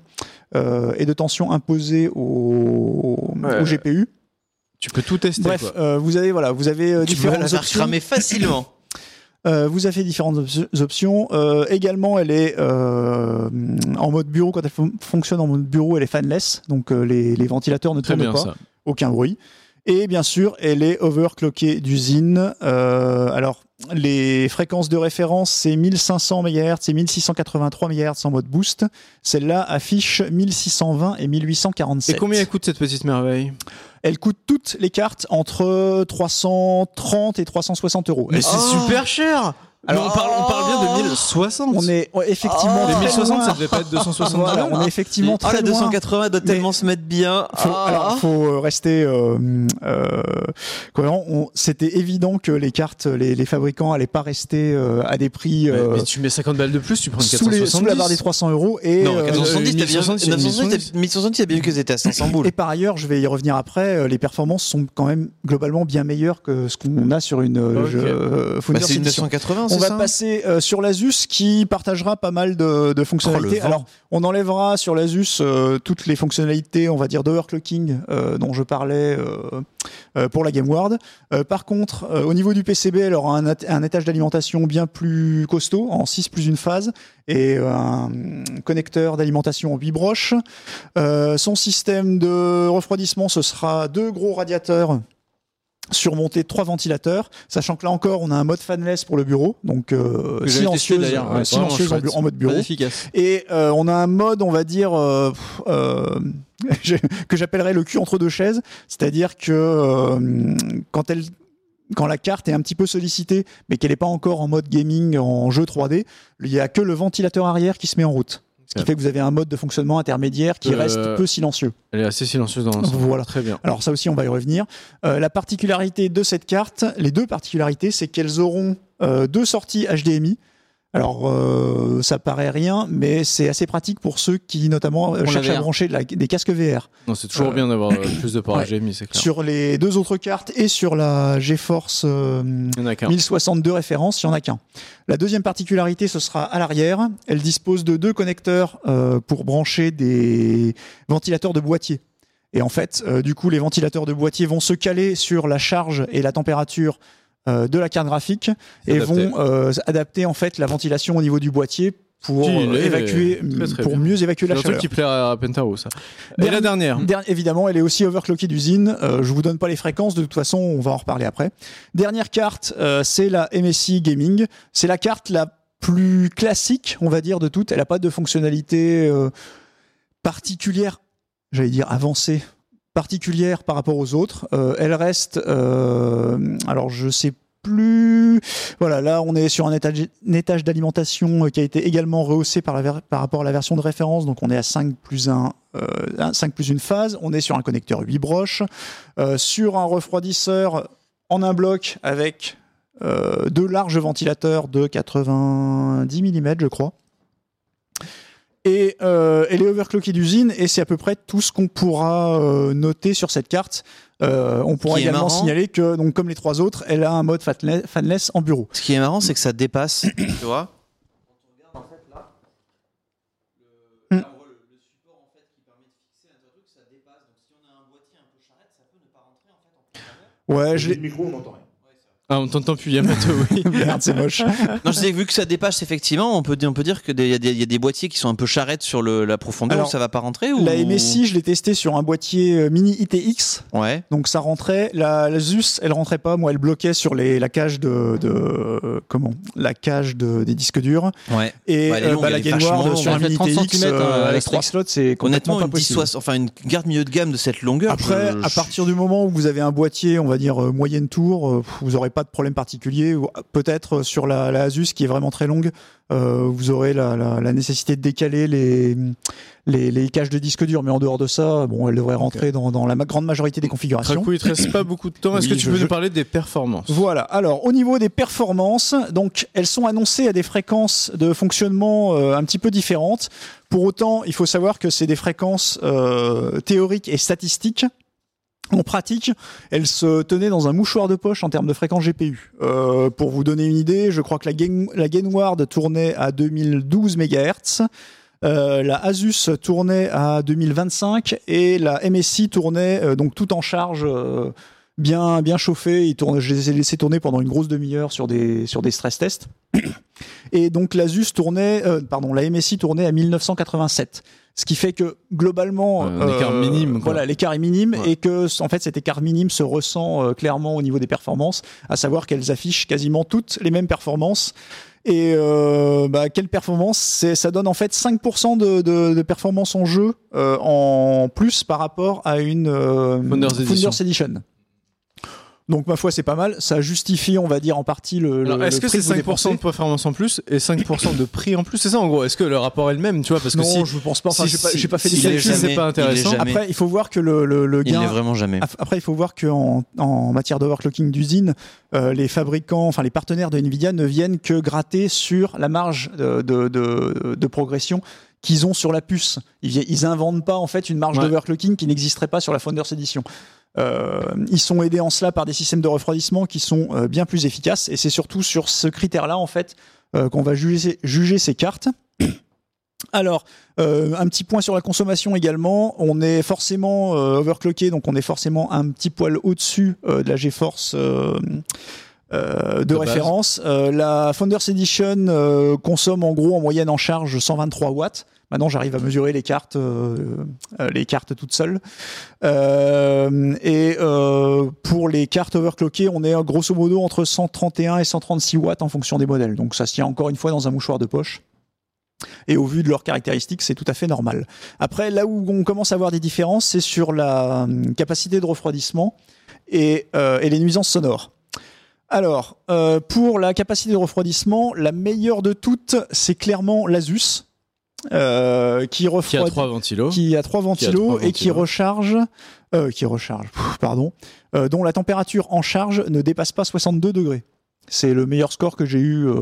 euh, et de tension imposées au, Ouais. au GPU. Tu peux tout tester, Bref, quoi. euh, vous avez voilà, vous avez Tu peux la différentes faire options. cramer facilement. (clears throat) Euh, vous avez différentes op- options. Euh, également, elle est euh, en mode bureau. Quand elle fon- fonctionne en mode bureau, elle est fanless, donc les, les ventilateurs ne tournent pas, ça. aucun bruit. Et bien sûr, elle est overclockée d'usine. Euh, alors, les fréquences de référence, c'est 1500 MHz et 1683 MHz en mode boost. Celle-là affiche 1620 et 1847. Et combien elle coûte cette petite merveille? Elle coûte toutes les cartes entre 330 et 360 euros. Mais c'est Oh. super cher Alors, on parle, on parle bien de Oh 1060 On est ouais, effectivement Les très 1060, loin. ça devait pas être 260 Voilà, balles. on est effectivement Oh, très la loin. 280 doit Mais- tellement se mettre bien. Faut, Ah. alors, faut euh, rester euh, euh, cohérent. On- C'était évident que les cartes, les, les fabricants allaient pas rester euh, à des prix Mais, euh, mais tu mets 50 balles de plus, tu prends une sous, les- 470. sous la barre des 300 euros. Et, non, euh, 470, t'as bien, 1070, 970, 1070, t'as bien vu que c'était à 500 boules. et par ailleurs, je vais y revenir après. euh, Les performances sont quand même globalement bien meilleures que ce qu'on a sur une euh, Ok. jeu- euh, Bah, c'est une Edition. 980, On va ça passer euh, sur l'Asus qui partagera pas mal de, de fonctionnalités. Oh. Alors, on enlèvera sur l'Asus euh, toutes les fonctionnalités, on va dire, d'overclocking euh, dont je parlais euh, euh, pour la GameWard. Euh, par contre, euh, au niveau du PCB, elle aura un, étage d'alimentation bien plus costaud, en 6 plus une phase, et euh, un connecteur d'alimentation en 8 broches. Euh, son système de refroidissement, ce sera deux gros radiateurs surmontés de trois ventilateurs, sachant que là encore on a un mode fanless pour le bureau, donc euh, testé, euh, ouais, silencieuse en, mode bureau. Et euh, on a un mode, on va dire, euh, euh, (laughs) que j'appellerais le cul entre deux chaises, c'est-à-dire que euh, quand elle quand la carte est un petit peu sollicitée, mais qu'elle n'est pas encore en mode gaming, en jeu 3D, il n'y a que le ventilateur arrière qui se met en route. Ce qui fait que vous avez un mode de fonctionnement intermédiaire qui Euh, reste peu silencieux. Elle est assez silencieuse dans l'ensemble. Voilà. Très bien. Alors ça aussi, on va y revenir. Euh, la particularité de cette carte, les deux particularités, c'est qu'elles auront euh, deux sorties HDMI. Alors euh, ça paraît rien, mais c'est assez pratique pour ceux qui notamment euh, cherchent à brancher de la- des casques VR. Non, c'est toujours Euh, bien d'avoir euh, plus de ouais. HDMI, c'est clair. Sur les deux autres cartes et sur la GeForce euh, Il y en a qu'un. 1062 références, il n'y en a qu'un. La deuxième particularité, ce sera à l'arrière. Elle dispose de deux connecteurs pour brancher des ventilateurs de boîtier. Et en fait, du coup, les ventilateurs de boîtier vont se caler sur la charge et la température de la carte graphique et vont euh, adapter en fait la ventilation au niveau du boîtier pour euh, évacuer, Très, très pour bien. mieux évacuer C'est la un chaleur. qui plaît à Pentaro, ça. Et la dernière Der- évidemment, elle est aussi overclockée d'usine. Euh, je vous donne pas les fréquences, de toute façon, on va en reparler après. Dernière carte, euh, c'est la MSI Gaming. C'est la carte la plus classique, on va dire, de toutes. Elle n'a pas de fonctionnalité euh, particulière, j'allais dire avancée, particulière par rapport aux autres. Euh, elle reste, euh, alors je sais plus. Voilà, là on est sur un étage, d'alimentation euh, qui a été également rehaussé par, la par rapport à la version de référence, donc on est à 5 plus 1, euh, un- 5 plus une phase, on est sur un connecteur 8 broches, sur un refroidisseur en un bloc avec deux larges ventilateurs de 90 mm je crois. Et euh, elle est overclockée d'usine et c'est à peu près tout ce qu'on pourra euh, noter sur cette carte. Euh, on pourra qui également marrant. signaler que, donc, comme les trois autres, elle a un mode fanless en bureau. Ce qui est marrant, c'est que ça dépasse, (clears throat) tu vois. Hmm. Ouais, je l'ai- le micro, on n'entend rien. Ah, on t'entend plus, Yamato, oui. (laughs) Merde, c'est moche. Non, je disais, vu que ça dépasse effectivement, on peut, dire- on peut dire qu'il y, a des- y a des boîtiers qui sont un peu charrettes sur le, la profondeur Alors, où ça va pas rentrer ou... La MSI, je l'ai testé sur un boîtier euh, mini ITX. Ouais. Donc ça rentrait. La, la ZUS, elle rentrait pas. Moi, elle bloquait sur les, la cage de, de euh, comment? La cage de, des disques durs. Ouais. Et Ouais, est euh, longue, bah, la Gainward sur un mini 30 ITX centimètres, euh, euh, avec avec trois slots, c'est complètement Honnêtement, pas une, possible. 10, enfin, une garde milieu de gamme de cette longueur. Après, je- à partir du moment où vous avez un boîtier, on va dire euh, moyenne tour, vous n'aurez pas de problème particulier. Ou, euh, Peut-être euh, sur la, la Asus qui est vraiment très longue, euh, vous aurez la, la- la nécessité de décaler les, les, les caches de disque dur. Mais en dehors de ça, bon, elle devrait rentrer dans, dans la ma- grande majorité des configurations. Krakou, il te reste pas beaucoup de temps. Est-ce Oui, que tu je- peux je- nous parler des performances? Voilà. Alors, au niveau des performances, donc elles sont annoncées à des fréquences de fonctionnement euh, un petit peu différentes. Pour autant, il faut savoir que c'est des fréquences euh, théoriques et statistiques. En pratique, elles se tenaient dans un mouchoir de poche en termes de fréquence GPU. Euh, pour vous donner une idée, je crois que la, Gain, tournait à 2012 MHz. Euh, la Asus tournait à 2025 et la MSI tournait euh, donc tout en charge bien bien chauffé. Il tourne, je les ai laissés tourner pendant une grosse demi-heure sur des stress tests. Et donc l'Asus tournait, pardon, la MSI tournait à 1987. Ce qui fait que globalement, Euh, un écart minime, quoi. Voilà, l'écart est minime Ouais. et que en fait cet écart minime se ressent euh, clairement au niveau des performances, à savoir qu'elles affichent quasiment toutes les mêmes performances. Et euh, bah, quelle performance? C'est, Ça donne en fait 5% de, de, de performance en jeu euh, en plus par rapport à une euh, Founders Edition. Edition. Donc ma foi c'est pas mal, ça justifie on va dire en partie le, Alors, le- Est-ce le que c'est vous 5% de dépensez. performance en plus et 5% de prix en plus? C'est ça en gros Est-ce que le rapport est le même Tu vois, parce que Non, si. je pense pas. Enfin, si- j'ai pas, si- j'ai pas fait des calculs. c'est pas intéressant. Il. Après, il faut voir que le, le, le Il gain. n'est vraiment jamais. Après, il faut voir qu'en en matière d'overclocking d'usine, euh, les fabricants, enfin les partenaires de Nvidia ne viennent que gratter sur la marge de, de, de, de progression qu'ils ont sur la puce. Ils, ils inventent pas en fait une marge Ouais. d'overclocking qui n'existerait pas sur la Founders Edition. Euh, ils sont aidés en cela par des systèmes de refroidissement qui sont euh, bien plus efficaces et c'est surtout sur ce critère-là en fait euh, qu'on va juger, juger ces cartes. (coughs) Alors, un petit point sur la consommation également. On est forcément overclocké, donc on est forcément un petit poil au-dessus de la GeForce euh, de, référence. Euh, la Founders Edition euh, consomme en gros en moyenne en charge 123 watts. Maintenant, j'arrive à mesurer les cartes, euh, euh, les cartes toutes seules. Euh, et pour les cartes overclockées, on est grosso modo entre 131 et 136 watts en fonction des modèles. Donc ça se tient encore une fois dans un mouchoir de poche. Et au vu de leurs caractéristiques, c'est tout à fait normal. Après, là où on commence à avoir des différences, c'est sur la capacité de refroidissement et, les nuisances sonores. Alors, pour la capacité de refroidissement, la meilleure de toutes, c'est clairement l'Asus, euh, qui Qui a refroidit trois ventilos. qui a trois ventilos trois et qui ventilos. recharge, euh, qui recharge, pff, pardon, euh, dont la température en charge ne dépasse pas 62 degrés. C'est le meilleur score que j'ai eu, euh,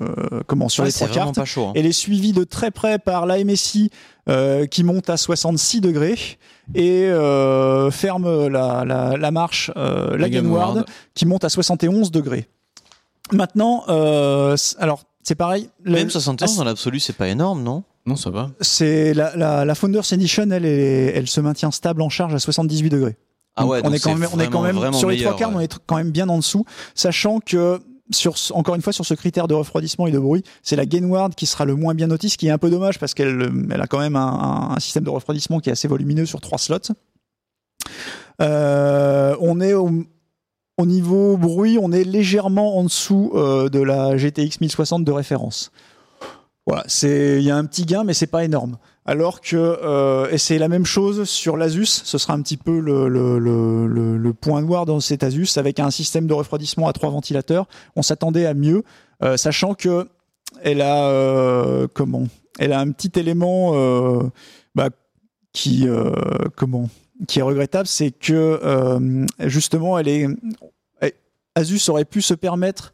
euh, comment sur Ouais, les trois cartes. pas chaud. hein. Elle est suivie de très près par la MSI euh, qui monte à 66 degrés et euh, ferme la, la, la marche, euh, la La Gainward Gainward. qui monte à 71 degrés. Maintenant, euh, c- alors c'est pareil. le- Même 71 dans l'absolu, c'est pas énorme, non? Non, ça va. c'est la, la, la Founders Edition, elle, est- elle se maintient stable en charge à 78 degrés. Ah Donc, ouais, on est quand c'est même, on est quand vraiment, même vraiment sur les meilleur, trois quarts, ouais. on est quand même bien en dessous, sachant que sur encore une fois sur ce critère de refroidissement et de bruit, c'est la Gainward qui sera le moins bien notée, ce qui est un peu dommage parce qu'elle elle a quand même un système de refroidissement qui est assez volumineux sur trois slots. Euh, on est au, au niveau bruit, on est légèrement en dessous euh, de la GTX 1060 de référence. Voilà, il y a un petit gain, mais c'est pas énorme. Alors que euh, et c'est la même chose sur l'Asus, ce sera un petit peu le, point noir dans cet Asus avec un système de refroidissement à trois ventilateurs. On s'attendait à mieux, euh, sachant que elle a comment? Elle a un petit élément bah, qui comment? Qui est regrettable, c'est que euh, justement elle est Asus aurait pu se permettre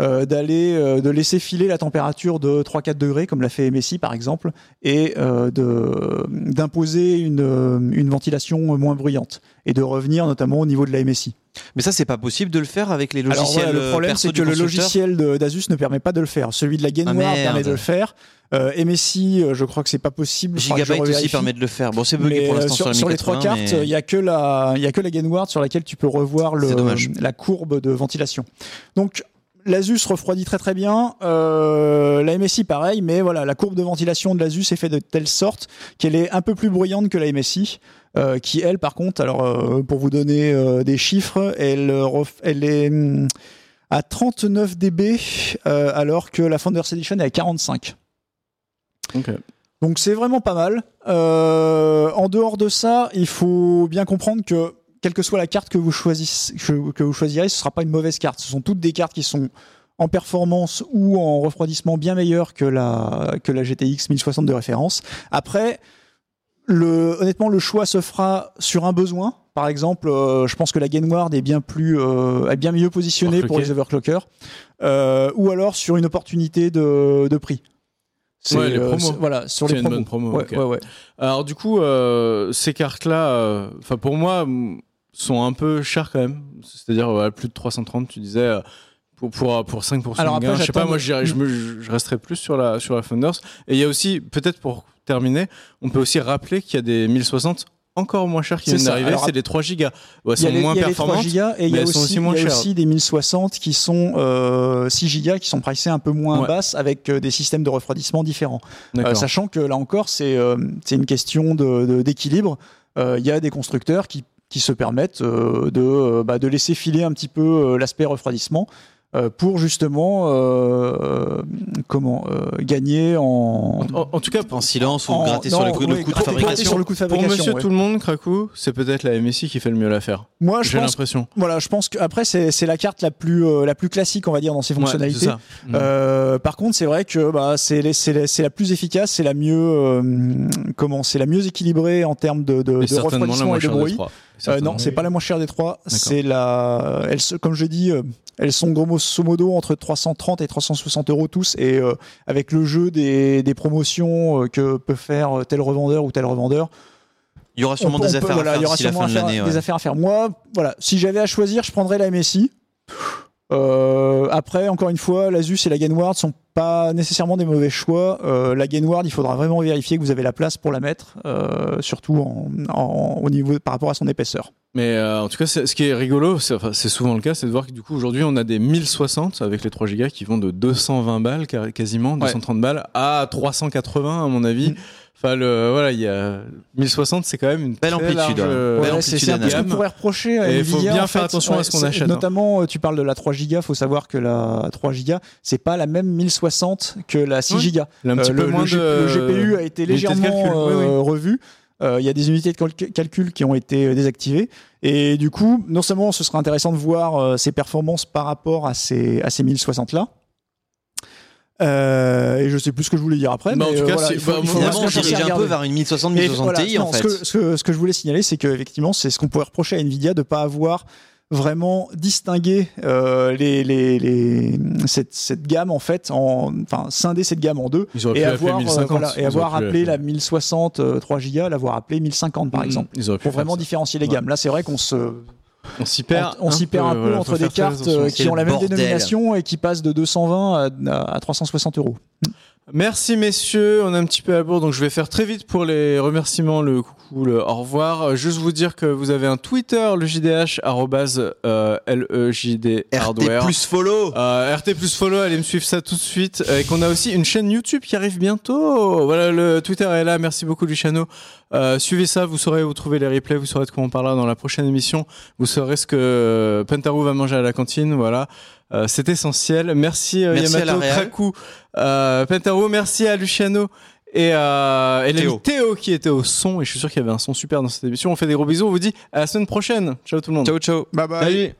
euh, d'aller euh, de laisser filer la température de 3-4 degrés comme l'a fait MSI par exemple et euh, de d'imposer une, une ventilation moins bruyante et de revenir notamment au niveau de la MSI Mais ça, c'est pas possible de le faire avec les Alors logiciels. voilà, le problème, c'est que le logiciel d'Asus ne permet pas de le faire. Celui de la Gainward Ah, permet de le faire. Euh, MSI, euh, je crois que c'est pas possible. Gigabyte aussi permet de le faire. Bon, c'est bugué pour euh, l'instant sur, sur, sur les trois 1080, cartes, mais- il y a que la, il y a que la Gainward sur laquelle tu peux revoir le, la courbe de ventilation. Donc l'Asus refroidit très très bien. Euh, la MSI pareil, mais voilà, la courbe de ventilation de l'Asus est faite de telle sorte qu'elle est un peu plus bruyante que la MSI. euh, qui elle par contre alors euh, pour vous donner euh, des chiffres elle, elle est hum, à 39 dB euh, alors que la Founders Edition est à 45 Donc c'est vraiment pas mal. Euh, en dehors de ça, il faut bien comprendre que quelle que soit la carte que vous choisissez, que, que vous choisirez, ce sera pas une mauvaise carte. Ce sont toutes des cartes qui sont en performance ou en refroidissement bien meilleures que la que la GTX 1060 de référence. Après, le, honnêtement, le choix se fera sur un besoin. Par exemple, euh, je pense que la Gainward est bien plus, euh, est bien mieux positionnée pour les overclockers, euh, ou alors sur une opportunité de, de prix. C'est, Ouais, les euh, promos. voilà, sur les une promos. bonne promo, Ouais, ouais. Alors du coup, euh, ces cartes-là, euh, pour moi, sont un peu chères quand même. C'est-à-dire plus de 330, tu disais. Pour, pour, pour 5% Alors de après, gain. je sais pas, moi j'irais- je, je resterai plus sur la, sur la Founders. Et il y a aussi, peut-être pour terminer, on peut aussi rappeler qu'il y a des 1060 encore moins chers qui viennent d'arriver, c'est des 3 gigas. Ouais, elles sont les, moins il y a les 3 performantes. gigas et il y a aussi, aussi y a chères. aussi des 1060 qui sont euh, 6 gigas qui sont pricés un peu moins Ouais. basses avec euh, des systèmes de refroidissement différents. Euh, sachant que là encore, c'est euh, une question de- d'équilibre. Il y a des constructeurs qui, qui se permettent de, bah, de laisser filer un petit peu l'aspect refroidissement pour justement euh, comment euh, gagner en, En, en tout cas, En silence ou en- gratter non, sur le coût de fabrication. sur le coût de pour fabrication. Monsieur ouais. Tout le Monde, Krakou, c'est peut-être la MSI qui fait le mieux l'affaire. Moi, je J'ai l'impression. Voilà, je pense qu'après c'est c'est la carte la plus euh, la plus classique, on va dire, dans ses fonctionnalités. c'est ça. Mm. Euh, par contre, c'est vrai que bah, c'est la- c'est la plus efficace, c'est la mieux euh, comment c'est la mieux équilibrée en termes de, de, refroidissement et de bruit. Euh, non, c'est pas la moins chère des trois. C'est la, elles, se- comme je dis, euh, elles sont grosso modo entre 330 et 360 euros tous. Et euh, avec le jeu des, des promotions euh, que peut faire euh, tel revendeur ou tel revendeur, Il y aura sûrement on des on affaires voilà, à il y faire aura d'ici la sûrement fin de l'année. des ouais. affaires à faire. Moi, voilà, si j'avais à choisir, je prendrais la MSI. Euh, après, encore une fois, l'Asus et la Gainward sont pas nécessairement des mauvais choix. Euh, la Gainward, il faudra vraiment vérifier que vous avez la place pour la mettre, euh, surtout en, en- au niveau par rapport à son épaisseur. Mais euh, en tout cas, ce qui est rigolo, c'est enfin, souvent le cas, c'est de voir que du coup, aujourd'hui, on a des 1060 avec les 3 gigas qui vont de 220 balles quasiment, 230 balles, à 380 à mon avis. Mm. Enfin, le, voilà, il y a 1060, c'est quand même une Belle amplitude, euh, Belle Ouais, c'est amplitude c'est un peu ce qu'on pourrait reprocher à Et il faut bien en faire fait. attention à ce qu'on achète, hein. Notamment, euh, tu parles de la 3 Go, faut savoir que la 3 Go, c'est pas la même 1060 que la 6 Oui. Go. Euh, le, moins le G- de le GPU a été légèrement calcul, oui, oui. euh, revu. Euh, Il y a des unités de cal- calcul qui ont été euh, désactivées. Et du coup, non seulement ce sera intéressant de voir euh, ses performances par rapport à ces, à ces 1060 là. Euh, et je sais plus ce que je voulais dire après. Bah, en mais, tout euh, cas, voilà, c'est- il faut- bah, il faut moi, on dirige un peu vers une 1060, Et 1060 voilà, Ti non, en ce, fait. que, ce, que, ce que je voulais signaler, c'est qu'effectivement, c'est ce qu'on pourrait reprocher à Nvidia de ne pas avoir vraiment distingué euh, les, les, les, cette, cette gamme en fait, en, enfin scinder cette gamme en deux et avoir, euh, 1050. voilà, et Ils avoir appelé la 1060 euh, 3 Go, l'avoir appelé 1050 par Mm, exemple, pour vraiment ça. différencier les Ouais. gammes. Là, c'est vrai qu'on se, On s'y perd. on, on s'y perd un peu voilà, entre des cartes euh, qui ont la même bordel. dénomination et qui passent de 220 à, à 360 euros. Merci messieurs, on est un petit peu à bout, donc je vais faire très vite pour les remerciements, le coucou, le au revoir. Juste vous dire que vous avez un Twitter, le JDH, arrobase, euh, LEJD RT Hardware. plus follow. Euh, RT plus follow, allez me suivre ça tout de suite. Euh, Et qu'on a aussi une chaîne YouTube qui arrive bientôt. Voilà, le Twitter est là. Merci beaucoup, Luciano. Euh, suivez ça, vous saurez où trouver les replays, vous saurez de quoi on parlera dans la prochaine émission. Vous saurez ce que euh, Pentarou va manger à la cantine. Voilà. Euh, c'est essentiel. Merci, euh, Merci Yamato. Krakou, euh, Pentarou. Merci à Luciano. Et, euh, et Théo. Théo qui était au son, et je suis sûr qu'il y avait un son super dans cette émission. On fait des gros bisous, on vous dit à la semaine prochaine. Ciao tout le monde. Ciao, ciao. Bye bye. Salut.